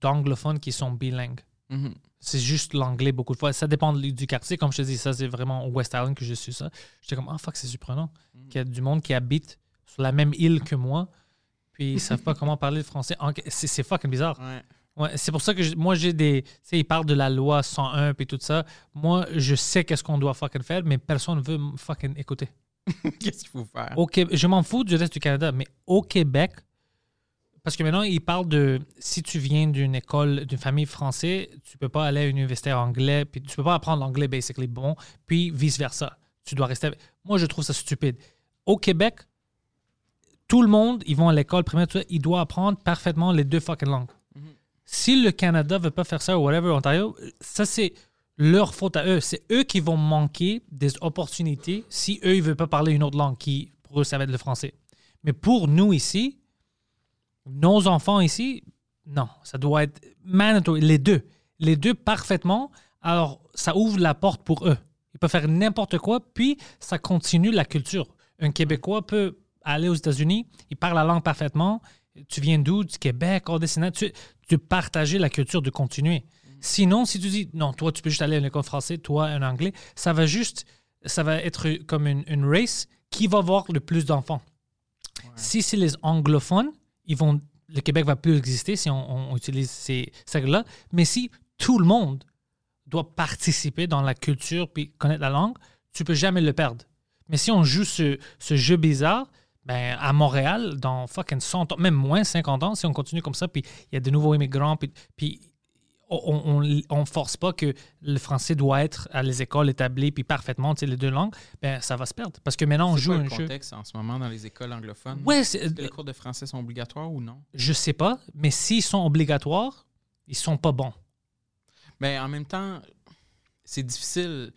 d'anglophones qui sont bilingues. Mhm. C'est juste l'anglais beaucoup de fois. Ça dépend du quartier. Comme je te dis, ça, c'est vraiment au West Island que je suis ça. J'étais comme, ah, fuck, c'est surprenant qu'il y a du monde qui habite sur la même île que moi, puis ils savent pas comment parler le français. C'est c'est fucking bizarre. Ouais. Ouais, c'est pour ça que je- moi, j'ai des. Tu sais, ils parlent de la loi 101 puis tout ça. Moi, je sais qu'est-ce qu'on doit fucking faire, mais personne veut me fucking écouter. Qu'est-ce qu'il faut faire? Au Québec, je m'en fous du reste du Canada, mais au Québec, parce que maintenant, ils parlent de si tu viens d'une école, d'une famille française, tu peux pas aller à l'université anglais, puis tu peux pas apprendre l'anglais, basically, bon, puis vice-versa. Tu dois rester. avec- Moi, je trouve ça stupide. Au Québec, tout le monde, ils vont à l'école primaire, tout ça, ils doivent apprendre parfaitement les deux fucking langues. Si le Canada veut pas faire ça, ou whatever, Ontario, ça, c'est leur faute à eux. C'est eux qui vont manquer des opportunités si eux, ils veulent pas parler une autre langue qui, pour eux, ça va être le français. Mais pour nous ici, nos enfants ici, non, ça doit être mandatory, les deux. Les deux parfaitement. Alors, ça ouvre la porte pour eux. Ils peuvent faire n'importe quoi, puis ça continue la culture. Un Québécois peut aller aux États-Unis, il parle la langue parfaitement. Tu viens d'où? Du Québec, Sénats. Tu, tu partager la culture, de continuer. Sinon, si tu dis, non, toi, tu peux juste aller à l'école française, toi, un anglais, ça va juste, ça va être comme une, une race qui va avoir le plus d'enfants. Si c'est les anglophones, ils vont, le Québec va plus exister si on, on utilise ces règles-là. Mais si tout le monde doit participer dans la culture puis connaître la langue, tu peux jamais le perdre. Mais si on joue ce, ce jeu bizarre, ben, à Montréal, dans fucking 100 ans, même moins 50 ans, si on continue comme ça, puis il y a de nouveaux immigrants, puis, puis on, on, on force pas que le français doit être à les écoles établies puis parfaitement, tu sais, les deux langues, ben ça va se perdre. Parce que maintenant, on joue quoi un le jeu. contexte en ce moment dans les écoles anglophones? Ouais, les cours de français sont obligatoires ou non? je sais pas, mais s'ils sont obligatoires, ils sont pas bons. Mais en même temps, c'est difficile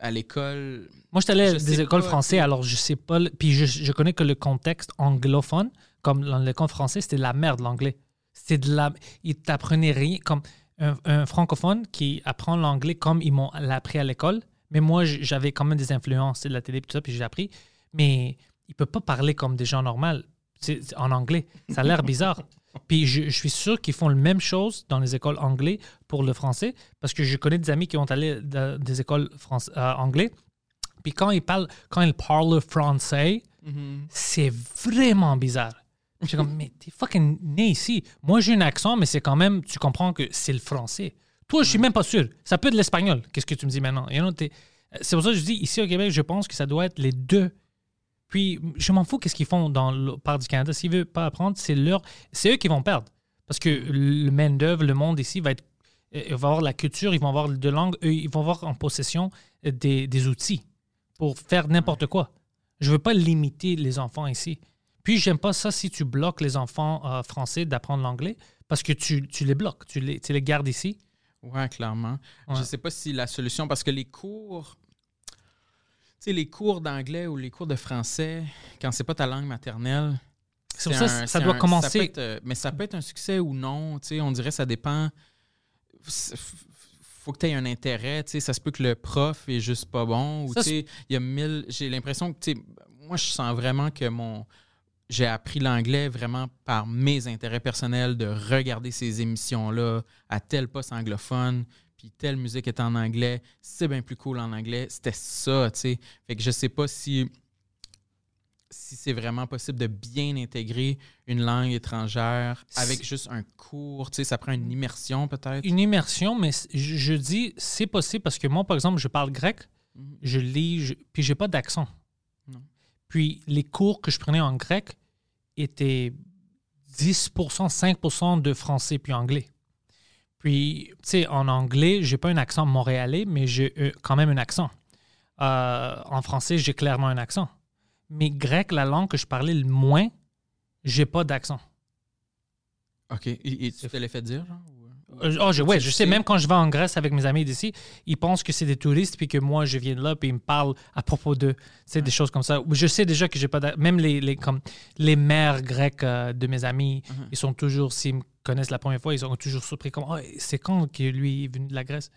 à l'école. Moi, je suis allé à des écoles françaises, alors je sais pas. Puis je, je connais que le contexte anglophone, comme dans l'école français, c'était de la merde, l'anglais. C'était de la. Ils t'apprenaient rien. Comme un, un francophone qui apprend l'anglais comme ils m'ont appris à l'école. Mais moi, j'avais quand même des influences de la télé et tout ça, puis j'ai appris. Mais il peut pas parler comme des gens normaux c'est- c'est en anglais. Ça a l'air bizarre. Puis je, je suis sûr qu'ils font la même chose dans les écoles anglais pour le français, parce que je connais des amis qui ont allé dans des écoles français, euh, anglais. Puis quand ils parlent, quand ils parlent français, c'est vraiment bizarre. Je suis comme, mais t'es fucking né ici. Moi, j'ai un accent, mais c'est quand même, tu comprends que c'est le français. Toi, je suis même pas sûr. Ça peut être l'espagnol. Qu'est-ce que tu me dis maintenant? You know, c'est pour ça que je dis, ici au Québec, je pense que ça doit être les deux. Puis, je m'en fous qu'est-ce qu'ils font dans le part du Canada. S'ils veulent pas apprendre, c'est leur, c'est eux qui vont perdre. Parce que le main d'œuvre, le monde ici va être, euh, il va avoir la culture, ils vont avoir les deux langues, eux, ils vont avoir en possession euh, des, des outils pour faire n'importe quoi. Je veux pas limiter les enfants ici. Puis, j'aime pas ça si tu bloques les enfants euh, français d'apprendre l'anglais parce que tu, tu les bloques, tu les, tu les gardes ici. Ouais, clairement. Ouais. Je sais pas si la solution, parce que les cours, sais, les cours d'anglais ou les cours de français, quand c'est pas ta langue maternelle, C'est ça un- doit un- commencer. être, euh, mais ça peut être un succès ou non. tu sais, On dirait que ça dépend. Faut que tu aies un intérêt. tu sais, Ça se peut que le prof est juste pas bon. Ou Ça, tu sais, il y a mille. J'ai l'impression que tu sais, moi, je sens vraiment que mon. J'ai appris l'anglais vraiment par mes intérêts personnels de regarder ces émissions-là à tel poste anglophone, puis telle musique est en anglais, c'est bien plus cool en anglais. C'était ça, tu sais. Fait que je sais pas si si c'est vraiment possible de bien intégrer une langue étrangère avec juste un cours, tu sais, ça prend une immersion peut-être. Une immersion, mais je, je dis c'est possible parce que moi, par exemple, je parle grec, Mhm. je lis, je- puis j'ai pas d'accent. Puis les cours que je prenais en grec étaient 10%, 5% de français puis anglais. Puis, tu sais, en anglais, j'ai pas un accent montréalais, mais j'ai euh, quand même un accent. Euh, en français, j'ai clairement un accent. Mais grec, la langue que je parlais le moins, j'ai pas d'accent. OK. Et, et tu te l'as fait dire, genre? Oh, je, ou ouais, je sais, même quand je vais en Grèce avec mes amis d'ici, ils pensent que c'est des touristes puis que moi, je viens de là puis ils me parlent à propos d'eux. C'est des choses comme ça. Je sais déjà que j'ai pas Même les, les, comme, les mères grecques euh, de mes amis, Mhm. ils sont toujours, s'ils me connaissent la première fois, ils sont toujours surpris comme, oh, c'est quand que lui est venu de la Grèce?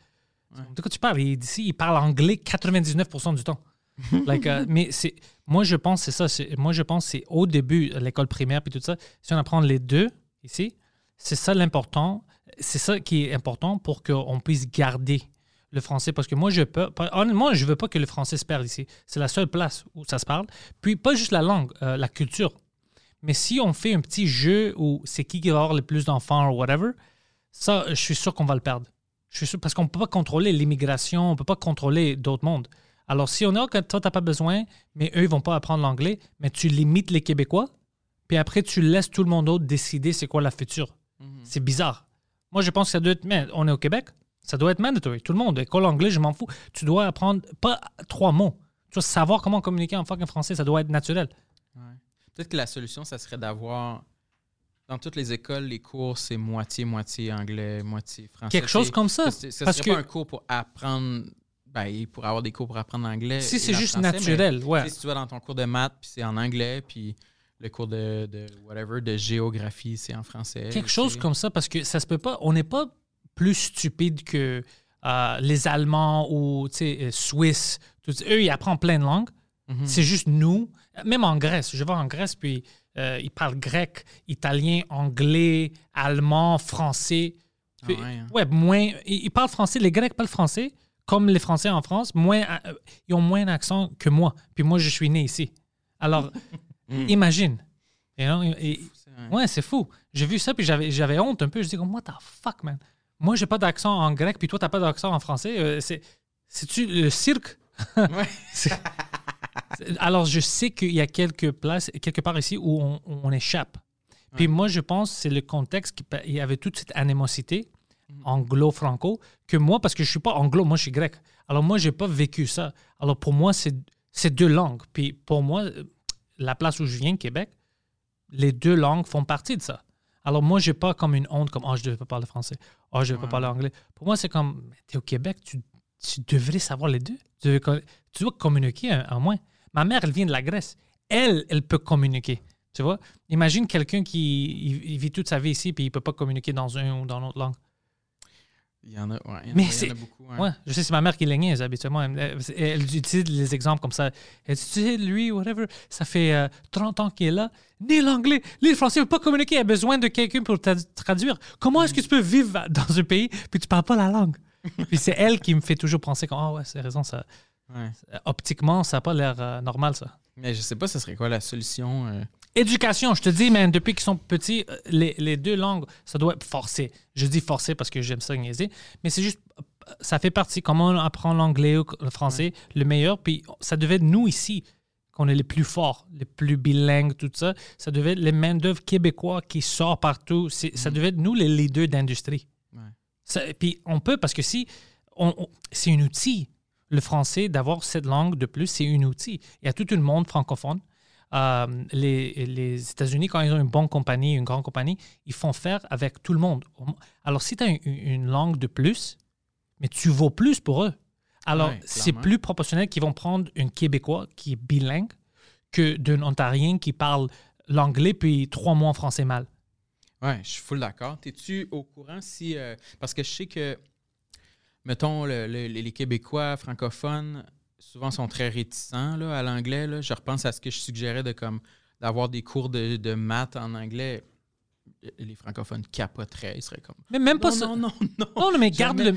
Ouais. De quoi tu parles? D'ici, il parle anglais 99% du temps. Like, euh, mais c'est, moi, je pense c'est ça. moi, je pense c'est au début, l'école primaire puis tout ça, si on apprend les deux ici, c'est ça l'important. C'est ça qui est important pour qu'on puisse garder le français. Parce que moi, je peux. Honnêtement, je veux pas que le français se perde ici. C'est la seule place où ça se parle. Puis, pas juste la langue, euh, la culture. Mais si on fait un petit jeu où c'est qui qui va avoir le plus d'enfants ou whatever, ça, je suis sûr qu'on va le perdre. Je suis sûr, parce qu'on ne peut pas contrôler l'immigration, on ne peut pas contrôler d'autres mondes. Alors, si on a que toi, tu n'as pas besoin, mais eux, ils vont pas apprendre l'anglais, mais tu limites les Québécois, puis après, tu laisses tout le monde d'autre décider c'est quoi la future. C'est bizarre. Moi, je pense que ça doit être. Mais on est au Québec, ça doit être mandatory. Tout le monde, école anglais, je m'en fous. Tu dois apprendre pas trois mots. Tu dois savoir comment communiquer en fucking français, ça doit être naturel. Ouais. Peut-être que la solution, ça serait d'avoir. Dans toutes les écoles, les cours, c'est moitié-moitié anglais, moitié français. Quelque chose comme ça. Ce ce Parce serait que un cours pour apprendre. Ben, pour avoir des cours pour apprendre l'anglais. si c'est juste français, naturel, ouais. Si tu vas dans ton cours de maths, puis c'est en anglais, puis le cours de, de whatever, de géographie, c'est en français. Quelque chose comme ça, parce que ça se peut pas. On n'est pas plus stupide que euh, les Allemands ou tu sais, euh, Suisses. Tout- eux, ils apprennent plein de langues. Mhm. C'est juste nous. Même en Grèce. Je vais en Grèce, puis euh, ils parlent grec, italien, anglais, allemand, français. Ah Puis- ouais, hein. ouais, moins. Ils, ils parlent français. Les Grecs parlent français, comme les Français en France. Moins, euh, ils ont moins d'accent que moi. Puis moi, je suis né ici. Alors, imagine. You know, et- Ouais, c'est fou. J'ai vu ça, puis j'avais, honte un peu. Je dis comme, what the fuck, man? Moi, j'ai pas d'accent en grec, puis toi, t'as pas d'accent en français. Euh, c'est, c'est-tu le cirque? Ouais. Alors, je sais qu'il y a quelques places, quelque part ici, où on, on échappe. Puis moi, je pense c'est le contexte qu'il y avait toute cette animosité anglo-franco que moi, parce que je suis pas anglo, moi je suis grec. Alors moi, j'ai pas vécu ça. Alors pour moi, c'est deux langues. Puis pour moi, la place où je viens, Québec, les deux langues font partie de ça. Alors moi, j'ai pas comme une honte comme « Oh, je ne devais pas parler français. Oh, je ne devais pas parler anglais. » Pour moi, c'est comme « Tu es au Québec, tu, tu devrais savoir les deux. Tu, dois communiquer un- en moins. » Ma mère, elle vient de la Grèce. Elle, elle peut communiquer. Tu vois? Imagine quelqu'un qui il- il vit toute sa vie ici puis il peut pas communiquer dans une ou dans l'autre langue. Il y en a, ouais, il y en Mais a- il y en c'est- a beaucoup. hein. Ouais, je sais, c'est ma mère qui niaise habituellement. Elle, utilise les exemples comme ça. Elle dit, tu sais, lui, whatever, ça fait euh, 30 ans qu'il est là. Ni l'anglais, ni le français, il ne peut pas communiquer. Il a besoin de quelqu'un pour tra- traduire. Comment est-ce que tu peux vivre dans un pays puis tu parles pas la langue? puis c'est elle qui me fait toujours penser comme, ah ouais, c'est raison, ça, Ouais. optiquement, ça n'a pas l'air euh, normal, ça. Mais je sais pas, ce serait quoi la solution. euh, Éducation, je te dis, man, depuis qu'ils sont petits, euh, les, les deux langues, ça doit être forcé. Je dis forcé parce que j'aime ça niaiser, mais c'est juste, euh, ça fait partie. Comment on apprend l'anglais ou le français, le meilleur, puis ça devait être nous ici, qu'on est les plus forts, les plus bilingues, tout ça. Ça devait être les main-d'œuvre québécois qui sortent partout. Ça devait être nous les leaders d'industrie. Ouais. Puis on peut, parce que si, on- on- c'est un outil. Le français, d'avoir cette langue de plus, c'est un outil. Il y a tout le monde francophone. Euh, les, les États-Unis, quand ils ont une bonne compagnie, une grande compagnie, ils font faire avec tout le monde. Alors, si tu as une, une langue de plus, mais tu vaux plus pour eux. Alors, c'est plus proportionnel qu'ils vont prendre un Québécois qui est bilingue que d'un Ontarien qui parle l'anglais puis trois mois en français mal. Ouais, je suis full d'accord. Es-tu au courant si. euh, parce que je sais que, mettons, le- le- les Québécois francophones, souvent sont très réticents là, à l'anglais. là. Je repense à ce que je suggérais de comme d'avoir des cours de, de maths en anglais. Les francophones capoteraient. Ils seraient comme. Mais même pas non, ça. non, non, non. Non, mais garde le.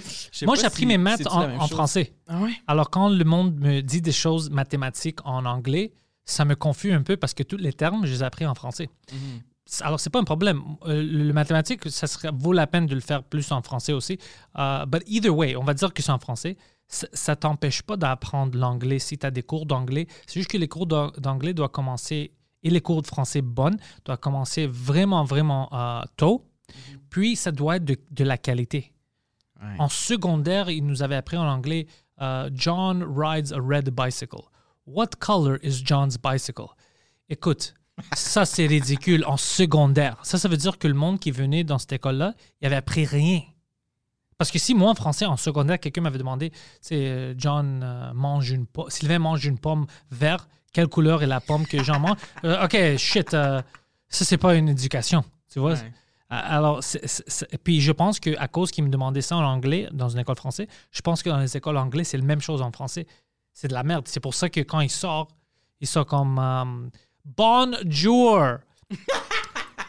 Moi, j'ai appris si- mes maths en, français. Ah ouais? Alors, quand le monde me dit des choses mathématiques en anglais, ça me confuse un peu parce que tous les termes, je les ai appris en français. Mhm. Alors, c'est pas un problème. Euh, le mathématique, ça serait, vaut la peine de le faire plus en français aussi. Euh, but either way, on va dire que c'est en français. Ça, ça t'empêche pas d'apprendre l'anglais si tu as des cours d'anglais. C'est juste que les cours d'an- d'anglais doivent commencer, et les cours de français bonnes, doivent commencer vraiment, vraiment euh, tôt. Puis, ça doit être de, de la qualité. Ouais. En secondaire, il nous avait appris en anglais euh, John rides a red bicycle. What color is John's bicycle? Écoute, ça c'est ridicule en secondaire. Ça, ça veut dire que le monde qui venait dans cette école-là, il avait appris rien. Parce que si moi en français, en secondaire, quelqu'un m'avait demandé, sais, euh, John euh, mange une pomme, Sylvain mange une pomme verte, quelle couleur est la pomme que Jean mange? Euh, ok, shit, euh, ça c'est pas une éducation, tu vois? Ouais. Alors, c'est- c'est- c'est- puis je pense qu'à cause qu'ils me demandaient ça en anglais dans une école française, je pense que dans les écoles anglaises, c'est la même chose en français. C'est de la merde. C'est pour ça que quand il sort, il sort comme Bonjour.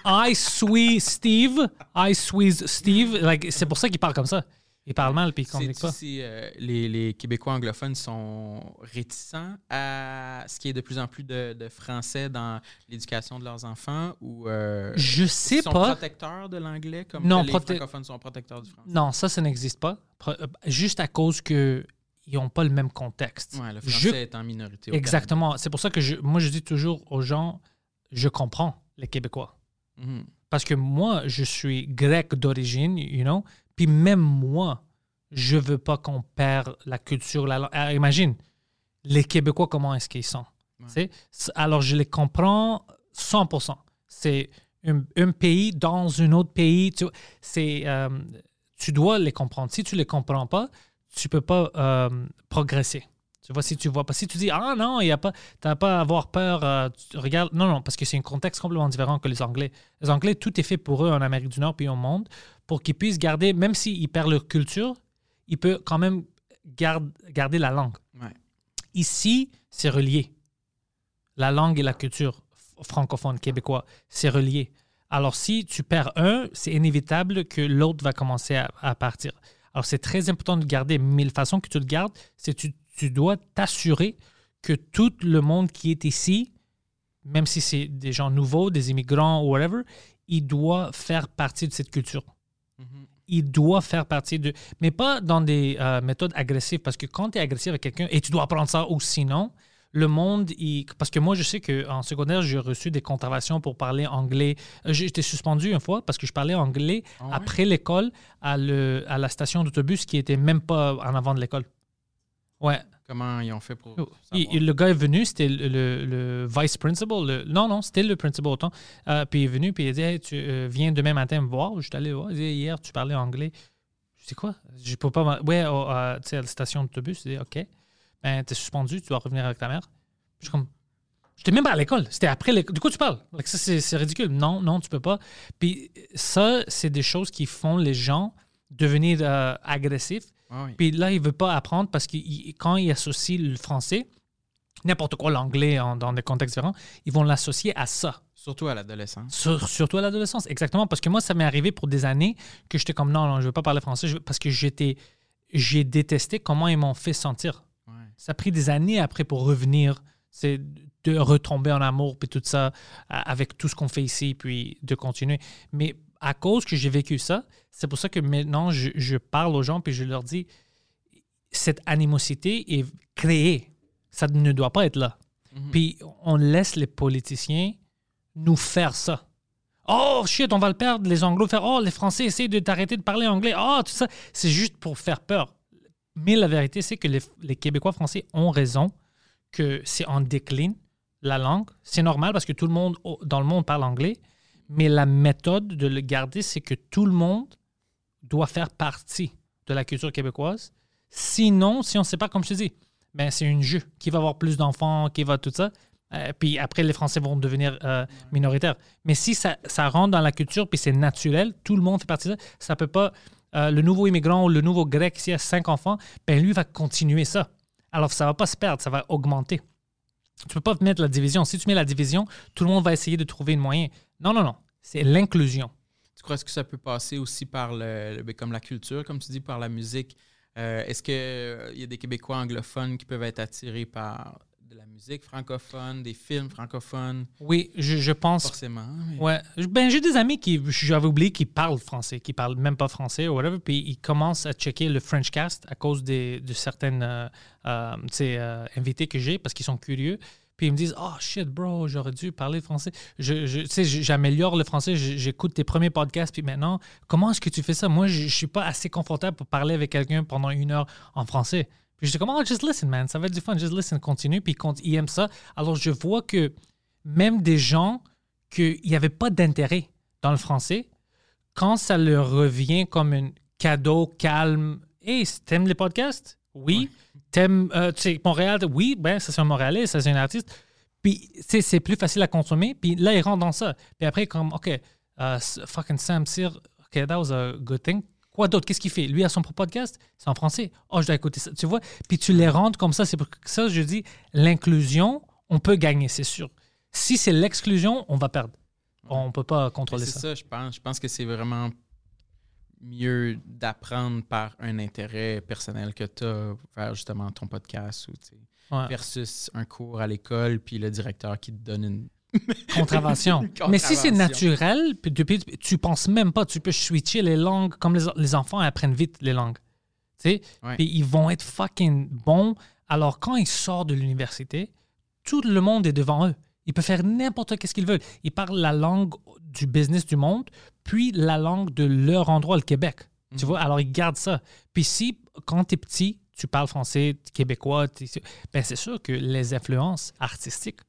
I suis Steve. I suis Steve. Like, c'est pour ça qu'il parle comme ça. Il parle mal puis il communique pas. si euh, les, les Québécois anglophones sont réticents à ce qui est de plus en plus de, de français dans l'éducation de leurs enfants ou euh, Je sais sont pas. protecteurs de l'anglais comme Non, que les francophones sont protecteurs du français? Non, ça, ça n'existe pas. Euh, Juste à cause que ils n'ont pas le même contexte. Ouais, le Je- français est en minorité. Exactement. C'est pour ça que je, moi, je dis toujours aux gens, je comprends les Québécois. Mhm. Parce que moi, je suis grec d'origine, you know, puis même moi, je veux pas qu'on perd la culture, la langue. Ah, imagine, les Québécois, comment est-ce qu'ils sont? Ouais. Alors, je les comprends 100%. C'est un, un pays dans un autre pays. Tu, euh, tu dois les comprendre. Si tu les comprends pas, tu peux pas euh, progresser. Tu vois, si tu vois pas, si tu dis ah non, il y a pas, t'as pas à avoir peur. euh, tu regardes, non non, parce que c'est un contexte complètement différent que les Anglais. Les Anglais, tout est fait pour eux en Amérique du Nord puis au monde pour qu'ils puissent garder, même s'ils perdent leur culture, ils peuvent quand même garde- garder la langue. Ouais. Ici, c'est relié. La langue et la culture francophone québécois, c'est relié. Alors, si tu perds un, c'est inévitable que l'autre va commencer à, à partir. Alors, c'est très important de garder, mais la façon que tu le gardes, c'est que tu, tu dois t'assurer que tout le monde qui est ici, même si c'est des gens nouveaux, des immigrants ou whatever, il doit faire partie de cette culture Mhm. il doit faire partie de. Mais pas dans des euh, méthodes agressives, parce que quand tu es agressif avec quelqu'un et tu dois apprendre ça ou sinon, le monde, il- parce que moi, je sais qu'en secondaire, j'ai reçu des contraventions pour parler anglais. Euh, été suspendu une fois parce que je parlais anglais Ah ouais? après l'école à, le, à la station d'autobus qui était même pas en avant de l'école. Ouais. Comment ils ont fait pour. Il- savoir? il- le gars est venu, c'était le, le- le vice principal. le- non, non, c'était le principal autant. Euh, puis il est venu, puis il a dit Hey, tu euh, viens demain matin me voir. Je suis allé voir. Il dit Hier, tu parlais anglais. Je dis quoi? Je peux pas. Ouais, au- euh, tu sais, à la station d'autobus. Il dit OK. Ben, t'es suspendu, tu dois revenir avec ta mère. Je suis comme. J'étais même pas à l'école. C'était après l'école. Du coup, tu parles? Like, ça, c'est c'est ridicule. Non, non, tu peux pas. Puis ça, c'est des choses qui font les gens devenir agressifs. Ah oui. Puis là, il veut pas apprendre parce que quand il associe le français, n'importe quoi, l'anglais en- dans des contextes différents, ils vont l'associer à ça. Surtout à l'adolescence. Sur- surtout à l'adolescence, exactement. Parce que moi, ça m'est arrivé pour des années que j'étais comme non, non, je veux pas parler français je parce que j'étais, j'ai détesté comment ils m'ont fait sentir. Ouais. Ça a pris des années après pour revenir, c'est de retomber en amour puis tout ça avec tout ce qu'on fait ici puis de continuer. Mais à cause que j'ai vécu ça, c'est pour ça que maintenant je, je parle aux gens puis je leur dis cette animosité est créée, ça ne doit pas être là. Puis on laisse les politiciens nous faire ça. Oh shit, on va le perdre, les Anglo faire oh les Français essayent de t'arrêter de parler anglais. Oh tout ça, c'est juste pour faire peur. Mais la vérité, c'est que les, les Québécois français ont raison que c'est en déclin, la langue. C'est normal parce que tout le monde dans le monde parle anglais. Mais la méthode de le garder, c'est que tout le monde doit faire partie de la culture québécoise. Sinon, si on ne sait pas, comme je te dis, ben, c'est un jeu. Qui va avoir plus d'enfants, qui va tout ça. Euh, puis après, les Français vont devenir euh, minoritaires. Mais si ça, ça rentre dans la culture, puis c'est naturel, tout le monde fait partie de ça, ça peut pas... euh, le nouveau immigrant ou le nouveau grec, s'il a cinq enfants, ben lui va continuer ça. Alors, ça va pas se perdre, ça va augmenter. Tu peux pas mettre la division. Si tu mets la division, tout le monde va essayer de trouver un moyen. Non, non, non. C'est l'inclusion. Tu crois que ça peut passer aussi par le, le- comme la culture, comme tu dis, par la musique? Euh, Est-ce qu'il y a des Québécois anglophones qui peuvent être attirés par de la musique francophone, des films francophones? Oui, je, je pense Forcément. mais- Ouais. Ben, j'ai des amis qui, j'avais oublié, qui parlent français, qui parlent même pas français ou whatever, puis ils commencent à checker le French cast à cause des, de certaines euh, euh, euh, invités que j'ai parce qu'ils sont curieux. Puis ils me disent Oh shit, bro, j'aurais dû parler français. Je, je- tu sais, j'améliore le français, j'écoute tes premiers podcasts, puis maintenant, comment est-ce que tu fais ça? Moi, je, je suis pas assez confortable pour parler avec quelqu'un pendant une heure en français. Puis j'étais comme Oh, just listen, man, ça va être du fun, just listen, continue. Puis ils aiment ça, alors je vois que même des gens qu'il n'y avait pas d'intérêt dans le français, quand ça leur revient comme un cadeau calme, hey, t'aimes les podcasts? Oui. T'aimes, euh, tu sais, Montréal? Oui, ben, ça c'est un Montréalais, ça c'est un artiste. Puis, tu c'est plus facile à consommer. Puis là, ils rentrent dans ça. Puis après, comme, OK, s- fucking Sam Cyr, OK, that was a good thing. Quoi d'autre? Qu'est-ce qu'il fait? Lui, a son propre podcast, c'est en français. Oh, je dois écouter ça. Tu vois? Puis tu les rentres comme ça. C'est pour ça que je dis, l'inclusion, on peut gagner, c'est sûr. Si c'est l'exclusion, on va perdre. On peut pas contrôler C'est ça. ça, je pense. Je pense que c'est vraiment mieux d'apprendre par un intérêt personnel que tu as vers justement ton podcast ou, Ouais. versus un cours à l'école puis le directeur qui te donne une. Contravention. Une Mais si c'est naturel, puis depuis, tu penses même pas, tu peux switcher les langues comme les, les enfants apprennent vite les langues. Tu sais? Ouais. Puis ils vont être fucking bons. Alors quand ils sortent de l'université, tout le monde est devant eux. Ils peuvent faire n'importe ce qu'ils veulent. Ils parlent la langue du business du monde, puis la langue de leur endroit, le Québec. Tu vois, alors ils gardent ça. Puis si, quand tu es petit, tu parles français, québécois, ben c'est sûr que les influences artistiques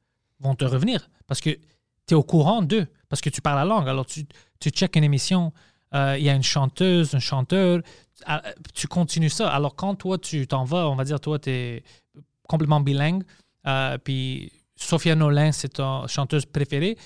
vont te revenir parce que tu es au courant d'eux, parce que tu parles la langue. Alors tu, tu checkes une émission, euh, il y a une chanteuse, un chanteur, ah, tu continues ça. Alors quand toi, tu t'en vas, on va dire, toi, tu es complètement bilingue, euh, puis Sophia Nolin, c'est ta chanteuse préférée.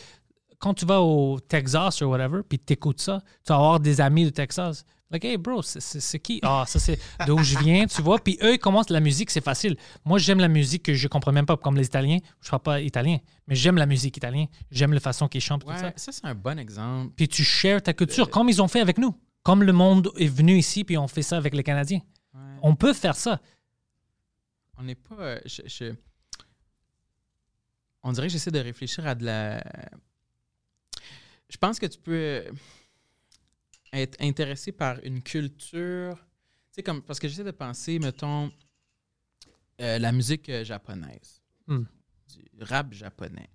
Quand tu vas au Texas ou whatever, puis tu écoutes ça, tu vas avoir des amis de Texas. Like, hey bro, c'est- qui? Ah, ça c'est d'où je viens, tu vois. Puis eux, ils commencent la musique, c'est facile. Moi, j'aime la musique que je comprends même pas, comme les Italiens. Je ne parle pas italien, mais j'aime la musique italienne. J'aime la façon qu'ils chantent, tout ça. Ça, c'est un bon exemple. Puis tu shares ta culture, comme ils ont fait avec nous. Comme le monde est venu ici, puis on fait ça avec les Canadiens. Ouais. On peut faire ça. On n'est pas. euh, je- je- On dirait que j'essaie de réfléchir à de la. Je pense que tu peux être intéressé par une culture. Tu sais, comme. Parce que j'essaie de penser, mettons, euh, la musique euh, japonaise. Hmm. Du rap japonais.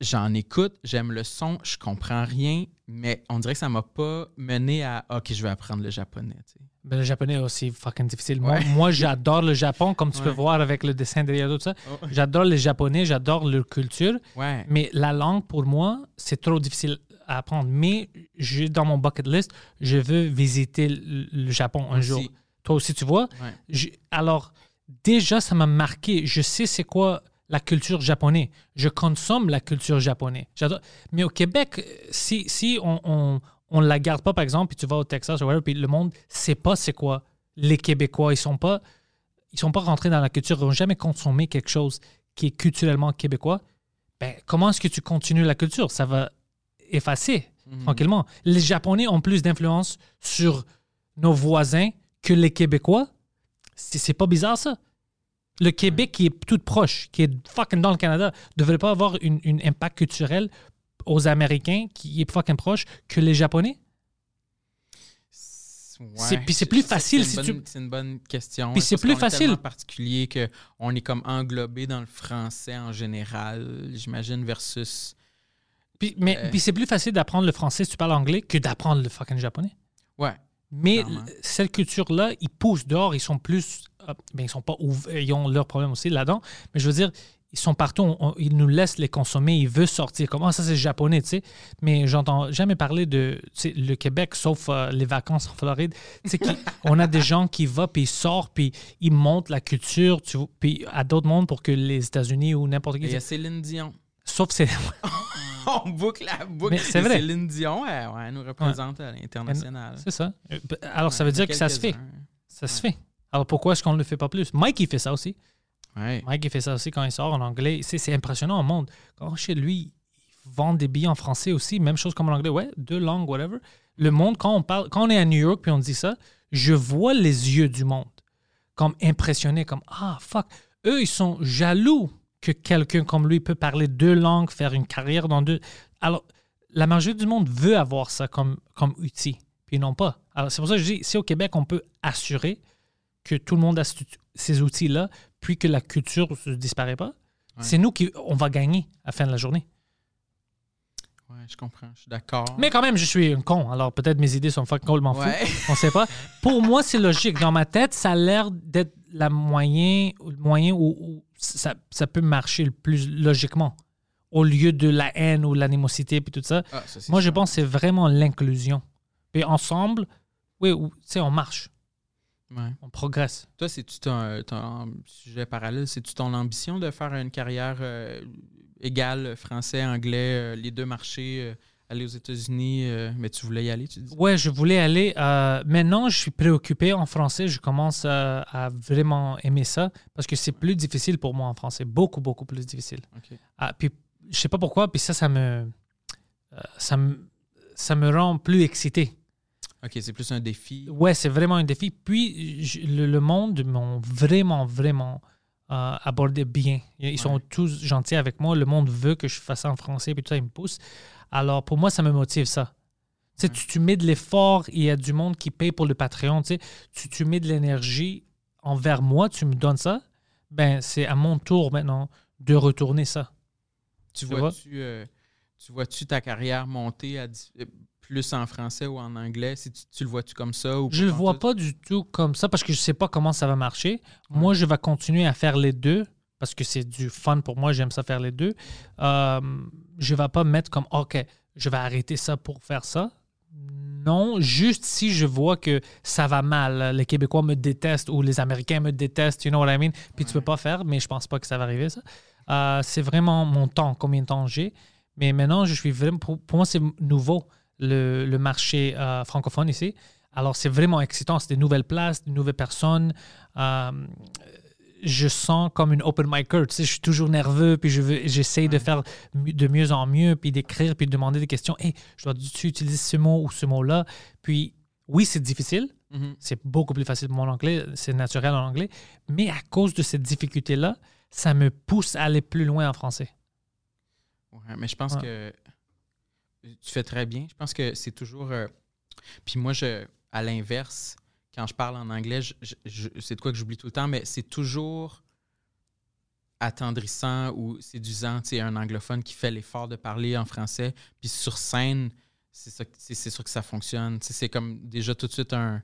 J'en écoute, j'aime le son, je comprends rien, mais on dirait que ça m'a pas mené à OK, je vais apprendre le japonais. tu sais. Ben, le japonais aussi fucking difficile. Moi, Ouais. moi, j'adore le Japon, comme tu peux voir avec le dessin derrière tout ça. Oh. J'adore les Japonais, j'adore leur culture. Ouais. Mais la langue, pour moi, c'est trop difficile à apprendre. Mais j'ai dans mon bucket list, je veux visiter le, Japon un Aussi. jour. Toi aussi, tu vois? Alors, déjà, ça m'a marqué. Je sais c'est quoi la culture japonaise. Je consomme la culture japonaise. Mais au Québec, euh, si, si on, on, on la garde pas, par exemple, puis tu vas au Texas ou whatever, puis le monde sait pas c'est quoi les Québécois. Ils sont pas ils sont pas rentrés dans la culture, ils n'ont jamais consommé quelque chose qui est culturellement québécois. Ben, comment est-ce que tu continues la culture? Ça va effacer Mhm. tranquillement. Les Japonais ont plus d'influence sur nos voisins que les Québécois. C'est pas bizarre, ça? Le Québec, qui est tout proche, qui est fucking dans le Canada, ne devrait pas avoir une, une impact culturel aux Américains qui est fucking proche que les Japonais? C'est- puis c'est plus facile c'est si une tu- bonne- C'est une bonne question. Puis c'est plus facile. tellement particulier qu'on est comme englobé dans le français en général, j'imagine, versus. Puis, mais, Euh. puis c'est plus facile d'apprendre le français si tu parles anglais que d'apprendre le fucking japonais. Ouais. Mais cette culture-là, ils poussent dehors, ils sont plus. Ben, ils sont pas ouverts, ils ont leurs problèmes aussi là-dedans. Mais je veux dire, ils sont partout, on- on- ils nous laissent les consommer, ils veulent sortir. Comment ça, c'est japonais, tu sais. Mais j'entends jamais parler de le Québec, sauf euh, les vacances en Floride. Qui- on a des gens qui vont, puis ils sortent, puis ils montrent la culture, tu vois, puis à d'autres mondes pour que les États-Unis ou n'importe qui. il y a Céline Dion. Sauf c'est. On boucle la boucle. C'est vrai. Céline Dion, elle, ouais, elle nous représente à l'international. C'est ça. Euh, Alors, ça veut dire que ça se fait. Ça se fait. Alors, pourquoi est-ce qu'on ne le fait pas plus? Mike, il fait ça aussi. Ouais. Mike, il fait ça aussi quand il sort en anglais. C'est, impressionnant au monde. Quand chez lui, il vend des billets en français aussi, même chose comme en anglais. Ouais, deux langues, whatever. Le monde, quand on parle, quand on est à New York puis on dit ça, je vois les yeux du monde comme impressionnés, comme Ah, fuck. Eux, ils sont jaloux que quelqu'un comme lui peut parler deux langues, faire une carrière dans deux. Alors, la majorité du monde veut avoir ça comme, comme outil, puis n'ont pas. Alors, c'est pour ça que je dis, si au Québec, on peut assurer que tout le monde a ce- ces outils-là, puis que la culture ne disparaît pas, c'est nous qui on va gagner à la fin de la journée. Ouais, je comprends. Je suis d'accord. Mais quand même, je suis un con, alors peut-être mes idées sont fucking complètement fous. Ouais. On sait pas. Pour moi, c'est logique. Dans ma tête, ça a l'air d'être la moyen, le moyen où, où ça, ça peut marcher le plus logiquement, au lieu de la haine ou l'animosité puis tout ça. Ah, ça, Moi, je pense que c'est vraiment l'inclusion. Et ensemble, oui, ou- tu sais, on marche, Ouais. on progresse. Toi, c'est-tu ton, ton sujet parallèle? C'est-tu ton ambition de faire une carrière euh, égale français, anglais, euh, les deux marchés, euh, aller aux États-Unis, euh, mais tu voulais y aller, tu dis? Ouais, je voulais aller. euh, maintenant, je suis préoccupé en français. Je commence à, vraiment aimer ça parce que c'est plus difficile pour moi en français. Beaucoup, beaucoup plus difficile. Ok. Ah, puis, je sais pas pourquoi, puis ça, ça me, euh, ça me, ça me rend plus excité. OK, c'est plus un défi. Ouais, c'est vraiment un défi. Puis, je- le, le monde m'ont vraiment, vraiment euh, abordé bien. Ils sont Ouais. tous gentils avec moi. Le monde veut que je fasse ça en français, puis tout ça, ils me poussent. Alors, pour moi, ça me motive, ça. Tu sais, tu, tu mets de l'effort, il y a du monde qui paye pour le Patreon, tu. Tu, mets de l'énergie envers moi, tu me donnes ça. Ben, c'est à mon tour maintenant de retourner ça. Tu Tu vois? vois-tu euh, tu vois-tu ta carrière monter à euh, plus en français ou en anglais? Si tu, tu le vois-tu comme ça? Ou Je le vois pas du tout comme ça parce que je sais pas comment ça va marcher. Moi, je vais continuer à faire les deux parce que c'est du fun pour moi. J'aime ça faire les deux. Euh, je vais pas mettre comme OK, je vais arrêter ça pour faire ça. Non, juste si je vois que ça va mal, les Québécois me détestent ou les Américains me détestent, you know what I mean? Puis tu peux pas faire, mais je pense pas que ça va arriver, ça. Euh, c'est vraiment mon temps, combien de temps j'ai. Mais maintenant, je suis vraiment. Pour, pour moi, c'est nouveau, le, le marché euh, francophone ici. Alors, c'est vraiment excitant. C'est des nouvelles places, des nouvelles personnes. Euh, je sens comme une open micer. Tu sais, je suis toujours nerveux, puis je veux, j'essaye de faire de mieux en mieux, puis d'écrire, puis de demander des questions. Hey, je dois utiliser ce mot ou ce mot-là? Puis, oui, c'est difficile. Mhm. C'est beaucoup plus facile pour mon anglais. C'est naturel en anglais. Mais à cause de cette difficulté-là, ça me pousse à aller plus loin en français. Ouais, mais je pense Ouais. que tu fais très bien. Je pense que c'est toujours. euh, Puis moi, je, à l'inverse, quand je parle en anglais, c'est de quoi que j'oublie tout le temps, mais c'est toujours attendrissant ou séduisant, tu sais, un anglophone qui fait l'effort de parler en français, puis sur scène, c'est sûr que ça fonctionne. C'est comme déjà tout de suite un,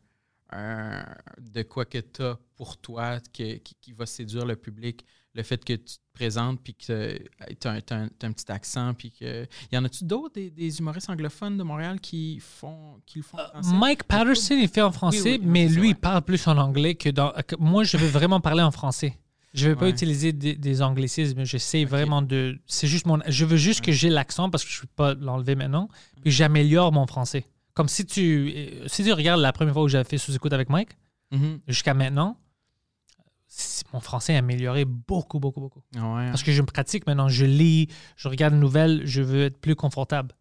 un- de quoi que tu as pour toi que- qui va séduire le public. Le fait que tu te présentes puis que tu as, un petit accent. Puis que... Y en a-tu d'autres, des, des humoristes anglophones de Montréal qui, font, qui le font en français? Euh, Mike Patterson, il fait en français, oui, oui, mais lui, il parle plus en anglais que dans. que moi, je veux vraiment parler en français. Je ne veux pas utiliser des, des anglicismes. J'essaie vraiment de. C'est juste mon. Je veux juste que j'ai l'accent parce que je ne peux pas l'enlever maintenant. Puis j'améliore mon français. Comme si tu. euh, Si tu regardes la première fois où j'avais fait sous-écoute avec Mike, Mhm. jusqu'à maintenant, mon français a amélioré beaucoup, beaucoup, beaucoup. Ouais. Parce que je me pratique maintenant. Je lis, je regarde les nouvelles, je veux être plus confortable.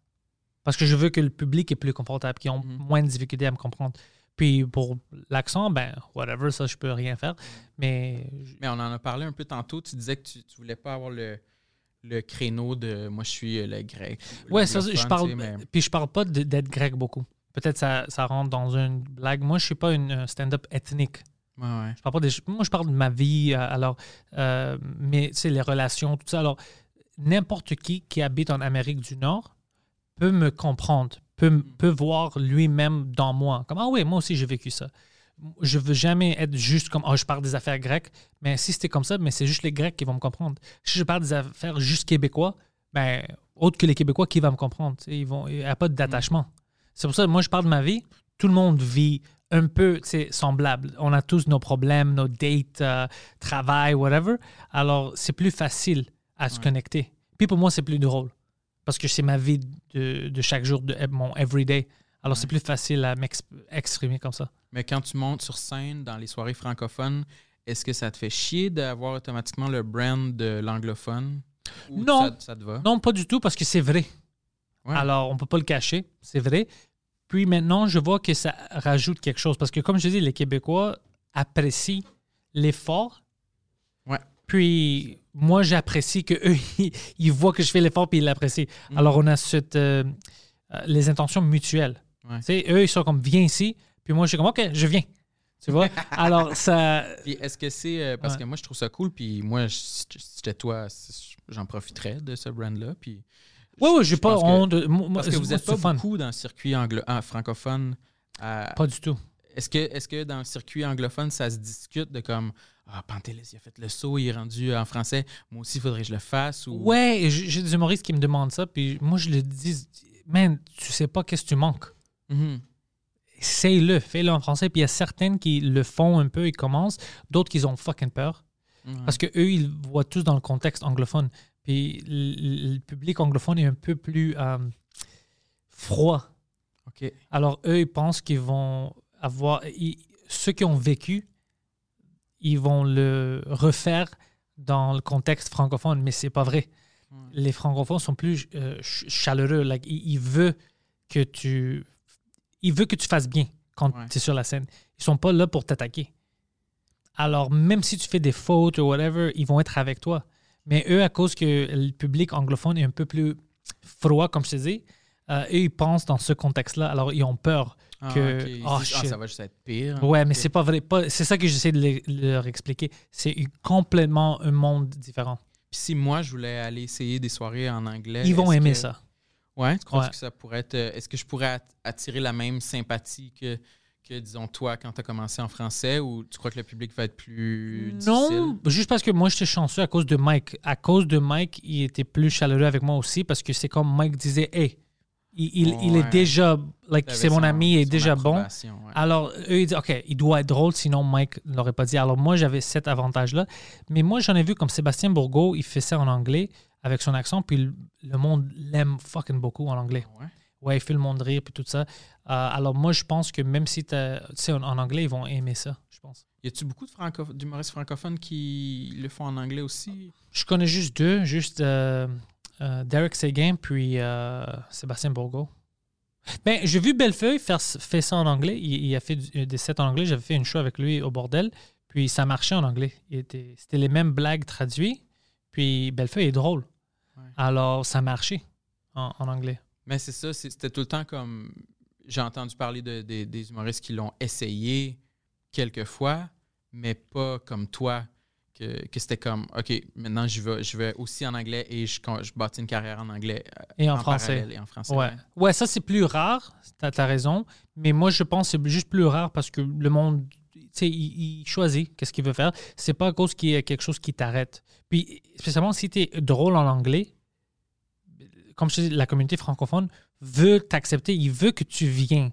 Parce que je veux que le public est plus confortable, qu'ils ont Mhm. moins de difficultés à me comprendre. Puis pour l'accent, ben, whatever, ça, je peux rien faire. Mais Mais on en a parlé un peu tantôt. Tu disais que tu, tu voulais pas avoir le, le créneau de moi, je suis le grec. ou ouais, ça, je parle. mais- Puis je parle pas d'être grec beaucoup. Peut-être ça, ça rentre dans une blague. Moi, je suis pas une stand-up ethnique. Ouais, ouais. Je parle pas des, moi, je parle de ma vie, euh, alors, euh, mais tu sais, les relations, tout ça. Alors, n'importe qui qui habite en Amérique du Nord peut me comprendre, peut, m- peut voir lui-même dans moi. Comme, ah oui, moi aussi, j'ai vécu ça. Je veux jamais être juste comme, oh, je parle des affaires grecques. Mais si c'était comme ça, mais c'est juste les Grecs qui vont me comprendre. Si je parle des affaires juste québécois, ben, autre que les Québécois, qui va me comprendre? Ils vont, il n'y a pas d'attachement. C'est pour ça que moi, je parle de ma vie. Tout le monde vit un peu semblable. On a tous nos problèmes, nos dates, euh, travail, whatever. Alors, c'est plus facile à se Ouais. connecter. Puis pour moi, c'est plus drôle. Parce que c'est ma vie de, de chaque jour, de mon everyday. Alors, c'est plus facile à m'exprimer comme ça. Mais quand tu montes sur scène dans les soirées francophones, est-ce que ça te fait chier d'avoir automatiquement le brand de l'anglophone? Non. Ça, ça te va? Non, pas du tout, parce que c'est vrai. Ouais. Alors, on peut pas le cacher, c'est vrai. Puis maintenant, je vois que ça rajoute quelque chose. Parce que, comme je dis, les Québécois apprécient l'effort. Ouais. Puis, moi, j'apprécie qu'eux, ils, ils voient que je fais l'effort puis ils l'apprécient. Mhm. Alors, on a cette, euh, euh, les intentions mutuelles. Ouais. Tu sais, eux, ils sont comme, viens ici. Puis moi, je suis comme, OK, je viens. Tu vois? Alors, ça. Puis est-ce que c'est. euh, parce Ouais. que moi, je trouve ça cool, puis moi, si j'étais toi, j'en profiterais de ce brand-là. Puis Ouais, ouais, j'ai pas que- honte. moi, Parce que vous n'êtes pas beaucoup dans le circuit anglo ah, francophone. Pas du tout. Est-ce que, est que dans le circuit anglophone, ça se discute de comme Ah, Pantelis, il a fait le saut, il est rendu en français, moi aussi, il faudrait que je le fasse ou... Ouais, j'ai des humoristes qui me demandent ça, puis moi, je le dis, man, tu sais pas qu'est-ce que tu manques. Mhm. Essaye-le, fais-le en français. Puis il y a certaines qui le font un peu, ils commencent, d'autres qui ont fucking peur. Parce que eux, ils voient tous dans le contexte anglophone. Puis le, public anglophone est un peu plus euh, froid. Alors eux, ils pensent qu'ils vont avoir. ils- ceux qui ont vécu, ils vont le refaire dans le contexte francophone, mais c'est pas vrai. Ouais. Les francophones sont plus euh, ch- chaleureux. Like, ils, ils veulent que tu. Ils veulent que tu fasses bien quand Ouais. tu es sur la scène. Ils sont pas là pour t'attaquer. Alors, même si tu fais des fautes ou whatever, ils vont être avec toi. Mais eux, à cause que le public anglophone est un peu plus froid, comme je te dis, euh, eux, ils pensent dans ce contexte-là. Alors, ils ont peur. Ah, que- oh, disent, ah, shit. ça va juste être pire. Ouais, mais c'est pas vrai. Pas- C'est ça que j'essaie de le- leur expliquer. C'est complètement un monde différent. Puis si moi, je voulais aller essayer des soirées en anglais... Ils vont aimer que- ça. Ouais, tu crois Ouais. que ça pourrait être... Est-ce que je pourrais at- attirer la même sympathie que, que disons, toi, quand tu as commencé en français, ou tu crois que le public va être plus Non, difficile? juste parce que moi, j'étais chanceux à cause de Mike. À cause de Mike, il était plus chaleureux avec moi aussi parce que c'est comme Mike disait, hey, il, il- il est déjà, like, c'est mon ami, il est déjà bon. ouais. Alors, eux, ils disent, OK, il doit être drôle, sinon Mike ne l'aurait pas dit. Alors, moi, j'avais cet avantage-là. Mais moi, j'en ai vu comme Sébastien Bourgault, il fait ça en anglais avec son accent, puis le, le monde l'aime fucking beaucoup en anglais. Ouais? Ouais, il fait le monde rire, puis tout ça. Euh, alors, moi, je pense que même si tu sais, en, en anglais, ils vont aimer ça, je pense. Y a-tu beaucoup de franco- d'humoristes francophones qui le font en anglais aussi? Je connais juste deux, juste euh, euh, Derek Seguin, puis Sébastien Bourgault. Ben, j'ai vu Bellefeuille faire, faire ça en anglais. Il, il a fait du- des sets en anglais. J'avais fait une show avec lui au bordel. Puis ça marchait en anglais. C'était les mêmes blagues traduites. Puis Bellefeuille est drôle. Ouais. Alors ça marchait en, en anglais. Mais c'est ça, c'était tout le temps comme. J'ai entendu parler de, de- des humoristes qui l'ont essayé quelques fois, mais pas comme toi, que, que c'était comme, OK, maintenant je vais, je vais aussi en anglais et je, je bâtis une carrière en anglais. Et en français. parallèle Et en français. Ouais. ouais, ça c'est plus rare, t'as as raison. Mais moi je pense que c'est juste plus rare parce que le monde, tu sais, il, il choisit qu'est-ce qu'il veut faire. C'est pas à cause qu'il y a quelque chose qui t'arrête. Puis spécialement si tu es drôle en anglais, comme je dis, la communauté francophone veut t'accepter, il veut que tu viennes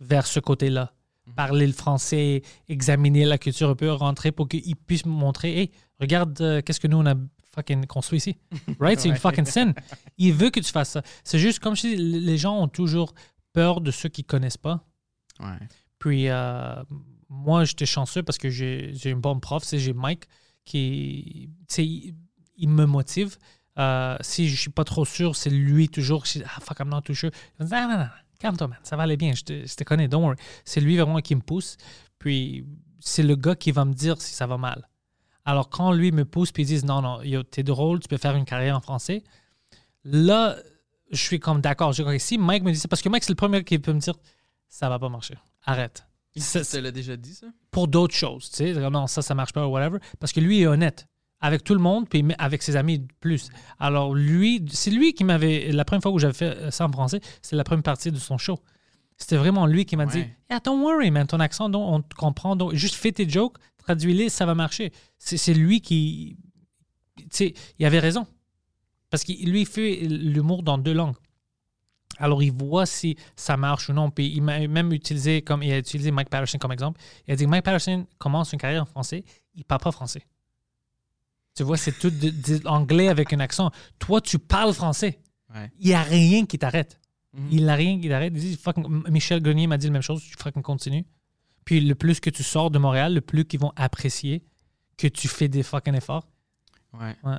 vers ce côté-là. Parler le français, examiner la culture un peu, rentrer pour qu'il puisse me montrer, hey, regarde euh, qu'est-ce que nous on a fucking construit ici. Right? C'est une fucking scène. Il veut que tu fasses ça. C'est juste comme je dis, les gens ont toujours peur de ceux qui connaissent pas. Ouais. Puis euh, moi, j'étais chanceux parce que j'ai j'ai un bon prof, c'est j'ai Mike qui, tu sais, il, il me motive. Euh, si je suis pas trop sûr, c'est lui toujours. Dis, ah, fuck, I'm not too sure. Il me dit, non, non, non, calme-toi, man, ça va aller bien, je te, je te connais, don't worry. C'est lui vraiment qui me pousse. Puis c'est le gars qui va me dire si ça va mal. Alors quand lui me pousse puis il dit, non, non, t'es drôle, tu peux faire une carrière en français, là, je suis comme d'accord. Je dis, si Mike me dit ça, parce que Mike, c'est le premier qui peut me dire, ça va pas marcher, arrête. Il Ça- te l'a déjà dit, ça? pour d'autres choses, tu sais, non, ça, ça marche pas, ou whatever, parce que lui est honnête avec tout le monde, puis avec ses amis plus. Alors, lui, c'est lui qui m'avait, la première fois où j'avais fait ça en français, c'est la première partie de son show. C'était vraiment lui qui m'a dit, Ouais. yeah, don't worry, man, ton accent, donc, on te comprend, donc, juste fais tes jokes, traduis-les, ça va marcher. C'est lui qui, tu sais, il avait raison. Parce qu'il lui fait l'humour dans deux langues. Alors, il voit si ça marche ou non. Puis, il m'a même utilisé, comme il a utilisé Mike Patterson comme exemple. Il a dit Mike Patterson commence une carrière en français, il parle pas français. Tu vois, c'est tout de, de anglais avec un accent. Toi, tu parles français. Ouais. Il n'y a rien qui t'arrête. Mhm. Il n'y a rien qui t'arrête. Il dit, fucking- Michel Grenier m'a dit la même chose. Tu fucking continue. Puis, le plus que tu sors de Montréal, le plus qu'ils vont apprécier que tu fais des fucking efforts. Ouais. Ouais.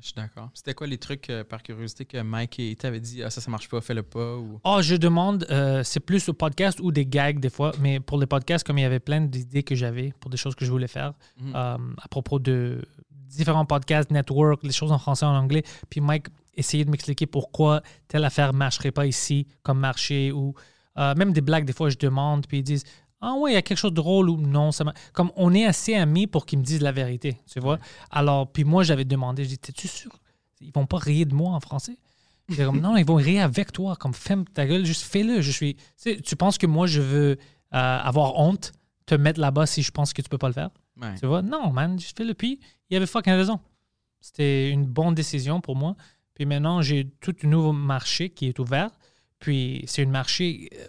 Je suis d'accord. C'était quoi les trucs, euh, par curiosité, que Mike il t'avait dit, ah, ça, ça marche pas, fais-le pas? Ou... Oh, je demande, euh, c'est plus au podcast ou des gags des fois, mais pour les podcasts, comme il y avait plein d'idées que j'avais pour des choses que je voulais faire Mhm. euh, à propos de différents podcasts, network, les choses en français, en anglais. Puis Mike essayait de m'expliquer pourquoi telle affaire ne marcherait pas ici comme marché ou euh, même des blagues, des fois, je demande, puis ils disent Ah ouais, il y a quelque chose de drôle ou non. Ça comme on est assez amis pour qu'ils me disent la vérité, tu vois? Alors, puis moi, j'avais demandé, je dis T'es-tu sûr? Ils vont pas rire de moi en français est comme, non, ils vont rire avec toi. Comme, ferme ta gueule, juste fais-le. Je suis. Tu, sais, tu penses que moi, je veux euh, avoir honte, te mettre là-bas si je pense que tu peux pas le faire? Ouais. Tu vois? Non, man, juste fais-le. Puis, il avait fucking raison. C'était une bonne décision pour moi. Puis maintenant, j'ai tout un nouveau marché qui est ouvert. Puis, c'est un marché, euh,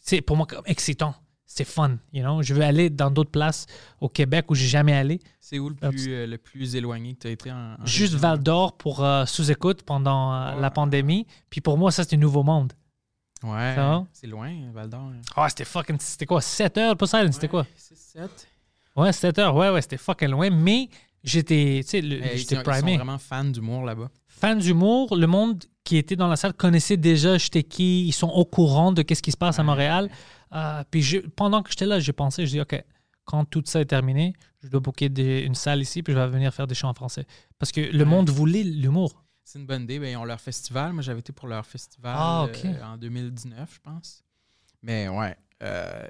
c'est pour moi comme excitant. C'est fun, you know? Je veux aller dans d'autres places au Québec où j'ai jamais allé. C'est où le plus, euh, le plus éloigné que tu as été en, en Juste? Val d'Or pour euh, sous-écoute pendant euh, la pandémie. Puis pour moi, ça, c'est un nouveau monde. Ouais. C'est loin, Val d'Or. hein. Ah, c'était fucking. C'était quoi 7 heures, pas ça? C'était quoi? 6, 7. Ouais, 7 heures. Ouais, ouais, c'était fucking loin. Mais j'étais. Tu sais, j'étais sont- ils sont primé. vraiment fans d'humour là-bas. Fan d'humour, le monde qui était dans la salle connaissait déjà j'étais qui. Ils sont au courant de qu'est-ce qui se passe à. Montréal. Euh, puis je- pendant que j'étais là, j'ai pensé, je dis, OK, quand tout ça est terminé, je dois booker des- une salle ici, puis je vais venir faire des shows en français. Parce que le Ouais. monde voulait l'humour. C'est une bonne idée. Ben, ils ont leur festival. Moi, j'avais été pour leur festival Ah, ok. euh, en 2019, je pense. Mais ouais, euh,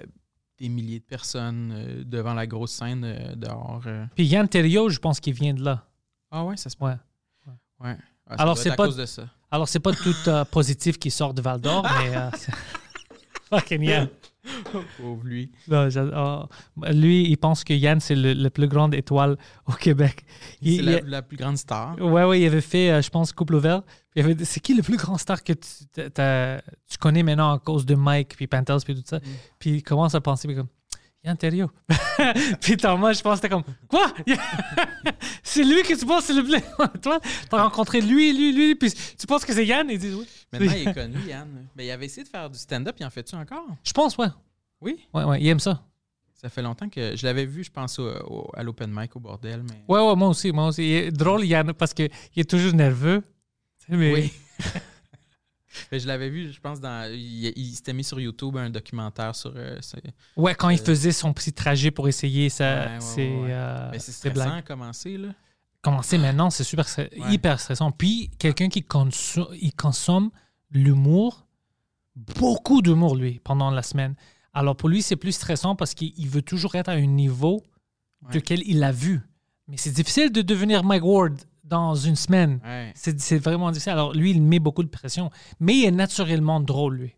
des milliers de personnes euh, devant la grosse scène euh, dehors. euh. Puis Yann Terriot, je pense qu'il vient de là. Ah ouais, ça se. Ouais. Ouais. Ah, ça Alors, doit c'est être à pas- cause de ça. Alors, c'est pas tout euh, positif qui sort de Val d'Or, mais. euh, c'est- Fucking Yann. Pauvre lui. Non, j'adore. lui, il pense que Yann, c'est le, le plus grande étoile au Québec. C'est la, la plus grande star. Ouais, ouais, il avait fait, euh, je pense, Couple ouvert. C'est qui le plus grand star que tu, connais maintenant à cause de Mike, puis Pantelis, puis tout ça? Puis il commence à penser, puis comme, Yann Terriot. puis Thomas, je pense, c'était comme, quoi? c'est lui que tu penses, c'est le plus. Toi, t'as rencontré lui, lui, lui, puis tu penses que c'est Yann? Ils disent, oui. Maintenant, il est connu, Yann. Mais il avait essayé de faire du stand-up. Il en fait-tu encore? Je pense, ouais. Oui? Ouais, ouais, il aime ça. Ça fait longtemps que je l'avais vu, je pense, au- au- à l'open mic au bordel. Mais... Ouais, ouais, moi aussi, moi aussi. Il est drôle, Yann, parce qu'il est toujours nerveux. Mais... Oui. Mais je l'avais vu, je pense, dans. Il, il s'était mis sur YouTube un documentaire sur. euh, Ouais, quand il Euh, faisait son petit trajet pour essayer ça, Ouais, ouais, c'est ouais, ouais. euh, Mais c'est stressant blagues. à commencer, là. Commencer maintenant, c'est super hyper stressant. Puis quelqu'un qui conso- il consomme l'humour, beaucoup d'humour, lui, pendant la semaine. Alors pour lui, c'est plus stressant parce qu'il il veut toujours être à un niveau duquel il a vu. Mais c'est difficile de devenir Mike Ward dans une semaine. Ouais. C'est vraiment difficile. Alors, lui, il met beaucoup de pression. Mais il est naturellement drôle, lui.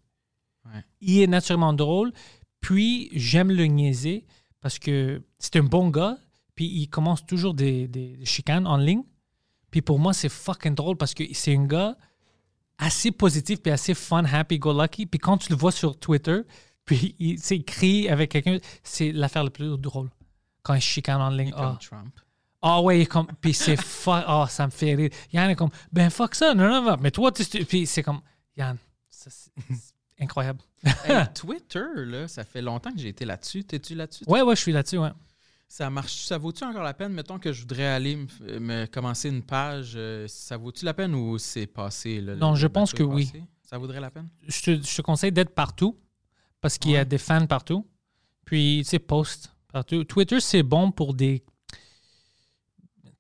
Ouais. Il est naturellement drôle. Puis, j'aime le niaiser parce que c'est un bon gars. Puis, il commence toujours des, chicanes en ligne. Puis, pour moi, c'est fucking drôle parce que c'est un gars assez positif puis assez fun, happy, go lucky. Puis, quand tu le vois sur Twitter, puis il, crie avec quelqu'un, c'est l'affaire la plus drôle. Quand il chicane en ligne. Comme Ah. Trump. Ah ouais, comme, puis c'est fuck, ah, ça me fait rire. Yann est comme, ben fuck ça, non, non, non, mais toi, tu, puis c'est comme, Yann, ça, c'est incroyable. Hey, Twitter, là, ça fait longtemps que j'ai été là-dessus. T'es-tu là-dessus? Ouais, ouais, je suis là-dessus, ouais. Ça marche. Ça vaut-tu encore la peine? Mettons que je voudrais aller me, commencer une page. euh, ça vaut-tu la peine ou c'est passé? là, Non, le je pense que oui. Ça vaudrait la peine? Je te, je te conseille d'être partout parce qu'il y a des fans partout. Puis, tu sais, post partout. Twitter, c'est bon pour des.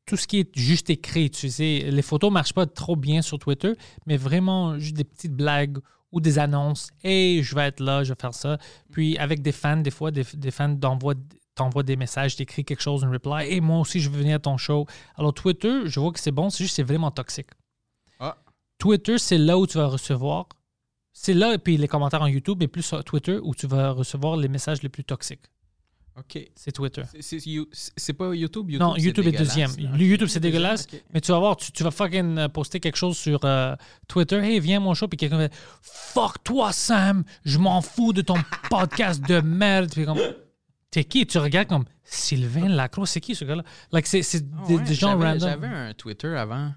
Tout ce qui est juste écrit, tu sais. Les photos ne marchent pas trop bien sur Twitter, mais vraiment juste des petites blagues ou des annonces. Hey, je vais être là, je vais faire ça. Puis, avec des fans, des fois, des, des fans t'envoient des messages, t'écris quelque chose, un reply. Hey, moi aussi, je veux venir à ton show. Alors, Twitter, je vois que c'est bon, c'est juste que c'est vraiment toxique. Ah. Twitter, c'est là où tu vas recevoir. C'est là, puis les commentaires en YouTube, et plus sur Twitter, où tu vas recevoir les messages les plus toxiques. OK. C'est Twitter. C'est- pas YouTube? YouTube non, YouTube est dégueulasse, deuxième. YouTube, c'est dégueulasse. Mais tu vas voir, tu, tu vas fucking euh, poster quelque chose sur euh, Twitter. Hey, viens à mon show. Puis quelqu'un va dire Fuck toi, Sam. Je m'en fous de ton podcast de merde. Puis comme, t'es qui? Tu regardes comme Sylvain Lacroix. C'est qui ce gars-là? Like, c'est Ah des, ouais, des gens random. J'avais un Twitter avant,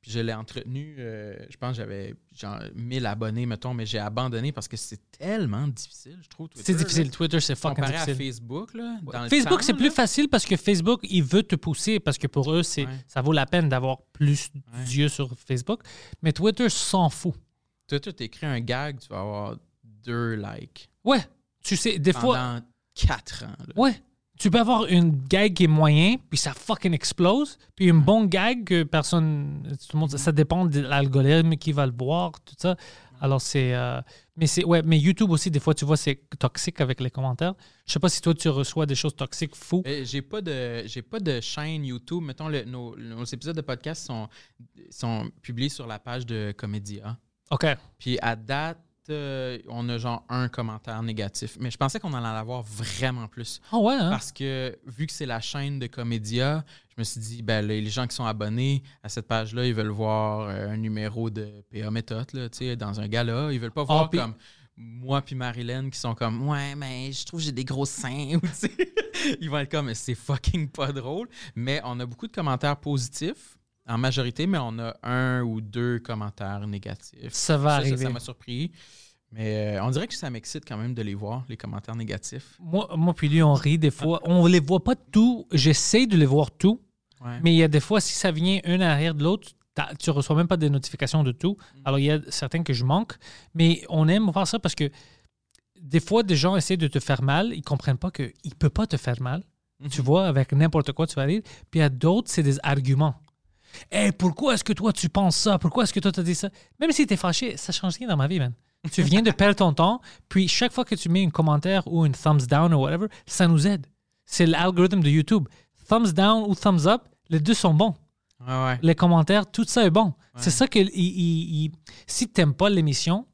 puis je l'ai entretenu. euh, je pense que j'avais genre 1000 abonnés, mettons, mais j'ai abandonné parce que c'est tellement difficile, je trouve. C'est difficile. Twitter, c'est fucking Comparé à. Facebook, là. dans Facebook, c'est plus facile parce que Facebook, il veut te pousser parce que pour eux, c'est Ouais. ça vaut la peine d'avoir plus Ouais. d'yeux sur Facebook. Mais Twitter s'en fout. Twitter, t'écris un gag, tu vas avoir deux likes. Ouais, tu sais, des fois, Pendant 4 ans. là. ouais, tu peux avoir une gag qui est moyen, puis ça fucking explose, puis une bonne gag que personne, tout le monde, ça dépend de l'algorithme qui va le voir, tout ça. Alors c'est, euh, mais c'est, ouais, mais YouTube aussi des fois, tu vois, c'est toxique avec les commentaires. Je sais pas si toi tu reçois des choses toxiques fous. Mais J'ai pas de j'ai pas de chaîne YouTube. Mettons, le- nos, nos épisodes de podcast sont, sont publiés sur la page de Comédia. Ok. Puis à date, euh, on a genre un commentaire négatif. Mais je pensais qu'on allait en avoir vraiment plus. Ah ouais. Hein? Parce que vu que c'est la chaîne de Comédia, je me suis dit, ben, les gens qui sont abonnés à cette page-là, ils veulent voir euh, un numéro de PA Méthode là, dans un gala. Ils veulent pas voir Ah, puis- comme moi puis Marilyn qui sont comme Ouais, mais je trouve que j'ai des gros seins. Ils vont être comme C'est fucking pas drôle. Mais on a beaucoup de commentaires positifs en majorité, mais on a un ou deux commentaires négatifs. Ça va Ça, arriver. Ça m'a surpris. Mais euh, on dirait que ça m'excite quand même de les voir, les commentaires négatifs. Moi, moi puis lui, on rit des fois. On les voit pas tout. J'essaie de les voir tout. Ouais. Mais il y a des fois, si ça vient un arrière de l'autre, tu reçois même pas des notifications de tout. Alors, il y a certains que je manque. Mais on aime faire ça parce que des fois, des gens essaient de te faire mal. Ils comprennent pas qu'ils ne peuvent pas te faire mal. Tu vois, avec n'importe quoi, tu vas rire. Puis il y a d'autres, c'est des arguments. Hey, pourquoi est-ce que toi, tu penses ça? Pourquoi est-ce que toi, tu as dit ça? Même si tu es fâché, ça change rien dans ma vie, man. Tu viens de perdre ton temps, puis chaque fois que tu mets un commentaire ou une thumbs down ou whatever, ça nous aide. C'est l'algorithme de YouTube. Thumbs down ou thumbs up, les deux sont bons. Ouais. Les commentaires, tout ça est bon. C'est ça que il- il- il- si tu n'aimes pas l'émission,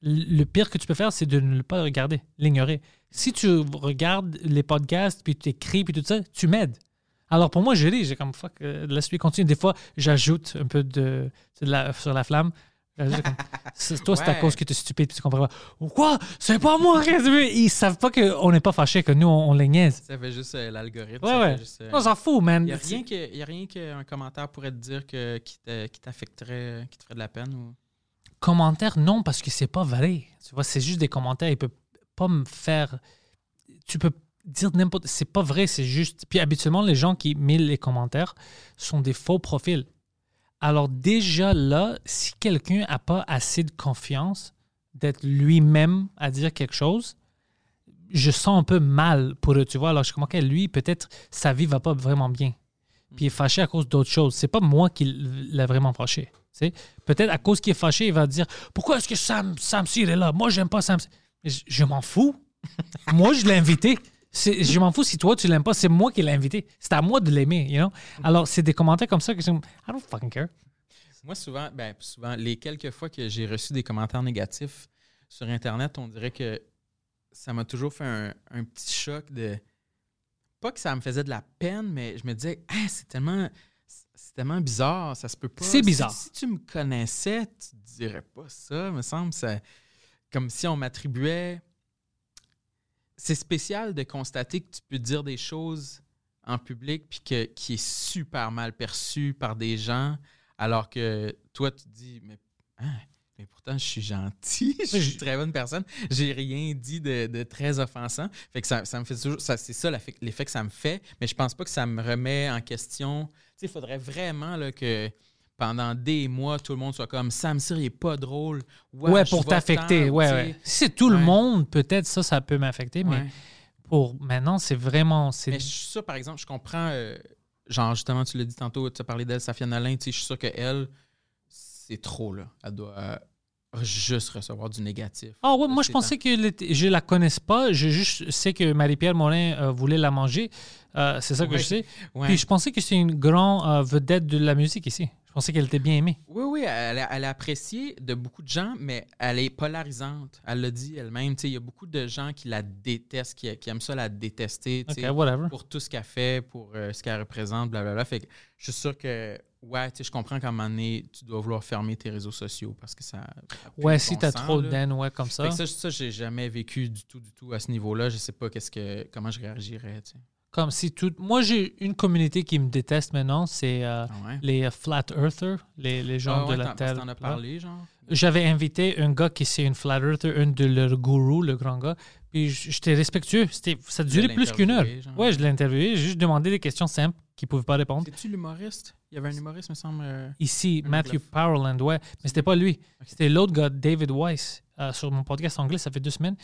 le pire que tu peux faire, c'est de ne pas regarder, l'ignorer. Si tu regardes les podcasts, puis tu écris, puis tout ça, tu m'aides. Alors pour moi, je lis, j'ai comme fuck, euh, laisse-lui continuer. Des fois, j'ajoute un peu de, de la, sur la flamme. J'ajoute comme, C'est- toi, c'est à Ouais. cause que tu es stupide, puis tu comprends pas. Quoi? C'est pas moi dit- Ils savent pas qu'on n'est pas fâché, que nous, on, on les niaise. Ça fait juste euh, l'algorithme. Ouais, ça ouais. fait juste, euh, On s'en fout, man. Il n'y a rien que- y a rien qu'un commentaire pourrait te dire que, qui te- qui t'affecterait, qui te ferait de la peine. Ou... Commentaires, non, parce que c'est pas vrai. Tu vois, c'est juste des commentaires. Ils peuvent pas me faire. Tu peux dire n'importe. C'est pas vrai, c'est juste. Puis habituellement, les gens qui mettent les commentaires sont des faux profils. Alors, déjà là, si quelqu'un n'a pas assez de confiance d'être lui-même à dire quelque chose, je sens un peu mal pour eux, tu vois. Alors, je comprends que lui, peut-être, sa vie va pas vraiment bien. Puis il est fâché à cause d'autres choses. C'est pas moi qui l'a vraiment fâché. Peut-être à cause qu'il est fâché, il va dire Pourquoi est-ce que Sam, Sam est là? Moi, j'aime pas Sam je m'en fous. moi, je l'ai invité. Je m'en fous si toi tu l'aimes pas, c'est moi qui l'ai invité. C'est à moi de l'aimer, you know? Alors, c'est des commentaires comme ça que je I don't fucking care. Moi, souvent, ben, souvent, les quelques fois que j'ai reçu des commentaires négatifs sur Internet, on dirait que ça m'a toujours fait un, un petit choc de. Pas que ça me faisait de la peine, mais je me disais, Ah, c'est tellement. C'est tellement bizarre, ça se peut pas. C'est Si- bizarre. Si, tu me connaissais, tu dirais pas ça, me semble. Ça, comme si on m'attribuait. C'est spécial de constater que tu peux dire des choses en public puis que qui est super mal perçu par des gens alors que toi tu te dis mais, hein, mais pourtant je suis gentil, je suis une très bonne personne, j'ai rien dit de, de très offensant. Fait que ça, ça me fait toujours ça c'est ça l'effet que ça me fait, mais je pense pas que ça me remet en question. Tu sais, il faudrait vraiment là, que pendant des mois, tout le monde soit comme Sam Cyr, il est pas drôle. Ouais, pour t'affecter. Ouais. Si c'est tout le monde, peut-être ça, ça peut m'affecter, mais pour maintenant, c'est vraiment. c'est Mais je suis sûr, par exemple, je comprends, euh, genre justement, tu l'as dit tantôt, tu as parlé d'elle, Safia tu sais, je suis sûr qu'elle, c'est trop, là. Elle doit euh, juste recevoir du négatif. Ah ouais, moi je pensais que je la connaisse pas. Je juste sais que Marie-Pierre Morin euh, voulait la manger. C'est ça que je sais. Ouais. Puis je pensais que c'est une grande vedette de la musique ici. Pensais qu'elle était bien aimée. Oui, oui, elle, est- elle appréciée de beaucoup de gens, mais elle est polarisante. Elle l'a dit elle-même. Il y a beaucoup de gens qui la détestent, qui, qui aiment ça la détester. pour tout ce qu'elle fait, pour euh, ce qu'elle représente, blablabla. Fait que je suis sûr que, ouais, tu sais, je comprends qu'à un moment donné, tu dois vouloir fermer tes réseaux sociaux parce que ça. Ouais, de si t'as trop là. d'haine, ouais, comme ça. Fait que ça, ça j'ai jamais vécu du tout, du tout à ce niveau-là. Je sais pas qu'est-ce que, comment je réagirais. Tu sais. Comme si tout. Moi, j'ai une communauté qui me déteste maintenant, c'est euh, Ah ouais? les euh, Flat Earthers, les, les gens Ah ouais, de la Terre. As parlé, genre? J'avais invité un gars qui c'est une Flat Earther, un de leurs gourous, le grand gars. Puis j'étais respectueux. C'était, ça durait plus qu'une heure. genre? Ouais, je l'ai interviewé. J'ai juste demandé des questions simples qu'il ne pouvait pas répondre. C'est-tu l'humoriste? Il y avait un humoriste, me semble. euh, Ici, Matthew. Powerland, ouais. Mais c'était pas lui. C'était l'autre gars, David Weiss, euh, sur mon podcast anglais, ça fait deux semaines.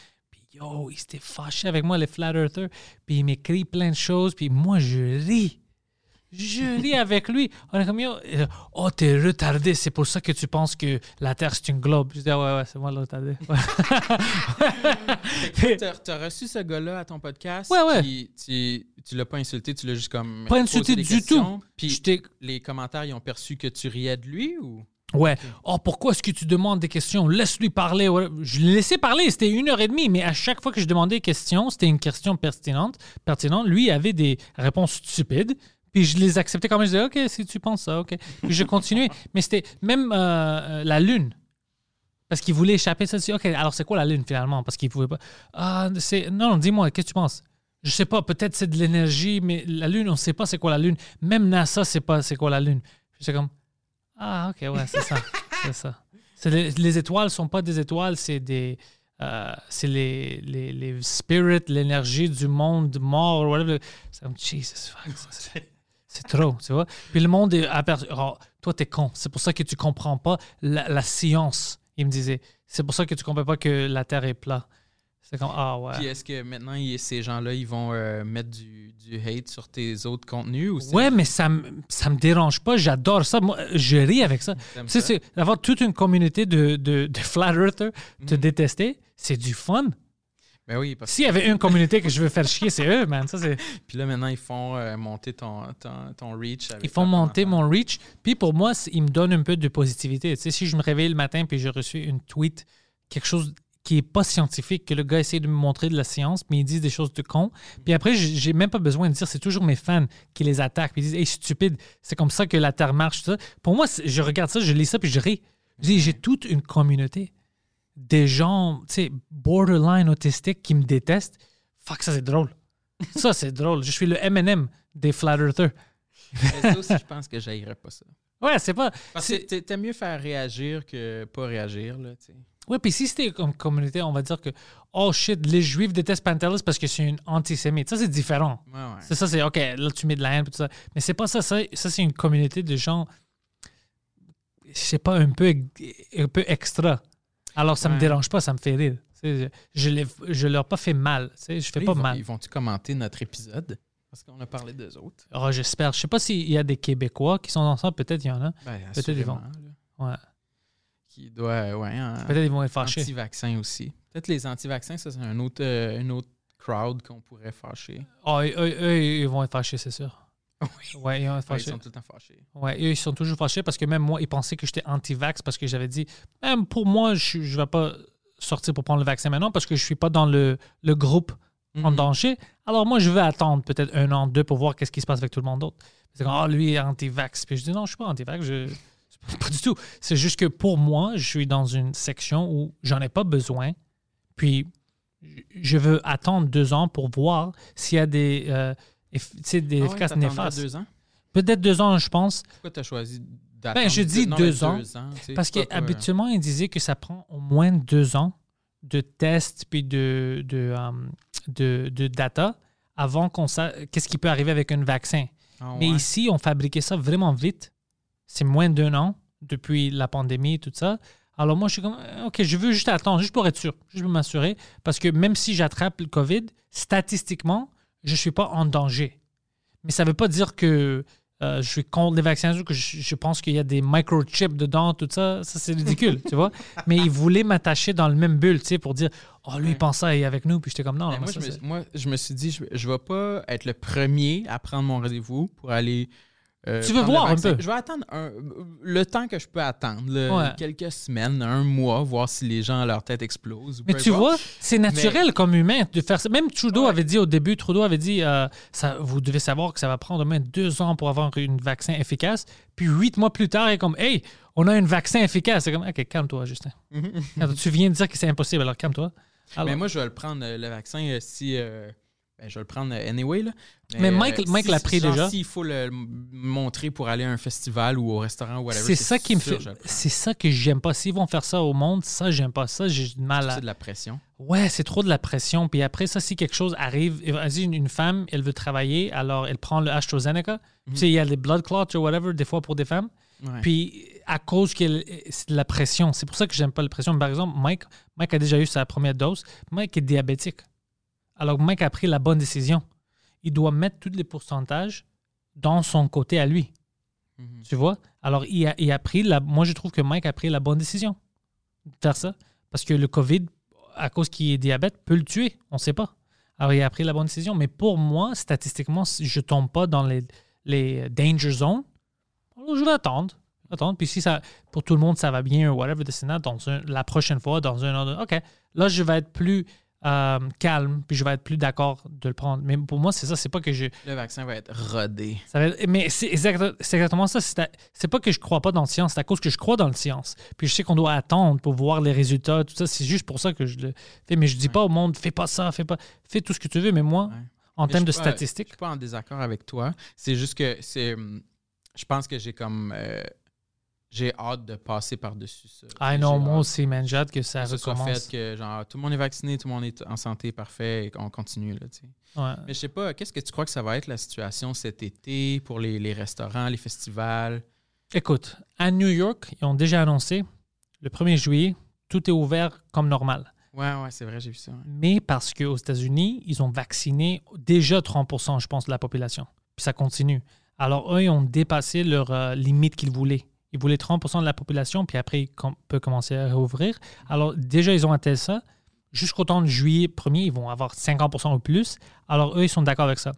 Yo, il s'était fâché avec moi, les Flat Earthers. Puis il m'écrit plein de choses. Puis moi, je ris. Je ris avec lui. On est comme, yo, euh, oh, t'es retardé. C'est pour ça que tu penses que la Terre, c'est une globe. Je dis, ah, ouais, ouais, c'est moi le retardé. Ouais. T'as reçu ce gars-là à ton podcast. Ouais, ouais. puis tu, tu l'as pas insulté, tu l'as juste comme. Pas insulté du tout. Puis les commentaires, ils ont perçu que tu riais de lui ou? Ouais. Oh, pourquoi est-ce que tu demandes des questions? Laisse-lui parler. Je l'ai laissé parler. C'était une heure et demie, mais à chaque fois que je demandais des questions, c'était une question pertinente. pertinente. Lui avait des réponses stupides. Puis je les acceptais quand même. Je disais, OK, si tu penses ça, OK. Puis je continuais. mais c'était même euh, euh, la Lune. Parce qu'il voulait échapper ça. OK, alors c'est quoi la Lune finalement? Parce qu'il pouvait pas. Ah, c'est. Non, non, dis-moi, qu'est-ce que tu penses? Je sais pas, peut-être c'est de l'énergie, mais la Lune, on sait pas c'est quoi la Lune. Même NASA sait pas c'est quoi la Lune. J'étais comme, ah, ok, ouais, c'est ça. c'est ça. Les, les étoiles sont pas des étoiles, c'est des. euh, c'est les, les, les spirits, l'énergie du monde mort, whatever. C'est comme, Jesus fuck. ça, C'est c'est trop, tu vois. Puis le monde est aperçu. oh, toi, t'es con. C'est pour ça que tu comprends pas la, la science. Il me disait. C'est pour ça que tu comprends pas que la Terre est plate. C'est comme, ah ouais. Puis est-ce que maintenant, ces gens-là, ils vont euh, mettre du, du hate sur tes autres contenus ou Ouais, mais ça me, ça me dérange pas. J'adore ça. Moi, je ris avec ça. Tu sais, c'est d'avoir toute une communauté de, de, de flat earthers te détester, c'est du fun. Ben oui, parce S'il y avait une communauté que je veux faire chier, c'est eux, man. Ça, puis là, maintenant, ils font euh, monter ton, ton, ton reach. avec Ils font monter mon reach. Puis pour moi, ils me donnent un peu de positivité. Tu sais, si je me réveille le matin puis j'ai reçu une tweet, quelque chose qui est pas scientifique, que le gars essaie de me montrer de la science, mais ils disent des choses de con. Puis après, j'ai même pas besoin de dire, c'est toujours mes fans qui les attaquent. Puis ils disent, hey, stupide, c'est comme ça que la Terre marche. tout ça. Pour moi, je regarde ça, je lis ça, puis je ris. Je dis, j'ai toute une communauté des gens, tu sais, borderline autistiques qui me détestent. Fuck, ça c'est drôle. Ça c'est drôle. Je suis le M&M des Flat Earthers. Mais ça aussi, je pense que j'haïrais pas ça. Ouais, c'est pas. Parce que t'a- t'aimes mieux faire réagir que pas réagir, là, tu sais. Ouais, puis si c'était comme communauté, on va dire que, oh shit, les Juifs détestent Pantelis parce que c'est une antisémite. Ça, c'est différent. Ouais, ouais. C'est ça, c'est OK, là, tu mets de la haine, tout ça. Mais c'est pas ça. Ça, ça, c'est une communauté de gens, je sais pas, un peu, un peu extra. Alors, ça me dérange pas, ça me fait rire. Je, je leur ai pas fait mal. Je fais Là, pas ils vont- mal. Ils vont-tu commenter notre épisode? Parce qu'on a parlé d'eux autres. Oh, J'espère. Je sais pas s'il y a des Québécois qui sont dans ça. Peut-être il y en a. Ben, Peut-être ils vont. Ouais. Qui doit, ouais, en- Peut-être ils vont être fâchés. anti-vaccins aussi. Peut-être les anti-vaccins, ça, c'est un autre, euh, une autre crowd qu'on pourrait fâcher. Ah, eux, eux, eux, ils vont être fâchés, c'est sûr. Ouais, ils vont être Ouais, ils fâchés. sont tout le temps fâchés. Ouais, eux, ils sont toujours fâchés parce que même moi, ils pensaient que j'étais anti-vax parce que j'avais dit, même pour moi, je ne vais pas sortir pour prendre le vaccin maintenant parce que je suis pas dans le, le groupe en Mhm. danger. Alors moi, je vais attendre peut-être un an, deux pour voir qu'est-ce qui se passe avec tout le monde d'autre. C'est comme, ah, lui est anti-vax. Puis je dis, non, je suis pas anti-vax. Je... Pas du tout. C'est juste que pour moi, je suis dans une section où j'en ai pas besoin. Puis je veux attendre deux ans pour voir s'il y a des, euh, eff- tu sais, des Ah ouais, néfastes. deux ans? Peut-être deux ans, je pense. Pourquoi tu as choisi d'attendre? Ben, je dis non, deux ans, tu sais, Parce qu'habituellement, ils disaient que ça prend au moins deux ans de tests puis de, de, euh, de, de data avant qu'on sache qu'est-ce qui peut arriver avec un vaccin. ah Mais ici, on fabriquait ça vraiment vite. C'est moins d'un an depuis la pandémie et tout ça. Alors moi, je suis comme, OK, je veux juste attendre, juste pour être sûr, juste pour m'assurer. Parce que même si j'attrape le COVID, statistiquement, je ne suis pas en danger. Mais ça ne veut pas dire que euh, je suis contre les vaccins ou que je, je pense qu'il y a des microchips dedans, tout ça. Ça, c'est ridicule, tu vois. Mais ils voulaient m'attacher dans le même bulle, tu sais, pour dire, oh, lui, il pense ça, il est avec nous. Puis j'étais comme, non, moi, ça, je me, c'est- moi, je me suis dit, je, je vais pas être le premier à prendre mon rendez-vous pour aller. Euh, Tu veux voir un peu? Je vais attendre un- le temps que je peux attendre, Ouais. quelques semaines, un mois, voir si les gens, leur tête explose. Mais tu vois, c'est naturel comme humain de faire ça. Même Trudeau Ouais. avait dit au début, Trudeau avait dit, euh, ça, vous devez savoir que ça va prendre au moins deux ans pour avoir un vaccin efficace. Puis huit mois plus tard, il est comme, hey, on a un vaccin efficace. C'est comme, ok, calme-toi, Justin. Attends, tu viens de dire que c'est impossible, alors calme-toi. Mais moi, je vais le prendre, euh, le vaccin, si. euh, ben, je vais le prendre euh, anyway. Là. Mais Mike- Mike si- l'a pris genre, déjà. S'il faut le montrer pour aller à un festival ou au restaurant ou whatever. c'est ça qui me fait. C'est ça que j'aime pas. S'ils vont faire ça au monde, ça, j'aime pas ça. J'ai du mal à. C'est de la pression. Ouais, c'est trop de la pression. Puis après ça, si quelque chose arrive, vas-y, une, femme, elle veut travailler, alors elle prend le AstraZeneca. Tu sais, il y a les blood clots ou whatever, des fois pour des femmes. Ouais. Puis à cause que c'est de la pression. C'est pour ça que j'aime pas la pression. Par exemple, Mike, Mike a déjà eu sa première dose. Mike est diabétique. Alors Mike a pris la bonne décision. Il doit mettre tous les pourcentages dans son côté à lui. Mhm. Tu vois? Alors il a, il a pris la. Moi, je trouve que Mike a pris la bonne décision de faire ça. Parce que le COVID, à cause qu'il est diabète, peut le tuer. On ne sait pas. Alors, il a pris la bonne décision. Mais pour moi, statistiquement, si je ne tombe pas dans les, les danger zones, alors je vais attendre. attendre. Puis si ça, pour tout le monde, ça va bien, ou whatever, and that, dans un- la prochaine fois, dans un autre. OK, là, je vais être plus euh, calme, puis je vais être plus d'accord de le prendre. Mais pour moi, c'est ça. C'est pas que je. Le vaccin va être rodé. Ça va être- mais c'est exact- c'est exactement ça. C'est à- C'est pas que je crois pas dans la science, c'est à cause que je crois dans la science. Puis je sais qu'on doit attendre pour voir les résultats, tout ça. C'est juste pour ça que je le fais. Mais je dis pas au monde, fais pas ça, fais pas. Fais tout ce que tu veux. Mais moi, Ouais. en termes de pas- statistiques, Je suis pas en désaccord avec toi. C'est juste que c'est. Je pense que j'ai comme. euh, j'ai hâte de passer par-dessus ça. ah non, moi aussi, man, j'ai hâte que ça que soit recommence. fait, que genre tout le monde est vacciné, tout le monde est en santé, parfait, et qu'on continue. Là, tu sais. Ouais. Mais je sais pas, qu'est-ce que tu crois que ça va être la situation cet été pour les, les restaurants, les festivals? Écoute, à New York, ils ont déjà annoncé le 1er juillet, tout est ouvert comme normal. Ouais, ouais, c'est vrai, j'ai vu ça. ouais. Mais parce qu'aux États-Unis, ils ont vacciné déjà 30% je pense, de la population. Puis ça continue. Alors, eux, ils ont dépassé leur euh, limite qu'ils voulaient. Ils voulaient 30 de la population, puis après, ils com- peuvent commencer à rouvrir. Alors, déjà, ils ont atteint ça. Jusqu'au temps de juillet 1er, ils vont avoir 50 ou plus. Alors, eux, ils sont d'accord avec ça.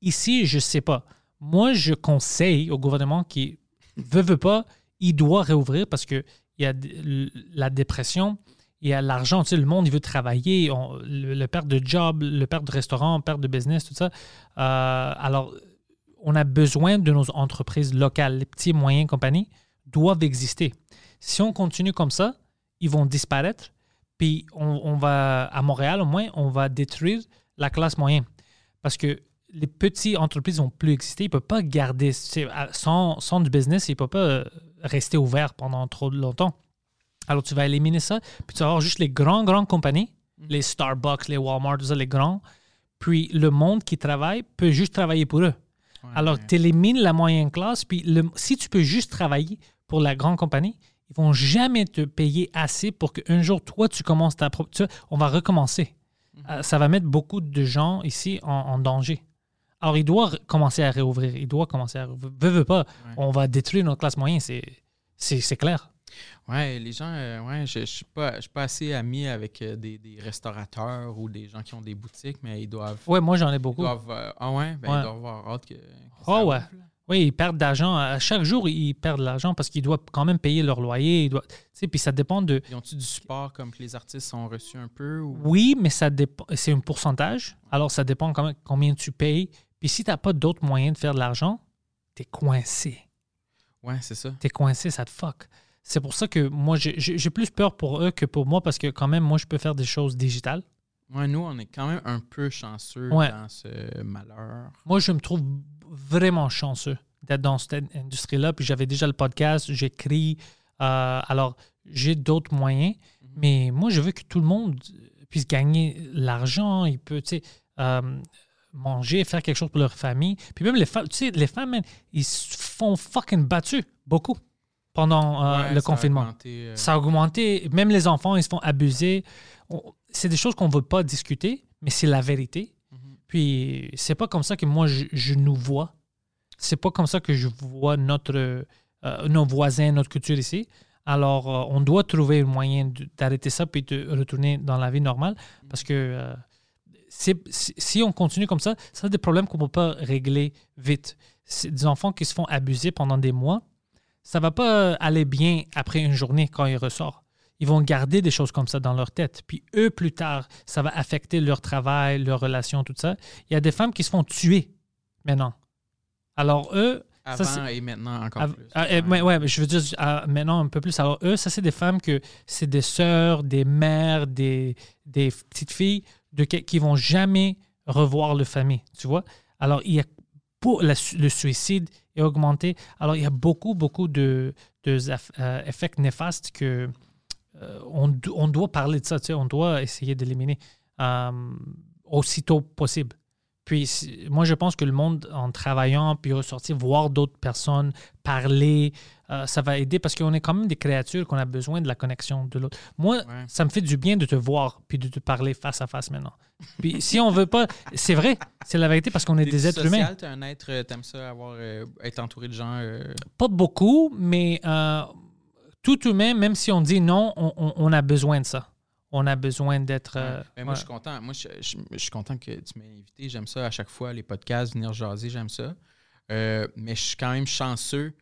Ici, je ne sais pas. Moi, je conseille au gouvernement qui veut, veut pas, il doit réouvrir parce qu'il y a la dépression, il y a l'argent, tu sais, le monde, il veut travailler, on- le, perte de job, le perte de restaurant, perte de business, tout ça. Euh, alors, on a besoin de nos entreprises locales, les petits et moyens compagnies doivent exister. Si on continue comme ça, ils vont disparaître, puis on, on va, à Montréal au moins, on va détruire la classe moyenne. Parce que les petites entreprises vont plus exister, ils ne peuvent pas garder, sans, sans du business, ils ne peuvent pas euh, rester ouverts pendant trop longtemps. Alors, tu vas éliminer ça, puis tu vas avoir juste les grands, grandes compagnies, les Starbucks, les Walmart, tout ça, les grands. Puis le monde qui travaille peut juste travailler pour eux. Ouais, Alors, ouais. tu élimines la moyenne classe, puis le- si tu peux juste travailler pour la grande compagnie, ils vont jamais te payer assez pour qu'un jour, toi, tu commences ta propre... on va recommencer. Euh, ça va mettre beaucoup de gens ici en, en danger. Alors, il doit commencer à réouvrir. Il doit commencer à. Veux, veux pas, on va détruire notre classe moyenne, c'est, c'est, c'est clair. Ouais, les gens, euh, ouais, je ne suis, pas, je suis pas assez ami avec euh, des, des restaurateurs ou des gens qui ont des boutiques, mais ils doivent. Ouais, moi, j'en ai ils beaucoup. doivent, euh, ah ouais, ben, Ouais. ils doivent avoir hâte que. que Oh, ouais. Oui, ils perdent d'argent. À chaque jour, ils perdent de l'argent parce qu'ils doivent quand même payer leur loyer. Ils doivent, puis ça dépend de. Ils ont-tu du support comme que les artistes ont reçu un peu? Ou... Oui, mais ça dépend. C'est un pourcentage. Alors, ça dépend quand même combien tu payes. Puis si tu n'as pas d'autres moyens de faire de l'argent, tu es coincé. Ouais, c'est ça. Tu es coincé, ça te fuck. C'est pour ça que moi, j'ai plus peur pour eux que pour moi parce que quand même, moi, je peux faire des choses digitales. Ouais, nous, on est quand même un peu chanceux Ouais. dans ce malheur. Moi, je me trouve vraiment chanceux d'être dans cette industrie-là. Puis j'avais déjà le podcast, j'écris. euh, alors, j'ai d'autres moyens. Mais moi, je veux que tout le monde puisse gagner l'argent. Il peut, tu sais, euh, manger, faire quelque chose pour leur famille. Puis même les femmes, tu sais, les femmes, ils se font fucking battus beaucoup pendant euh, Ouais, le ça a confinement. augmenté, Ça a augmenté. Même les enfants, ils se font abuser. On- C'est des choses qu'on ne veut pas discuter, mais c'est la vérité. Mhm. Puis c'est pas comme ça que moi, je, je nous vois. C'est pas comme ça que je vois notre, euh, nos voisins, notre culture ici. Alors, euh, on doit trouver un moyen d'arrêter ça puis de retourner dans la vie normale parce que euh, si si on continue comme ça, ça c'est des problèmes qu'on ne peut pas régler vite. C'est des enfants qui se font abuser pendant des mois. Ça va pas aller bien après une journée quand ils ressortent. Ils vont garder des choses comme ça dans leur tête. Puis eux, plus tard, ça va affecter leur travail, leurs relations, tout ça. Il y a des femmes qui se font tuer maintenant. Alors eux, ça, Avant c'est- et maintenant encore Av- plus. ah, ouais, je veux dire ah, maintenant un peu plus. Alors, eux, ça, c'est des femmes que c'est des sœurs, des mères, des, des petites filles de, qui vont jamais revoir leur famille, tu vois. Alors, il y a pour la le suicide est augmenté. Alors, il y a beaucoup, beaucoup de, de euh, effets néfastes que on, do- on doit parler de ça, tu sais, on doit essayer d'éliminer euh, aussitôt possible. Puis moi, je pense que le monde, en travaillant, puis ressortir, voir d'autres personnes, parler, euh, ça va aider parce qu'on est quand même des créatures qu'on a besoin de la connexion de l'autre. Moi, Ouais. ça me fait du bien de te voir puis de te parler face à face maintenant. Puis si on veut pas, c'est vrai, c'est la vérité parce qu'on est des êtres social, humains. T'es un être, euh, t'aimes ça avoir, euh, être entouré de gens. euh, Pas beaucoup, mais euh, tout humain, même si on dit non, on, on- on a besoin de ça. On a besoin d'être. euh, Ouais. Ben, moi, ouais. je suis content. Moi, je, je- je suis content que tu m'aies invité. J'aime ça à chaque fois, les podcasts, venir jaser, j'aime ça. Euh, mais je suis quand même chanceux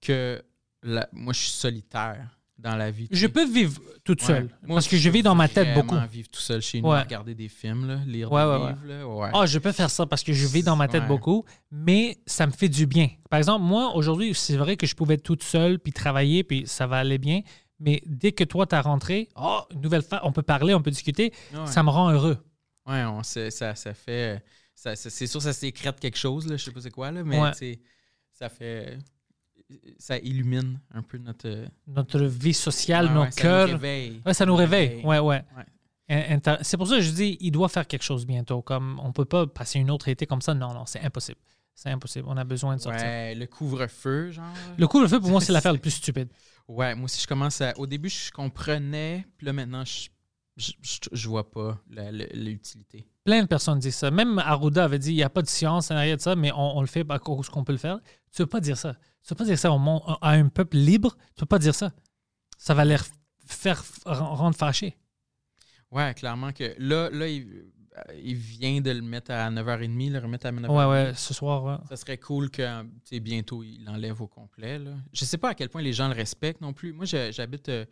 que la- moi, je suis solitaire dans la vie. Je peux vivre toute Ouais. seule Moi, parce que je vis dans ma tête beaucoup. vivre tout seul chez nous, Ouais. regarder des films, là, lire Ouais, des livres. là. Ah, je peux faire ça parce que je vis dans ma tête beaucoup, mais ça me fait du bien. Par exemple, moi, aujourd'hui, c'est vrai que je pouvais être toute seule, puis travailler, puis ça va aller bien. Mais dès que toi, tu as rentré, oh, une nouvelle fois, on peut parler, on peut discuter, ça me rend heureux. Sait- ça, ça fait. ça- c'est sûr, ça sécrète quelque chose, là, je sais pas c'est quoi, là, mais ça fait. Ça illumine un peu notre. Notre vie sociale, Ouais, nos ouais, ça cœurs. nous réveille. Ouais, ça nous réveille. Ouais, ouais. C'est pour ça que je dis, il doit faire quelque chose bientôt. Comme on peut pas passer une autre été comme ça. Non, non, c'est impossible. C'est impossible. On a besoin de sortir. Ouais, le couvre-feu, genre. Le couvre-feu, pour moi, c'est l'affaire la plus stupide. Ouais, moi aussi, je commence à. Au début, je comprenais, puis là, maintenant, je, je, je, vois pas l'utilité. Plein de personnes disent ça. Même Arruda avait dit il n'y a pas de science en arrière de ça, mais on, on le fait à cause qu'on peut le faire. Tu ne peux pas dire ça. Tu ne peux pas dire ça au monde, à un peuple libre. Tu ne peux pas dire ça. Ça va les faire rendre fâchés. Ouais, clairement que là, là il, euh, il vient de le mettre à 9h30, le remettre à 9h30. Ouais, ouais, ce soir. ouais. Ça serait cool que bientôt il l'enlève au complet. Là. Je sais pas à quel point les gens le respectent non plus. Moi, j'habite euh,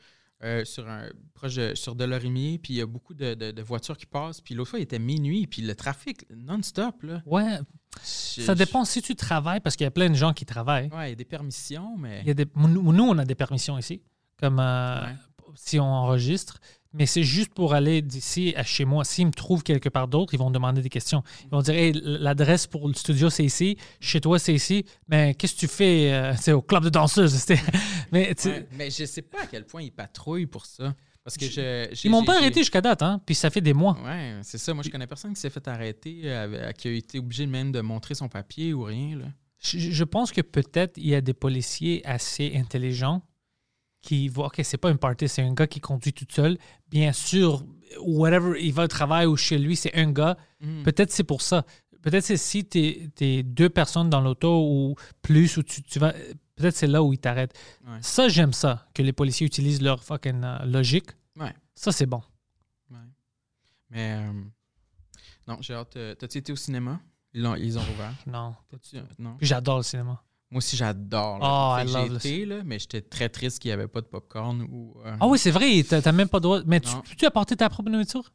euh, sur un proche de, sur Delorimier, puis il y a beaucoup de, de- de voitures qui passent. Puis l'autre fois, il était minuit, puis le trafic non-stop. Là. Ouais, Je- ça dépend si tu travailles, parce qu'il y a plein de gens qui travaillent. Ouais, il y a des permissions, mais. Il y a des, nous, nous, on a des permissions ici, comme euh, Ouais. si on enregistre. Mais c'est juste pour aller d'ici à chez moi. S'ils me trouvent quelque part d'autre, ils vont demander des questions. Ils vont dire Hey, l'adresse pour le studio, c'est ici. Chez toi, c'est ici. Mais qu'est-ce que tu fais euh, C'est au club de danseuse. c'était- mais tu- Ouais, mais je sais pas à quel point ils patrouillent pour ça. Parce que je. ils m'ont pas arrêté jusqu'à date, hein? Puis ça fait des mois. Ouais, c'est ça. Moi, je connais personne qui s'est fait arrêter, euh, qui a été obligé même de montrer son papier ou rien. Là. Je, je pense que peut-être il y a des policiers assez intelligents qui voient, OK, c'est pas une party, c'est un gars qui conduit tout seul. Bien sûr, whatever, il va au travail ou chez lui, c'est un gars. Mm. Peut-être c'est pour ça. Peut-être c'est si tu es, deux personnes dans l'auto ou plus, ou tu, tu vas. peut-être c'est là où ils t'arrêtent. Ouais. Ça, j'aime ça, que les policiers utilisent leur fucking euh, logique. Ouais. Ça, c'est bon. Ouais. Mais euh, non, j'ai hâte. euh, T'as-tu été au cinéma? Ils, l'ont- ils ont rouvert. Non. Non? J'adore le cinéma. Moi aussi, j'adore. là. Oh, I love J'ai the- été, là, mais j'étais très triste qu'il n'y avait pas de popcorn. Ou, euh, Ah oui, c'est vrai, t'as t'as même pas le droit. Mais tu Non. peux-tu apporter ta propre nourriture?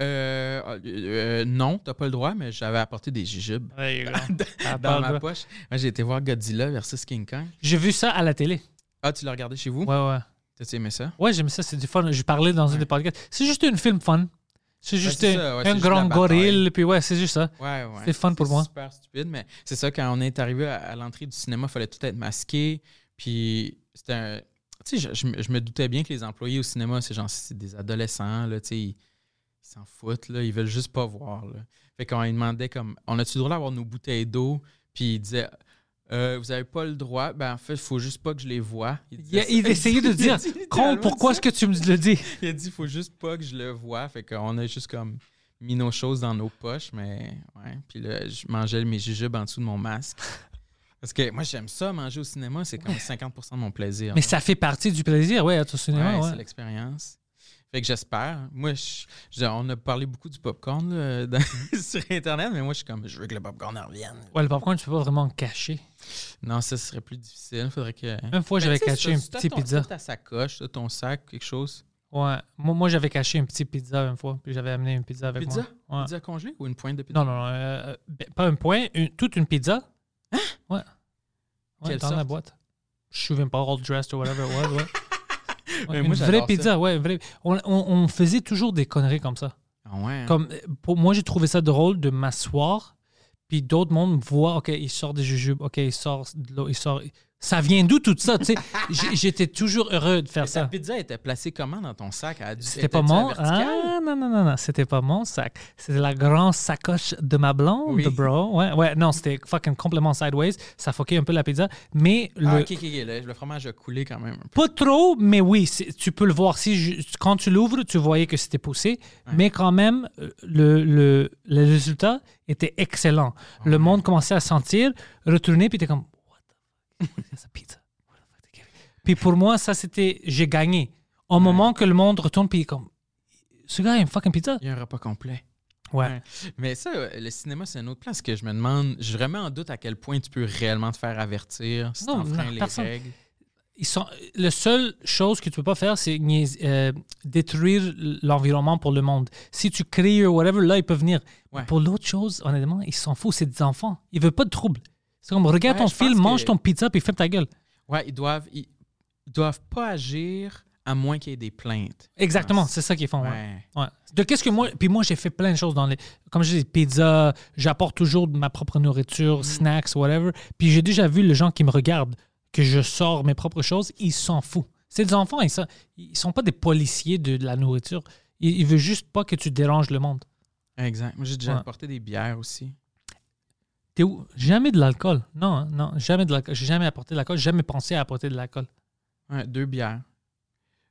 euh, euh, non, t'as pas le droit, mais j'avais apporté des jujubes Ah, dans ma poche. Moi, j'ai été voir Godzilla versus King Kong. J'ai vu ça à la télé. Ah, tu l'as regardé chez vous? Ouais, ouais. T'as-tu aimé ça? Ouais, j'aime ça, c'est du fun. Je parlais dans un des podcasts. C'est juste un film fun. C'est juste un, ça, ouais, un c'est juste grand gorille, puis ouais, c'est juste ça. Ouais, ouais. C'est fun pour moi. super stupide, mais c'est ça, quand on est arrivé à, à l'entrée du cinéma, il fallait tout être masqué. Puis c'était un. Tu sais, je, je me- je me doutais bien que les employés au cinéma, c'est genre c'est des adolescents, là, tu sais, ils s'en foutent, là, ils veulent juste pas voir. Là. Fait qu'on ils demandaient comme on a-tu le droit d'avoir nos bouteilles d'eau? Puis ils disaient Euh, vous avez pas le droit. Ben en fait, il faut juste pas que je les vois. Il, ça. il essayait de dire Con, pourquoi est-ce que tu me le dis? Il a dit faut juste pas que je le vois. Fait qu'on a juste comme mis nos choses dans nos poches, mais ouais. Puis là, je mangeais mes jujubes en dessous de mon masque. Parce que moi, j'aime ça, manger au cinéma, c'est comme 50% de mon plaisir. Mais ça fait partie du plaisir, ouais, à ton cinéma. Ouais, ouais. c'est l'expérience. Fait que j'espère. Moi, je- je- on a parlé beaucoup du popcorn là, dans- sur Internet, mais moi, je suis comme, je veux que le popcorn en revienne. Ouais, le popcorn, tu peux pas vraiment le cacher. Non, ça serait plus difficile. Faudrait que. Même fois, j'avais tu sais, caché une petite pizza. t'as ta sacoche, t'as ton sac, quelque chose. Ouais. Moi, moi j'avais caché une petite pizza une fois, puis j'avais amené une pizza avec Pizza? moi. Ouais. Pizza congelée ou une pointe de pizza? Non, non, non. euh, ben, pas un point, une- toute une pizza. Ouais. Ouais, Quelle dans la boîte. Je me souviens pas, all dressed ou whatever it was, ouais. Ouais, Mais une moi, vraie pizza, ouais. vraie- On, on- on faisait toujours des conneries comme ça. Ah ouais? Comme, euh, pour moi, j'ai trouvé ça drôle de m'asseoir, puis d'autres mondes voient, OK, il sort des jujubes, OK, il sort de l'eau, il sort. Ça vient d'où tout ça, tu sais? J'ai- J'étais toujours heureux de faire ta ça. pizza était placée comment dans ton sac? C'était pas mon. Ah, non, non, non, non. C'était pas mon sac. C'était la grande sacoche de ma blonde, Oui. bro. Ouais, ouais, non, c'était fucking complètement sideways. Ça fuckait un peu la pizza. Mais le. Ah, ok, ok. Le, le fromage a coulé quand même. un peu. Pas trop, mais oui, tu peux le voir. Si je- quand tu l'ouvres, tu voyais que c'était poussé. Mais quand même, le, le, le résultat était excellent. Le monde commençait à sentir, retourner, puis t'es comme, A pizza? The fuck they gave? Puis pour moi, ça, c'était, j'ai gagné. Au moment que le monde retourne, puis comme, ce gars a une fucking pizza. Il y a un repas complet. Ouais. Ouais. Mais ça, le cinéma, c'est une autre place que je me demande. Je remets en doute à quel point tu peux réellement te faire avertir si Non, t'enfreins non, les personne. règles. Ils sont, la seule chose que tu peux pas faire, c'est euh, détruire l'environnement pour le monde. Si tu cries ou whatever, là, ils peuvent venir. Ouais. Pour l'autre chose, honnêtement, ils s'en foutent. C'est des enfants. Ils veulent pas de trouble. C'est comme, regarde Ouais, ton film, mange que- ton pizza, puis ferme ta gueule. Ouais, ils doivent, ils, doivent pas agir à moins qu'il y ait des plaintes. Exactement, c'est ça qu'ils font. ouais. Ouais. Ouais. De qu'est-ce que moi. Puis moi, j'ai fait plein de choses dans les. Comme je dis, pizza, j'apporte toujours de ma propre nourriture, Mm. snacks, whatever. Puis j'ai déjà vu les gens qui me regardent, que je sors mes propres choses, ils s'en foutent. C'est des enfants, ils sont, ils sont pas des policiers de, de la nourriture. Ils, ils veulent juste pas que tu déranges le monde. Exact. Moi, j'ai déjà Ouais. apporté des bières aussi. T'es où? Jamais de l'alcool. Non, hein, non, jamais de l'alcool. J'ai jamais apporté de l'alcool. J'ai jamais pensé à apporter de l'alcool. Ouais, deux bières.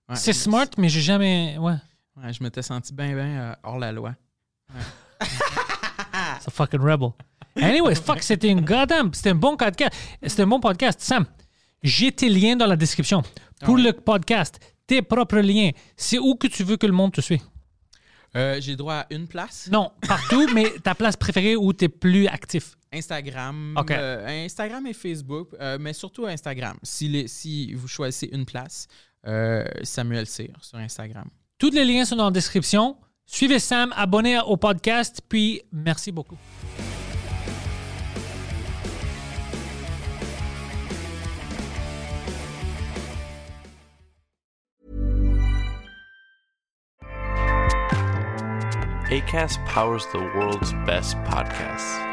Ouais, c'est smart, mais j'ai jamais. Ouais. Ouais, je m'étais senti bien, bien hors la loi. C'est a fucking rebel. Anyways, fuck, c'était une goddamn. C'était un bon podcast. C'était un bon podcast. Sam, j'ai tes liens dans la description. Pour ouais. le podcast, tes propres liens. C'est où que tu veux que le monde te suive? Euh, j'ai droit à une place. Non, partout, mais ta place préférée où tu es plus actif? Instagram, euh, Instagram et Facebook, euh, mais surtout Instagram. Si, les, si vous choisissez une place, euh, Samuel Cyr sur Instagram. Tous les liens sont dans la description. Suivez Sam, abonnez au podcast, puis merci beaucoup. ACAST powers the world's best podcasts.